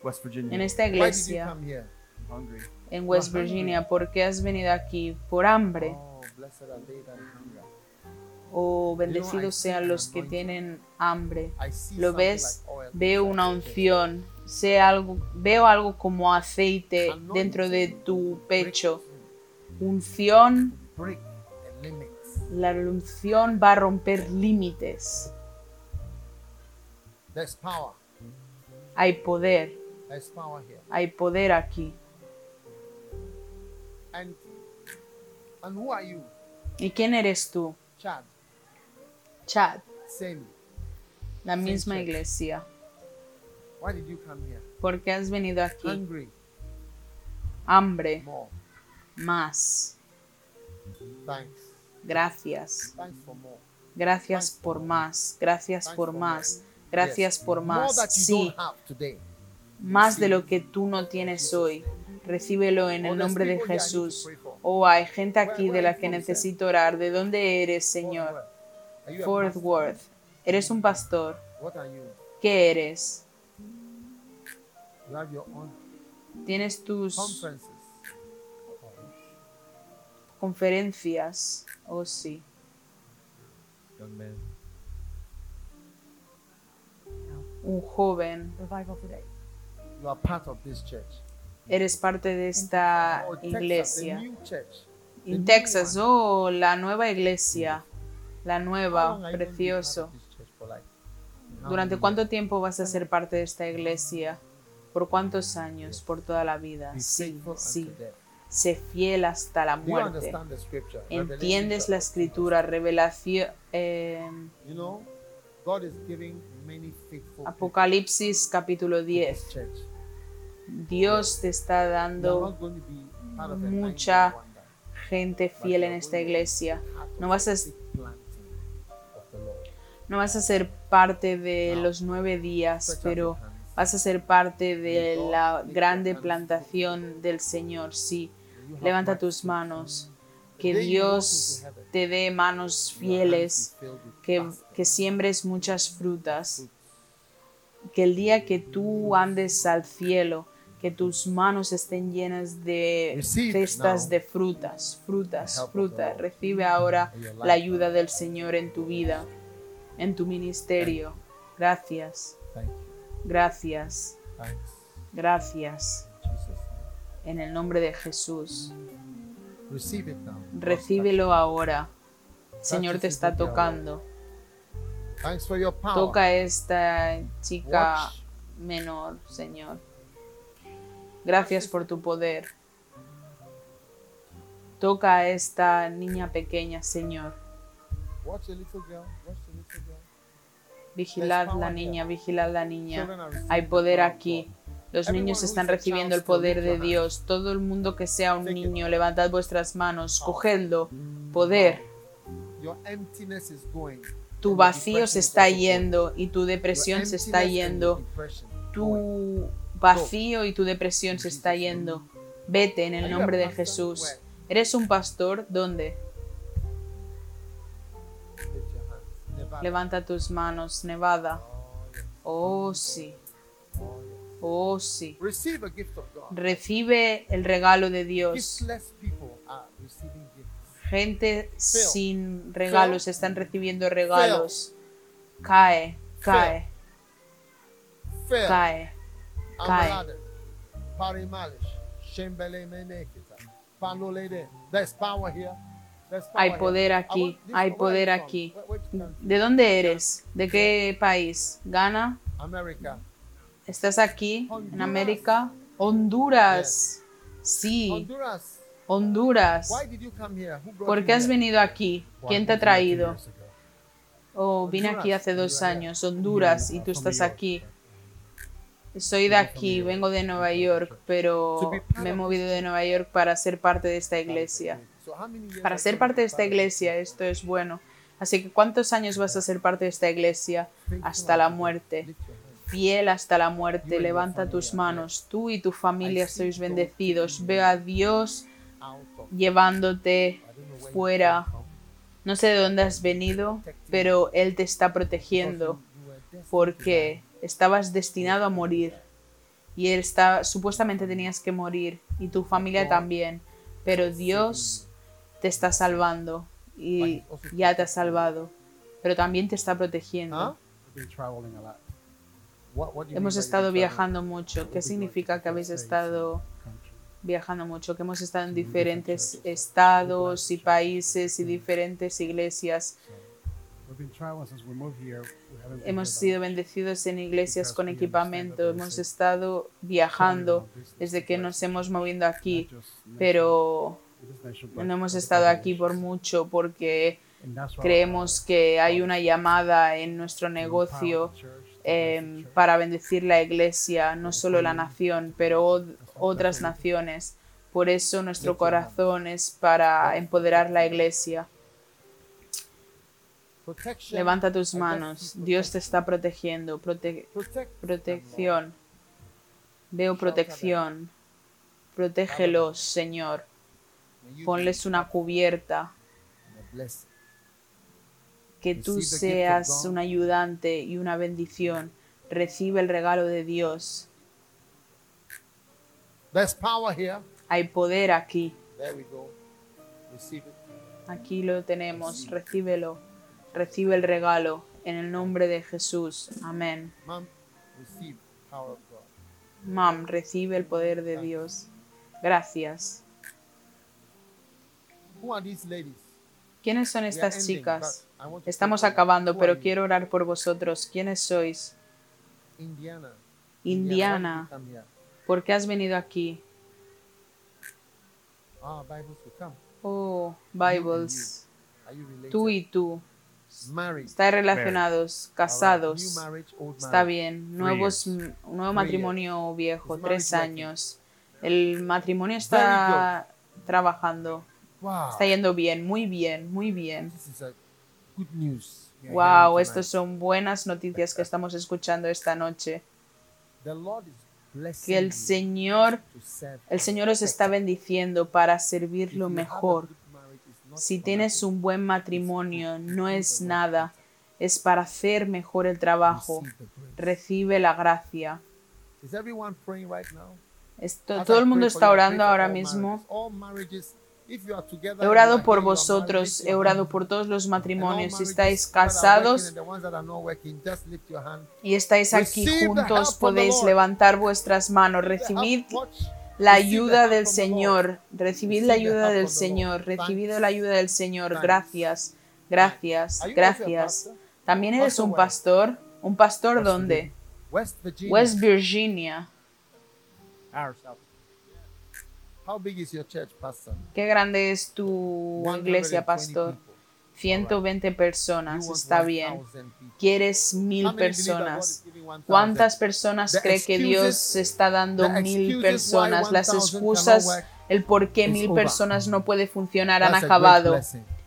West Virginia, en esta iglesia en West Virginia. ¿Por qué has venido aquí? Por hambre. Oh, bendecidos sean los que tienen hambre. ¿Lo ves? Veo una unción. Sé algo, veo algo como aceite dentro de tu pecho. Unción. La unción va a romper límites. Hay poder. Hay poder aquí. ¿Y quién eres tú? Chad. Chad, Same. la misma church. iglesia. Why did you come here? ¿Por qué has venido aquí? Hungry. Hambre, More. más. Thanks. Gracias. Thanks for more. Gracias por más. Gracias Thanks por más. more. Gracias Yes. por más. Sí, today. más de lo que tú no tienes hoy. Recíbelo en el nombre de Jesús. Oh, hay gente aquí de la que necesito orar. ¿De dónde eres, Señor? Fort Worth. Eres un pastor. ¿Qué eres? Tienes tus conferencias. Oh sí. Un joven. Revival today. You are part of this church. Eres parte de esta Oh, iglesia. En Texas, oh, la nueva iglesia. La nueva, part precioso. ¿Durante cuánto tiempo vas a ser parte de esta iglesia? ¿Por cuántos años? Por toda la vida. Sí, sí. Sé fiel hasta la muerte. ¿Entiendes la escritura? Revelación. eh, Apocalipsis capítulo people to 10. this church. Dios te está dando mucha gente fiel en esta iglesia. No vas a, no vas a ser parte de los nueve días, out pero vas a ser parte de la grande plantación del Señor. Sí, levanta tus manos. Que Dios te dé manos fieles, que, que siembres muchas frutas. Que el día que tú andes al cielo, que tus manos estén llenas de cestas de frutas, frutas, frutas. Recibe ahora la ayuda del Señor en tu vida, en tu ministerio. Gracias, gracias, gracias. En el nombre de Jesús. Recíbelo ahora. El Señor te está tocando. Toca a esta chica menor, Señor. Gracias por tu poder. Toca a esta niña pequeña, Señor. Vigilad la niña, vigilad la niña. Hay poder aquí. Los niños están recibiendo el poder de. Dios. Todo el mundo que sea un niño, levantad vuestras manos, cogedlo. Poder. Your emptiness is going. Tu vacío se está yendo y tu depresión se está yendo. Tu vacío y tu depresión se está yendo. Vete en el nombre de? Jesús. ¿Eres un pastor? ¿Dónde? Levanta tus manos, Nevada. Oh, sí, Oh, sí. Recibe el regalo de Dios. Gente sin regalos están recibiendo regalos. Cae, cae, cae. cae. There's power here. Hay poder aquí, hay poder aquí. ¿De dónde eres? ¿De qué país? ¿Ghana? America. ¿Estás aquí en América? Honduras. Sí, Honduras. ¿Por qué has venido aquí? ¿Quién te ha traído? Oh, vine aquí hace dos años, Honduras, y tú estás aquí. Soy de aquí, vengo de Nueva York, pero me he movido de Nueva York para ser parte de esta iglesia. Para ser parte de esta iglesia, esto es bueno. Así que, ¿cuántos años vas a ser parte de esta iglesia? Hasta la muerte. Fiel hasta la muerte. Levanta tus manos. Tú y tu familia sois bendecidos. Veo a Dios llevándote fuera. No sé de dónde has venido, pero Él te está protegiendo porque estabas destinado a morir. Y Él está, supuestamente tenías que morir y tu familia también. Pero Dios te está salvando y ya te ha salvado. Pero también te está protegiendo. Huh? We've been traveling a lot. What, what do you Hemos estado viajando mucho. ¿Qué significa que habéis estado viajando mucho? Que hemos estado en diferentes estados y países y diferentes iglesias. Hemos sido bendecidos en iglesias con equipamiento. Hemos estado viajando desde que nos hemos movido aquí, pero no hemos estado aquí por mucho porque creemos que hay una llamada en nuestro negocio em, para bendecir la iglesia, no solo la nación, pero otras naciones. Por eso nuestro corazón es para empoderar la iglesia. Levanta tus manos. Dios te está protegiendo. Prote- protección. Veo protección. Protégelos, Señor. Ponles una cubierta. Que tú seas un ayudante y una bendición. Recibe el regalo de Dios. Hay poder aquí. Aquí lo tenemos, recíbelo, recibe el regalo en el nombre de Jesús. Amén. Mam, recibe el poder de Dios. Gracias. Who are these ladies? ¿Quiénes son We are estas chicas? but I want to Estamos pray for you. acabando, Who pero are you? quiero orar por vosotros. ¿Quiénes sois? Indiana. Indiana. why did you come here? ¿Por qué has venido aquí? Ah. Oh, Bibles. Tú y tú. Married. Estáis relacionados, casados. All right. New marriage, old Está bien. Nuevos, nuevo matrimonio o viejo, tres años. El matrimonio está trabajando. Wow. Está yendo bien, muy bien, muy bien. This is a good news. Wow, estas son buenas noticias que estamos escuchando esta noche. The Lord is blessing Que el Señor, el Señor os está bendiciendo para servirlo mejor. Si tienes un buen matrimonio, no es nada, es para hacer mejor el trabajo. Recibe la gracia. Esto, todo el mundo está orando ahora mismo. He orado por vosotros, he orado por todos los matrimonios. Si estáis casados y estáis aquí juntos, podéis levantar vuestras manos. Recibid la ayuda del. Señor. Recibid la ayuda del. Señor. Recibid la ayuda del Señor. Gracias, gracias, gracias. También eres un pastor. ¿Un pastor dónde? West Virginia. How big is your church, Pastor? Qué grande es tu 120 iglesia, pastor. people. 120 personas, You want está bien. 1,000 people. Quieres mil personas. is giving 1,000? ¿Cuántas personas cree que Dios está dando mil personas? Las 1,000 excusas, el por qué mil personas no puede funcionar han acabado.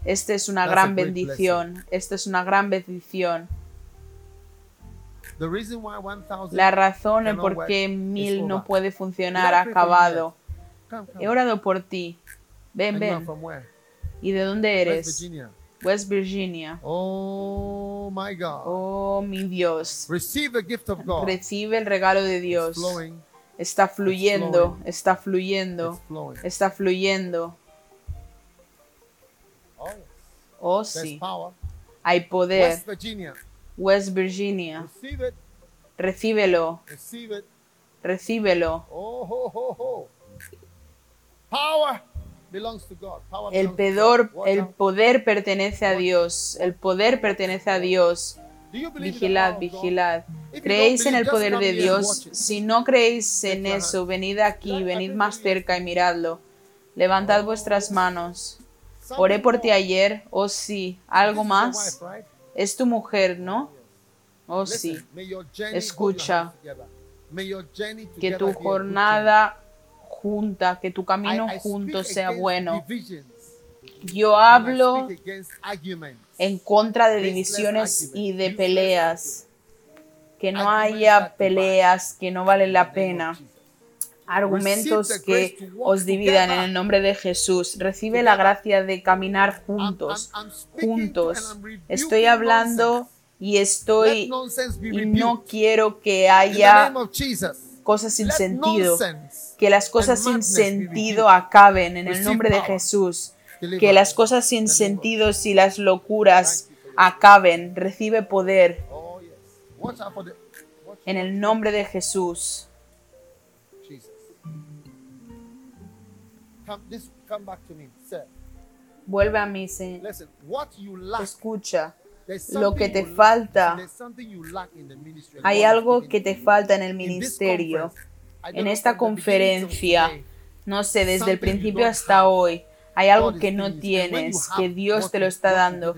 Esta es una gran bendición. Esta es una gran bendición. The reason why 1,000 La razón en por qué mil no puede funcionar ha acabado. He orado por ti. Ven, ven. from where? ¿Y de dónde West eres? Virginia. West Virginia. Oh my God. Oh, mi Dios. Receive the gift of God. Recibe el regalo de It's Dios. flowing. Está fluyendo, flowing. está fluyendo, It's está fluyendo. Oh, yes. Oh, sí. power. Hay poder. West Virginia. West Virginia. Recíbelo, it. recíbelo. Oh, ho, ho, ho. Power belongs to God. Power El pedor, el poder pertenece a Dios. El poder pertenece a Dios. Vigilad, vigilad. ¿Creéis en el poder de Dios? Si no creéis en eso, venid aquí, venid más cerca y miradlo. Levantad vuestras manos. Oré por ti ayer. Oh sí. ¿Algo más? Es tu mujer, ¿no? Oh sí. Escucha. Que tu jornada junta, que tu camino junto sea bueno. Yo hablo en contra de divisiones y de peleas. Que no haya peleas que no valen la pena. Argumentos que os dividan en el nombre de Jesús. Recibe la gracia de caminar juntos. Juntos. Estoy hablando y estoy y no quiero que haya cosas sin sentido. Que las cosas sin sentido acaben en el nombre de. Jesús. Que las cosas sin sentidos y las locuras acaben. Recibe poder en el nombre de Jesús. Vuelve a mí, Señor. Escucha. lo que te falta. Hay algo que te falta en el ministerio. En esta conferencia, no sé, desde el principio hasta hoy, hay algo que no tienes, que Dios te lo está dando.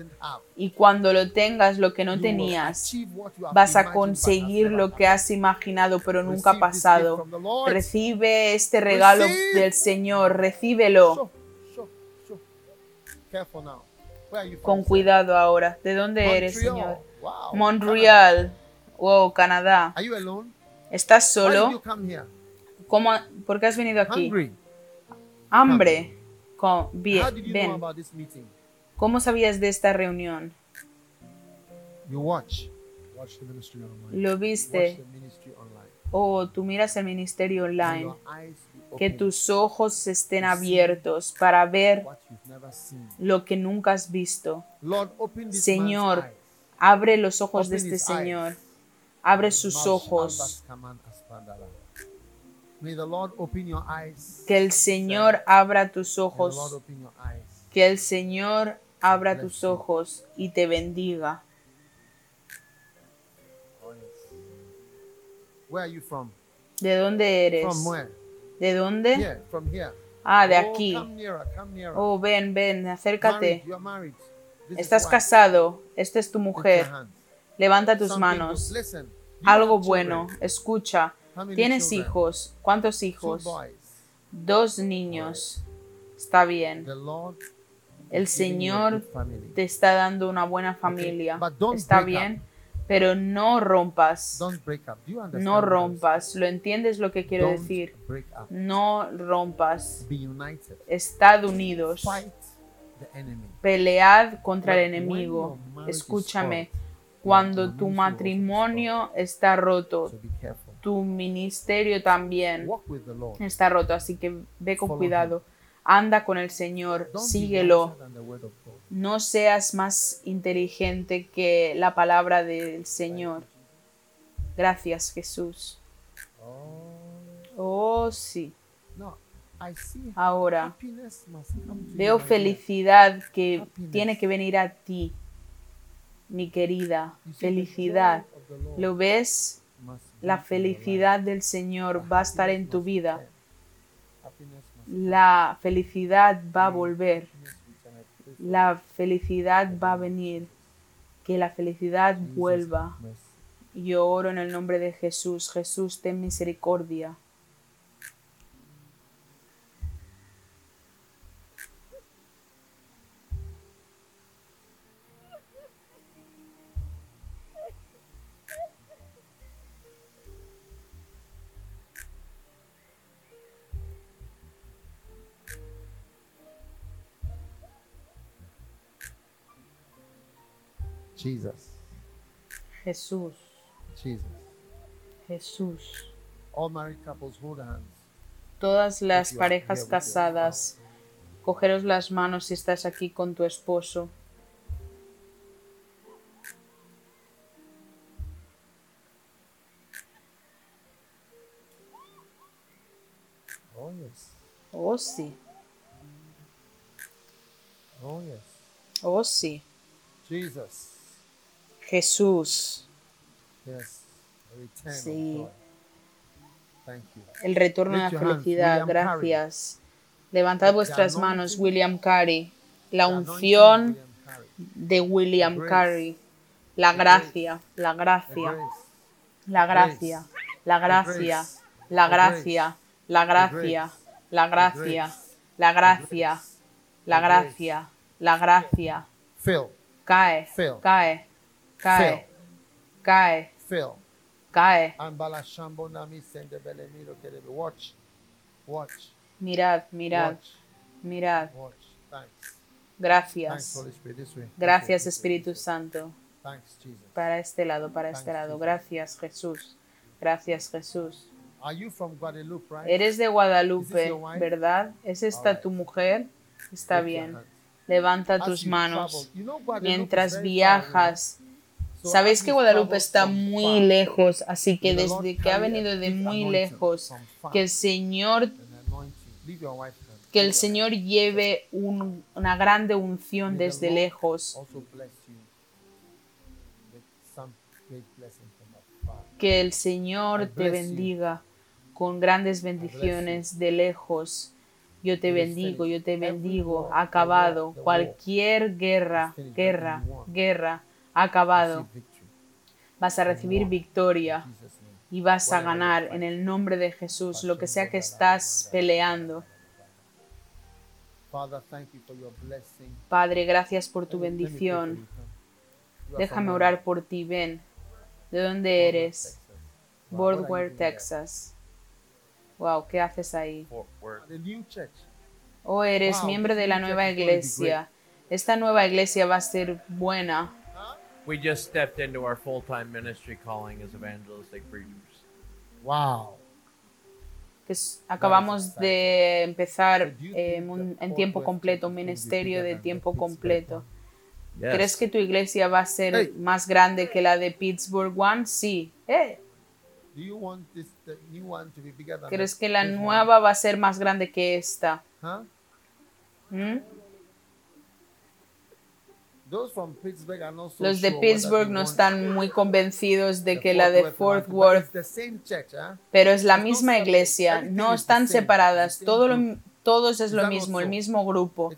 Y cuando lo tengas, lo que no tenías, vas a conseguir lo que has imaginado pero nunca ha pasado. Recibe este regalo del Señor, recíbelo con cuidado ahora. ¿De dónde eres. Señor? Montreal. Wow, Canadá. ¿Estás solo? ¿Cómo, ¿Por qué has venido aquí? Hungry. Hambre. Con, bien, did you know ven. about this meeting? ¿Cómo sabías de esta reunión? You watch. Watch the ministry online. ¿Lo viste? O tú miras el ministerio online que tus ojos estén abiertos para ver lo que nunca has visto. Lord, Señor, abre los ojos de este Señor. eyes. Abre sus ojos. Que el Señor abra tus May the Lord ojos. open your eyes. Que el Señor abra tus ojos y te bendiga. Oh, yes. Where are you from? ¿De dónde eres? From where? ¿De dónde? Here, from here. Ah, de Oh, aquí. come nearer, come nearer. Oh, ven, ven, acércate. Estás casado. Esta es tu mujer. Levanta tus manos. Algo bueno. children. Escucha. ¿Tienes hijos? ¿Cuántos hijos? Dos niños. Está bien. El Señor te está dando una buena familia. Está bien. Pero no rompas. No rompas. ¿Lo entiendes lo que quiero decir? No rompas. Be united. Estad unidos. Pelead contra el enemigo. Escúchame. Cuando tu matrimonio está roto. Tu ministerio también está roto. Así que ve con cuidado. Anda con el Señor. Síguelo. No seas más inteligente que la palabra del Señor. Gracias, Jesús. Oh, Oh, sí. Ahora veo felicidad que tiene que venir a ti, mi querida. Felicidad. ¿Lo ves? La felicidad del Señor va a estar en tu vida. La felicidad va a volver. La felicidad va a venir. Que la felicidad vuelva. mercy. Yo oro en el nombre de Jesús. Jesús, ten misericordia. Jesus. Jesús, Jesus. Jesús. All married couples hold hands. Todas las parejas casadas, cogeros las manos si estás aquí con tu esposo. Oh yes. Oh sí, Oh yes. oh sí. Jesus. Jesús. A Sí. el retorno de la felicidad. Gracias. Levantad vuestras manos, William Carey. La unción de William. Carey. La gracia, la gracia, la gracia, la gracia, la gracia, la gracia, la gracia, la gracia, la gracia, la gracia. Cae, Phil. Cae, cae, cae, Phil. cae. Watch. Watch. Mirad, mirad, Watch. mirad. Watch. Thanks. Thanks, Gracias. Holy Spirit. This way. Gracias, way. Espíritu Santo. Thanks, Jesus. Para este lado, para este lado. Gracias, Jesús. Gracias, Jesús. Are you from Guadeloupe, right? Eres de Guadalupe? ¿verdad? ¿Es esta Alright. tu mujer? Está Lift bien. Levanta As tus manos. you know Mientras viajas, sabéis que Guadalupe está muy lejos, así que desde que ha venido de muy lejos, que el Señor, que el Señor lleve un- una grande unción desde lejos, que el Señor te bendiga con grandes bendiciones de lejos. Yo te bendigo, yo te bendigo. Acabado. Cualquier guerra, guerra, guerra, acabado. Vas a recibir victoria y vas a ganar en el nombre de Jesús lo que sea que estás peleando. Padre, gracias por tu bendición. Déjame orar por ti, ven. ¿De dónde eres? Worth, Texas. Wow, ¿qué haces ahí? The new church. O eres miembro de la nueva iglesia. Esta nueva iglesia va a ser buena. We just stepped into our full time ministry calling as evangelistic preachers. Wow. que es- acabamos de empezar eh, un- en tiempo completo, un ministerio de tiempo completo. ¿Crees que tu iglesia va a ser Hey. más grande que la de Pittsburgh One? Sí. Eh, Do you want this the new one to be bigger than ¿Crees que la nueva va a ser más grande que esta? Huh? ¿Mm? Those from Pittsburgh are not so Los de Pittsburgh no están muy convencidos de que la de Fort Worth, pero es la misma iglesia, no están separadas, todo lo- todos es lo mismo, el mismo grupo.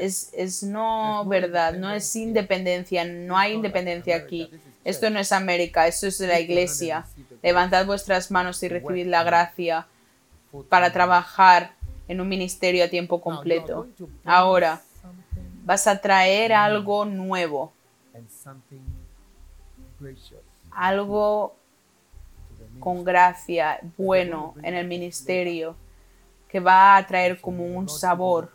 Es, es no verdad, no es independencia, no hay independencia aquí. Esto no es América, esto es la iglesia. Levantad vuestras manos y recibid la gracia para trabajar en un ministerio a tiempo completo. Ahora vas a traer algo nuevo, algo con gracia, bueno en el ministerio, que va a traer como un sabor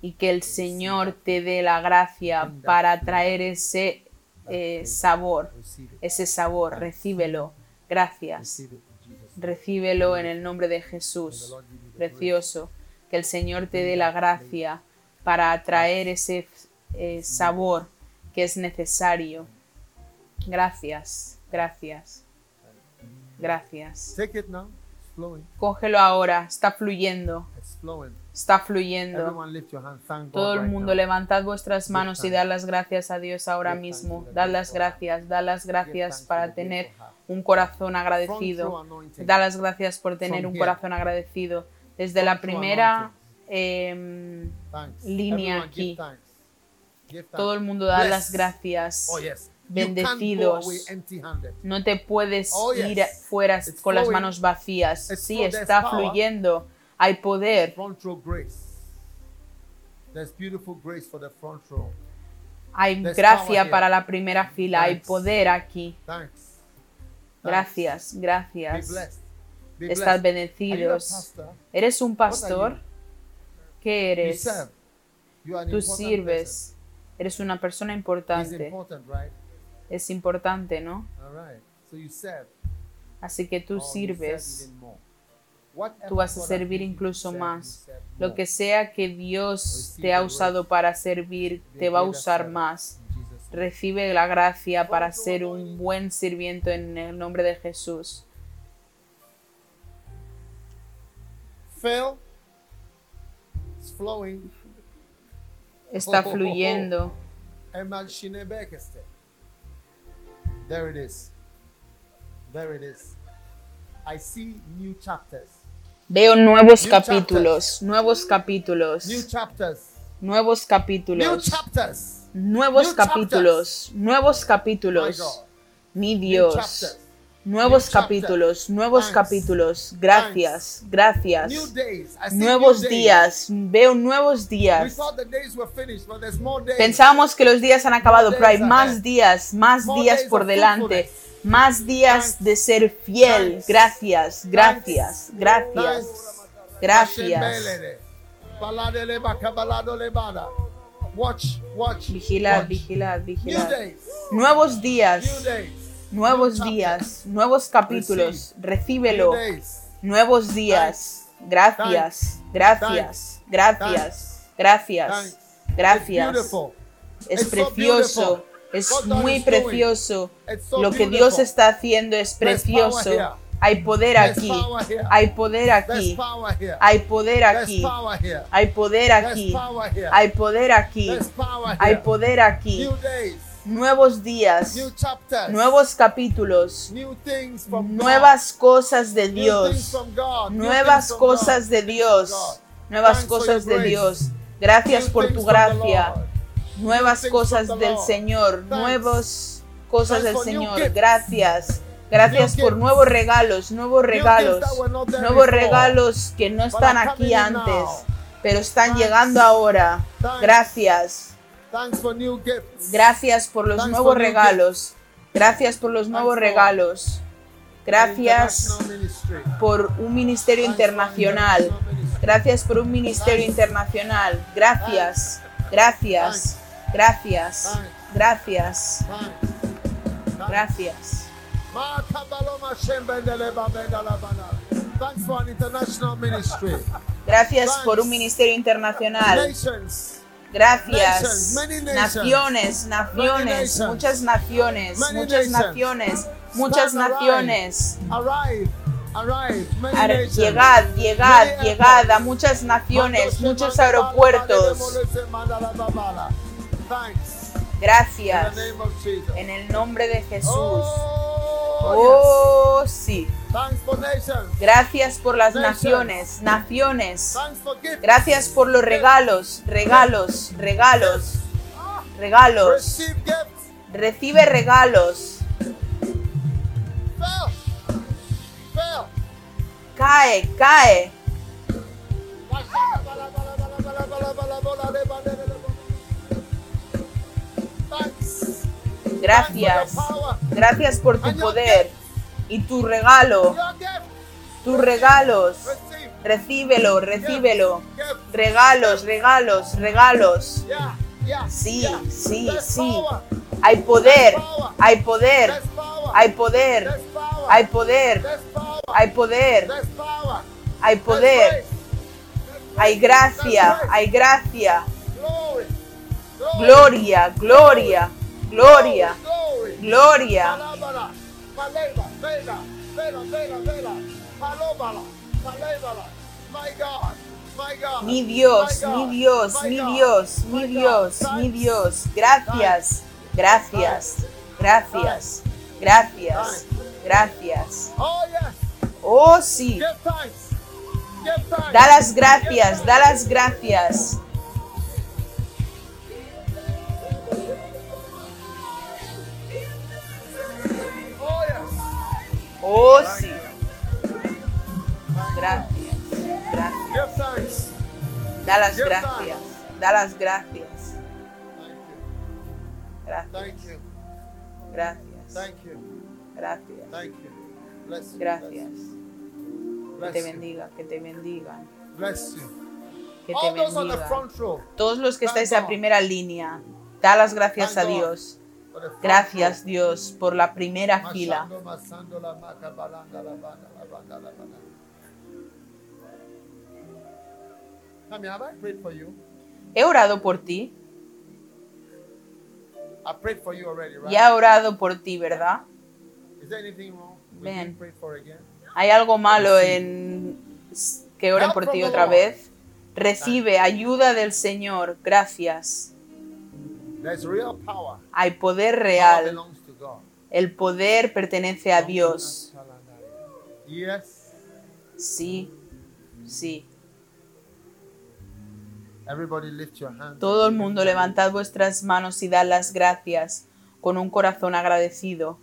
y que el Señor te dé la gracia para traer ese eh, sabor, ese sabor, recíbelo. Gracias. Recíbelo en el nombre de Jesús. Precioso. Que el Señor te dé la gracia para atraer ese eh, sabor que es necesario. Gracias, gracias, gracias. Take it now. Cógelo ahora, está fluyendo, está fluyendo. Todo el mundo levantad vuestras manos y dad las gracias a Dios ahora mismo. Dad las gracias, dad las gracias para tener un corazón agradecido. anointing. Da las gracias por tener un corazón agradecido. Desde la primera em, línea aquí. todo el mundo da Yes. las gracias. Oh, yes. Bendecidos. No te puedes Oh, yes. ir fuera It's con las manos vacías. It's Sí, está power. fluyendo. Hay poder. Front row grace. There's beautiful grace for the front row. Hay There's gracia para la primera fila. Hay poder aquí. Thanks. Gracias, Be gracias. blessed. Be blessed. Bendecidos. ¿Eres un pastor? ¿Qué You eres? serve. You are an Tú sirves. Eres una persona importante. important, right? Es importante, ¿no? All right. So you serve. Así que tú Oh, sirves. Tú vas a servir incluso más. Lo que sea que Dios te ha usado para servir, te va a usar más. Recibe la gracia para ser un buen sirviento en el nombre de Jesús. Phil, flowing. Está Oh, oh, oh, fluyendo. Emal Shinebekeste. There it is. There it is. I see new chapters. Veo nuevos New capítulos, nuevos capítulos, New chapters. nuevos New capítulos, chapters. nuevos new capítulos, nuevos capítulos. Mi Dios. Nuevos capítulos, nuevos Thanks. capítulos. Gracias, gracias. Nuevos días, veo nuevos días. Pensábamos que los días han acabado, pero hay más días, más días por delante, más días de ser fiel. Gracias, gracias, gracias, gracias. Vigilad, vigilad, vigilad. Nuevos días. Nuevos días, nuevos capítulos. Recíbelo. Nuevos días. Gracias, gracias, gracias, gracias, gracias. Es precioso, es muy precioso. Lo que. Dios está haciendo es precioso. Hay poder aquí, hay poder aquí, hay poder aquí, hay poder aquí, hay poder aquí, hay poder aquí. Nuevos días, nuevos capítulos, nuevas cosas de Dios. nuevas cosas de Dios, nuevas cosas de. Dios. Gracias por tu gracia, nuevas cosas del. Señor, nuevas cosas del Señor. Gracias. Gracias por nuevos regalos, nuevos regalos, nuevos regalos que no están aquí antes, pero están llegando ahora. Gracias. Gracias por los nuevos regalos. Gracias por los nuevos regalos. Gracias por un ministerio internacional. Gracias por un ministerio internacional. Gracias. Gracias. Gracias. Gracias. Gracias. Gracias por un ministerio internacional. Gracias. Nations, many nations. Naciones, naciones, Many muchas naciones, Many muchas naciones, muchas naciones. Arrive. Arrive. Llegad, llegad, llegad a muchas naciones, muchos aeropuertos. Gracias. En el nombre de Jesús. Oh, Oh, sí. Gracias por las naciones, naciones. Gracias por los regalos, regalos, regalos, regalos. Recibe regalos. Cae, cae. Gracias. Gracias por tu poder y tu regalo, tus regalos. Recíbelo, recíbelo. Regalos, regalos, regalos. Sí, sí, sí. Hay poder, hay poder, hay poder, hay poder, hay poder, hay poder, hay gracia, hay gracia. Gloria, gloria, gloria, gloria. Palabra. Vela. Vela. Vela. Vela. My God. Mi Dios, mi Dios, mi. Dios, mi. Dios, mi. Dios. Gracias, gracias, gracias, gracias, gracias. Oh. Oh, sí. Da las gracias, da las gracias. Oh, sí. Gracias, gracias. Da las gracias, da las gracias. Gracias, gracias, gracias, gracias. Que te bendiga, que te you. que te row. Todos los que estáis en la primera línea, da las gracias a Dios. Gracias. Dios por la primera fila. He orado por ti. Ya he orado por ti, ¿verdad? Ven. ¿Hay algo malo en que oren por ti otra vez? Recibe ayuda del Señor. Gracias. There's real power. Hay poder real. El poder pertenece a Dios. Yes. Sí, sí. Everybody lift your hands. Todo el mundo levantad vuestras manos y dad las gracias con un corazón agradecido.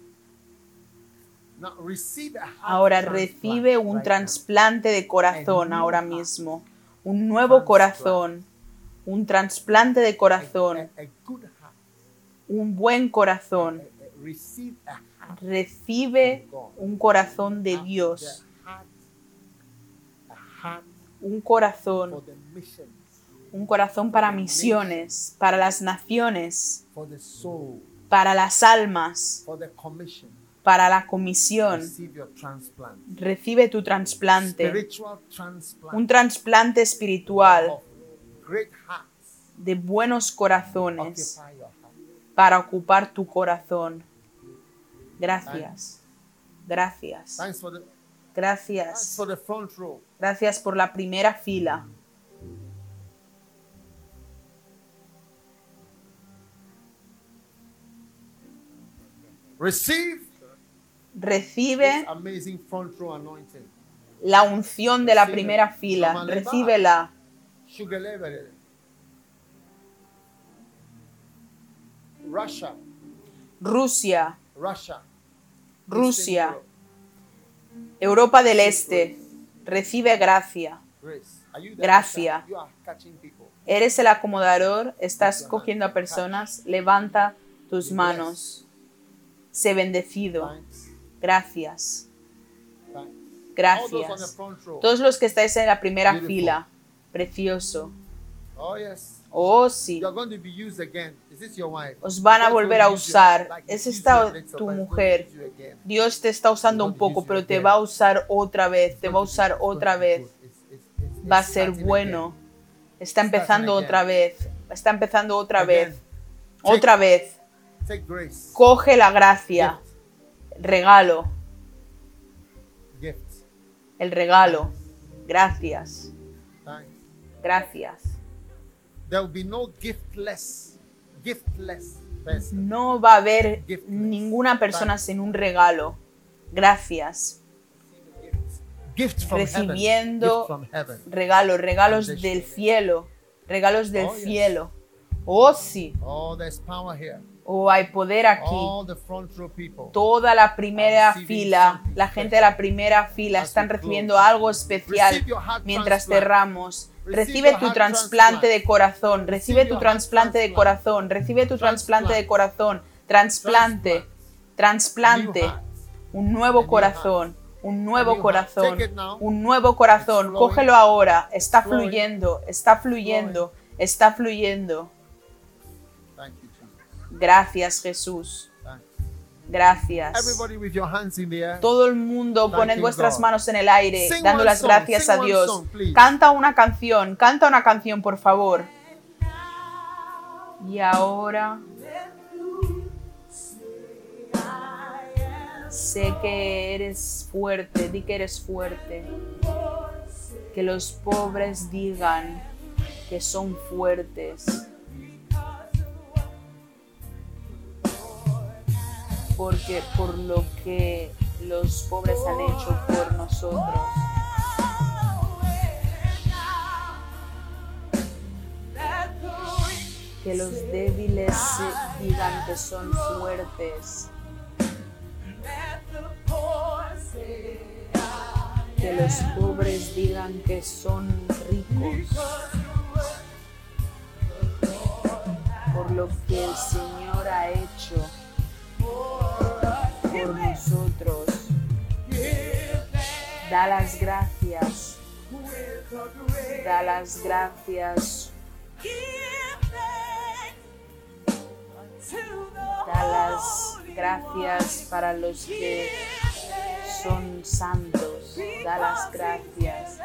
Ahora recibe un trasplante de corazón ahora mismo. Un nuevo corazón. Un trasplante de corazón. Un buen corazón. Recibe un corazón de Dios. Un corazón. Un corazón para misiones, para las naciones, para las almas, para la comisión. Recibe tu trasplante. Un trasplante espiritual. De buenos corazones para ocupar tu corazón. Gracias. Gracias. Gracias. Gracias por la primera fila. Recibe la unción de la primera fila. Recíbela. Russia, Rusia, Russia, Rusia, Europa del Este. Recibe gracia. Gracia. Eres el acomodador, estás cogiendo a personas. Levanta tus manos. Sé bendecido. Gracias. Gracias. Todos los que estáis en la primera fila. Precioso. Oh yes. Oh, sí. Os van a volver a usar. Es esta tu mujer. Dios te está usando un poco, pero te va a usar otra vez, te va a usar otra vez. Va a ser bueno. Está empezando otra vez. Está empezando otra vez. Otra vez. Coge la gracia. Regalo. El regalo. Gracias. Gracias. There will be no giftless, giftless person. No va a haber Giftless. ninguna persona sin un regalo. Gracias. Gift from Recibiendo heaven. Gift from heaven. Regalos, regalos del cielo. Regalos del Oh, yes. cielo. Oh, sí. Oh, there's power here. Oh, hay poder aquí. Toda la primera fila, la gente de la primera fila están recibiendo algo especial mientras cerramos. Recibe tu trasplante de corazón, recibe tu trasplante de corazón, recibe tu trasplante de corazón, trasplante, trasplante, un nuevo corazón, un nuevo corazón, un nuevo corazón, cógelo ahora, está fluyendo, está fluyendo, está fluyendo. Gracias Jesús, gracias. Todo el mundo poned vuestras manos en el aire, dando las gracias a Dios. Canta una canción, canta una canción, por favor. Y ahora sé que eres fuerte, di que eres fuerte. Que los pobres digan que son fuertes. Porque por lo que los pobres han hecho por nosotros. Que los débiles digan que son fuertes. Que los pobres digan que son ricos. Por lo que el Señor ha hecho por nosotros. Da las gracias. Da las gracias. Da las gracias para los que son santos. Da las gracias.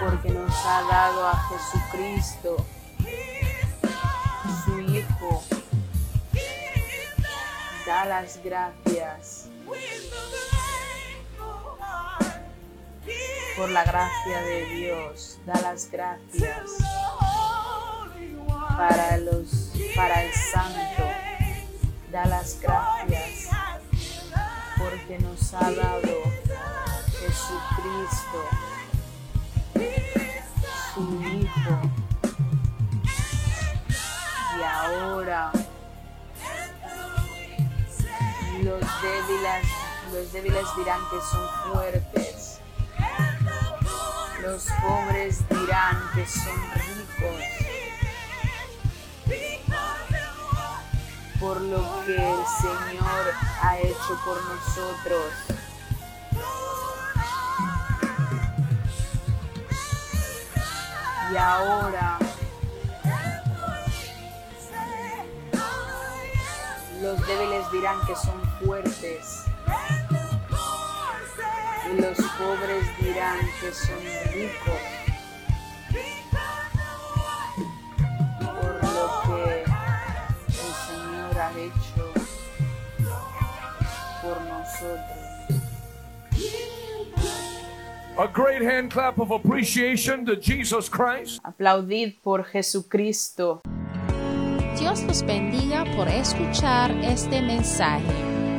Porque nos ha dado a Jesucristo, Da las gracias por la gracia de Dios. Da las gracias para los para el santo. Da las gracias porque nos ha dado Jesucristo, su Hijo. Y ahora los débiles, los débiles dirán que son fuertes. Los pobres dirán que son ricos. Por lo que el Señor ha hecho por nosotros. Y ahora los débiles dirán que son fuertes. Y los pobres dirán que son ricos. Por lo que el Señor ha hecho por nosotros. A great hand clap of appreciation to Jesus Christ. Aplaudid por Jesucristo. Dios los bendiga por escuchar este mensaje.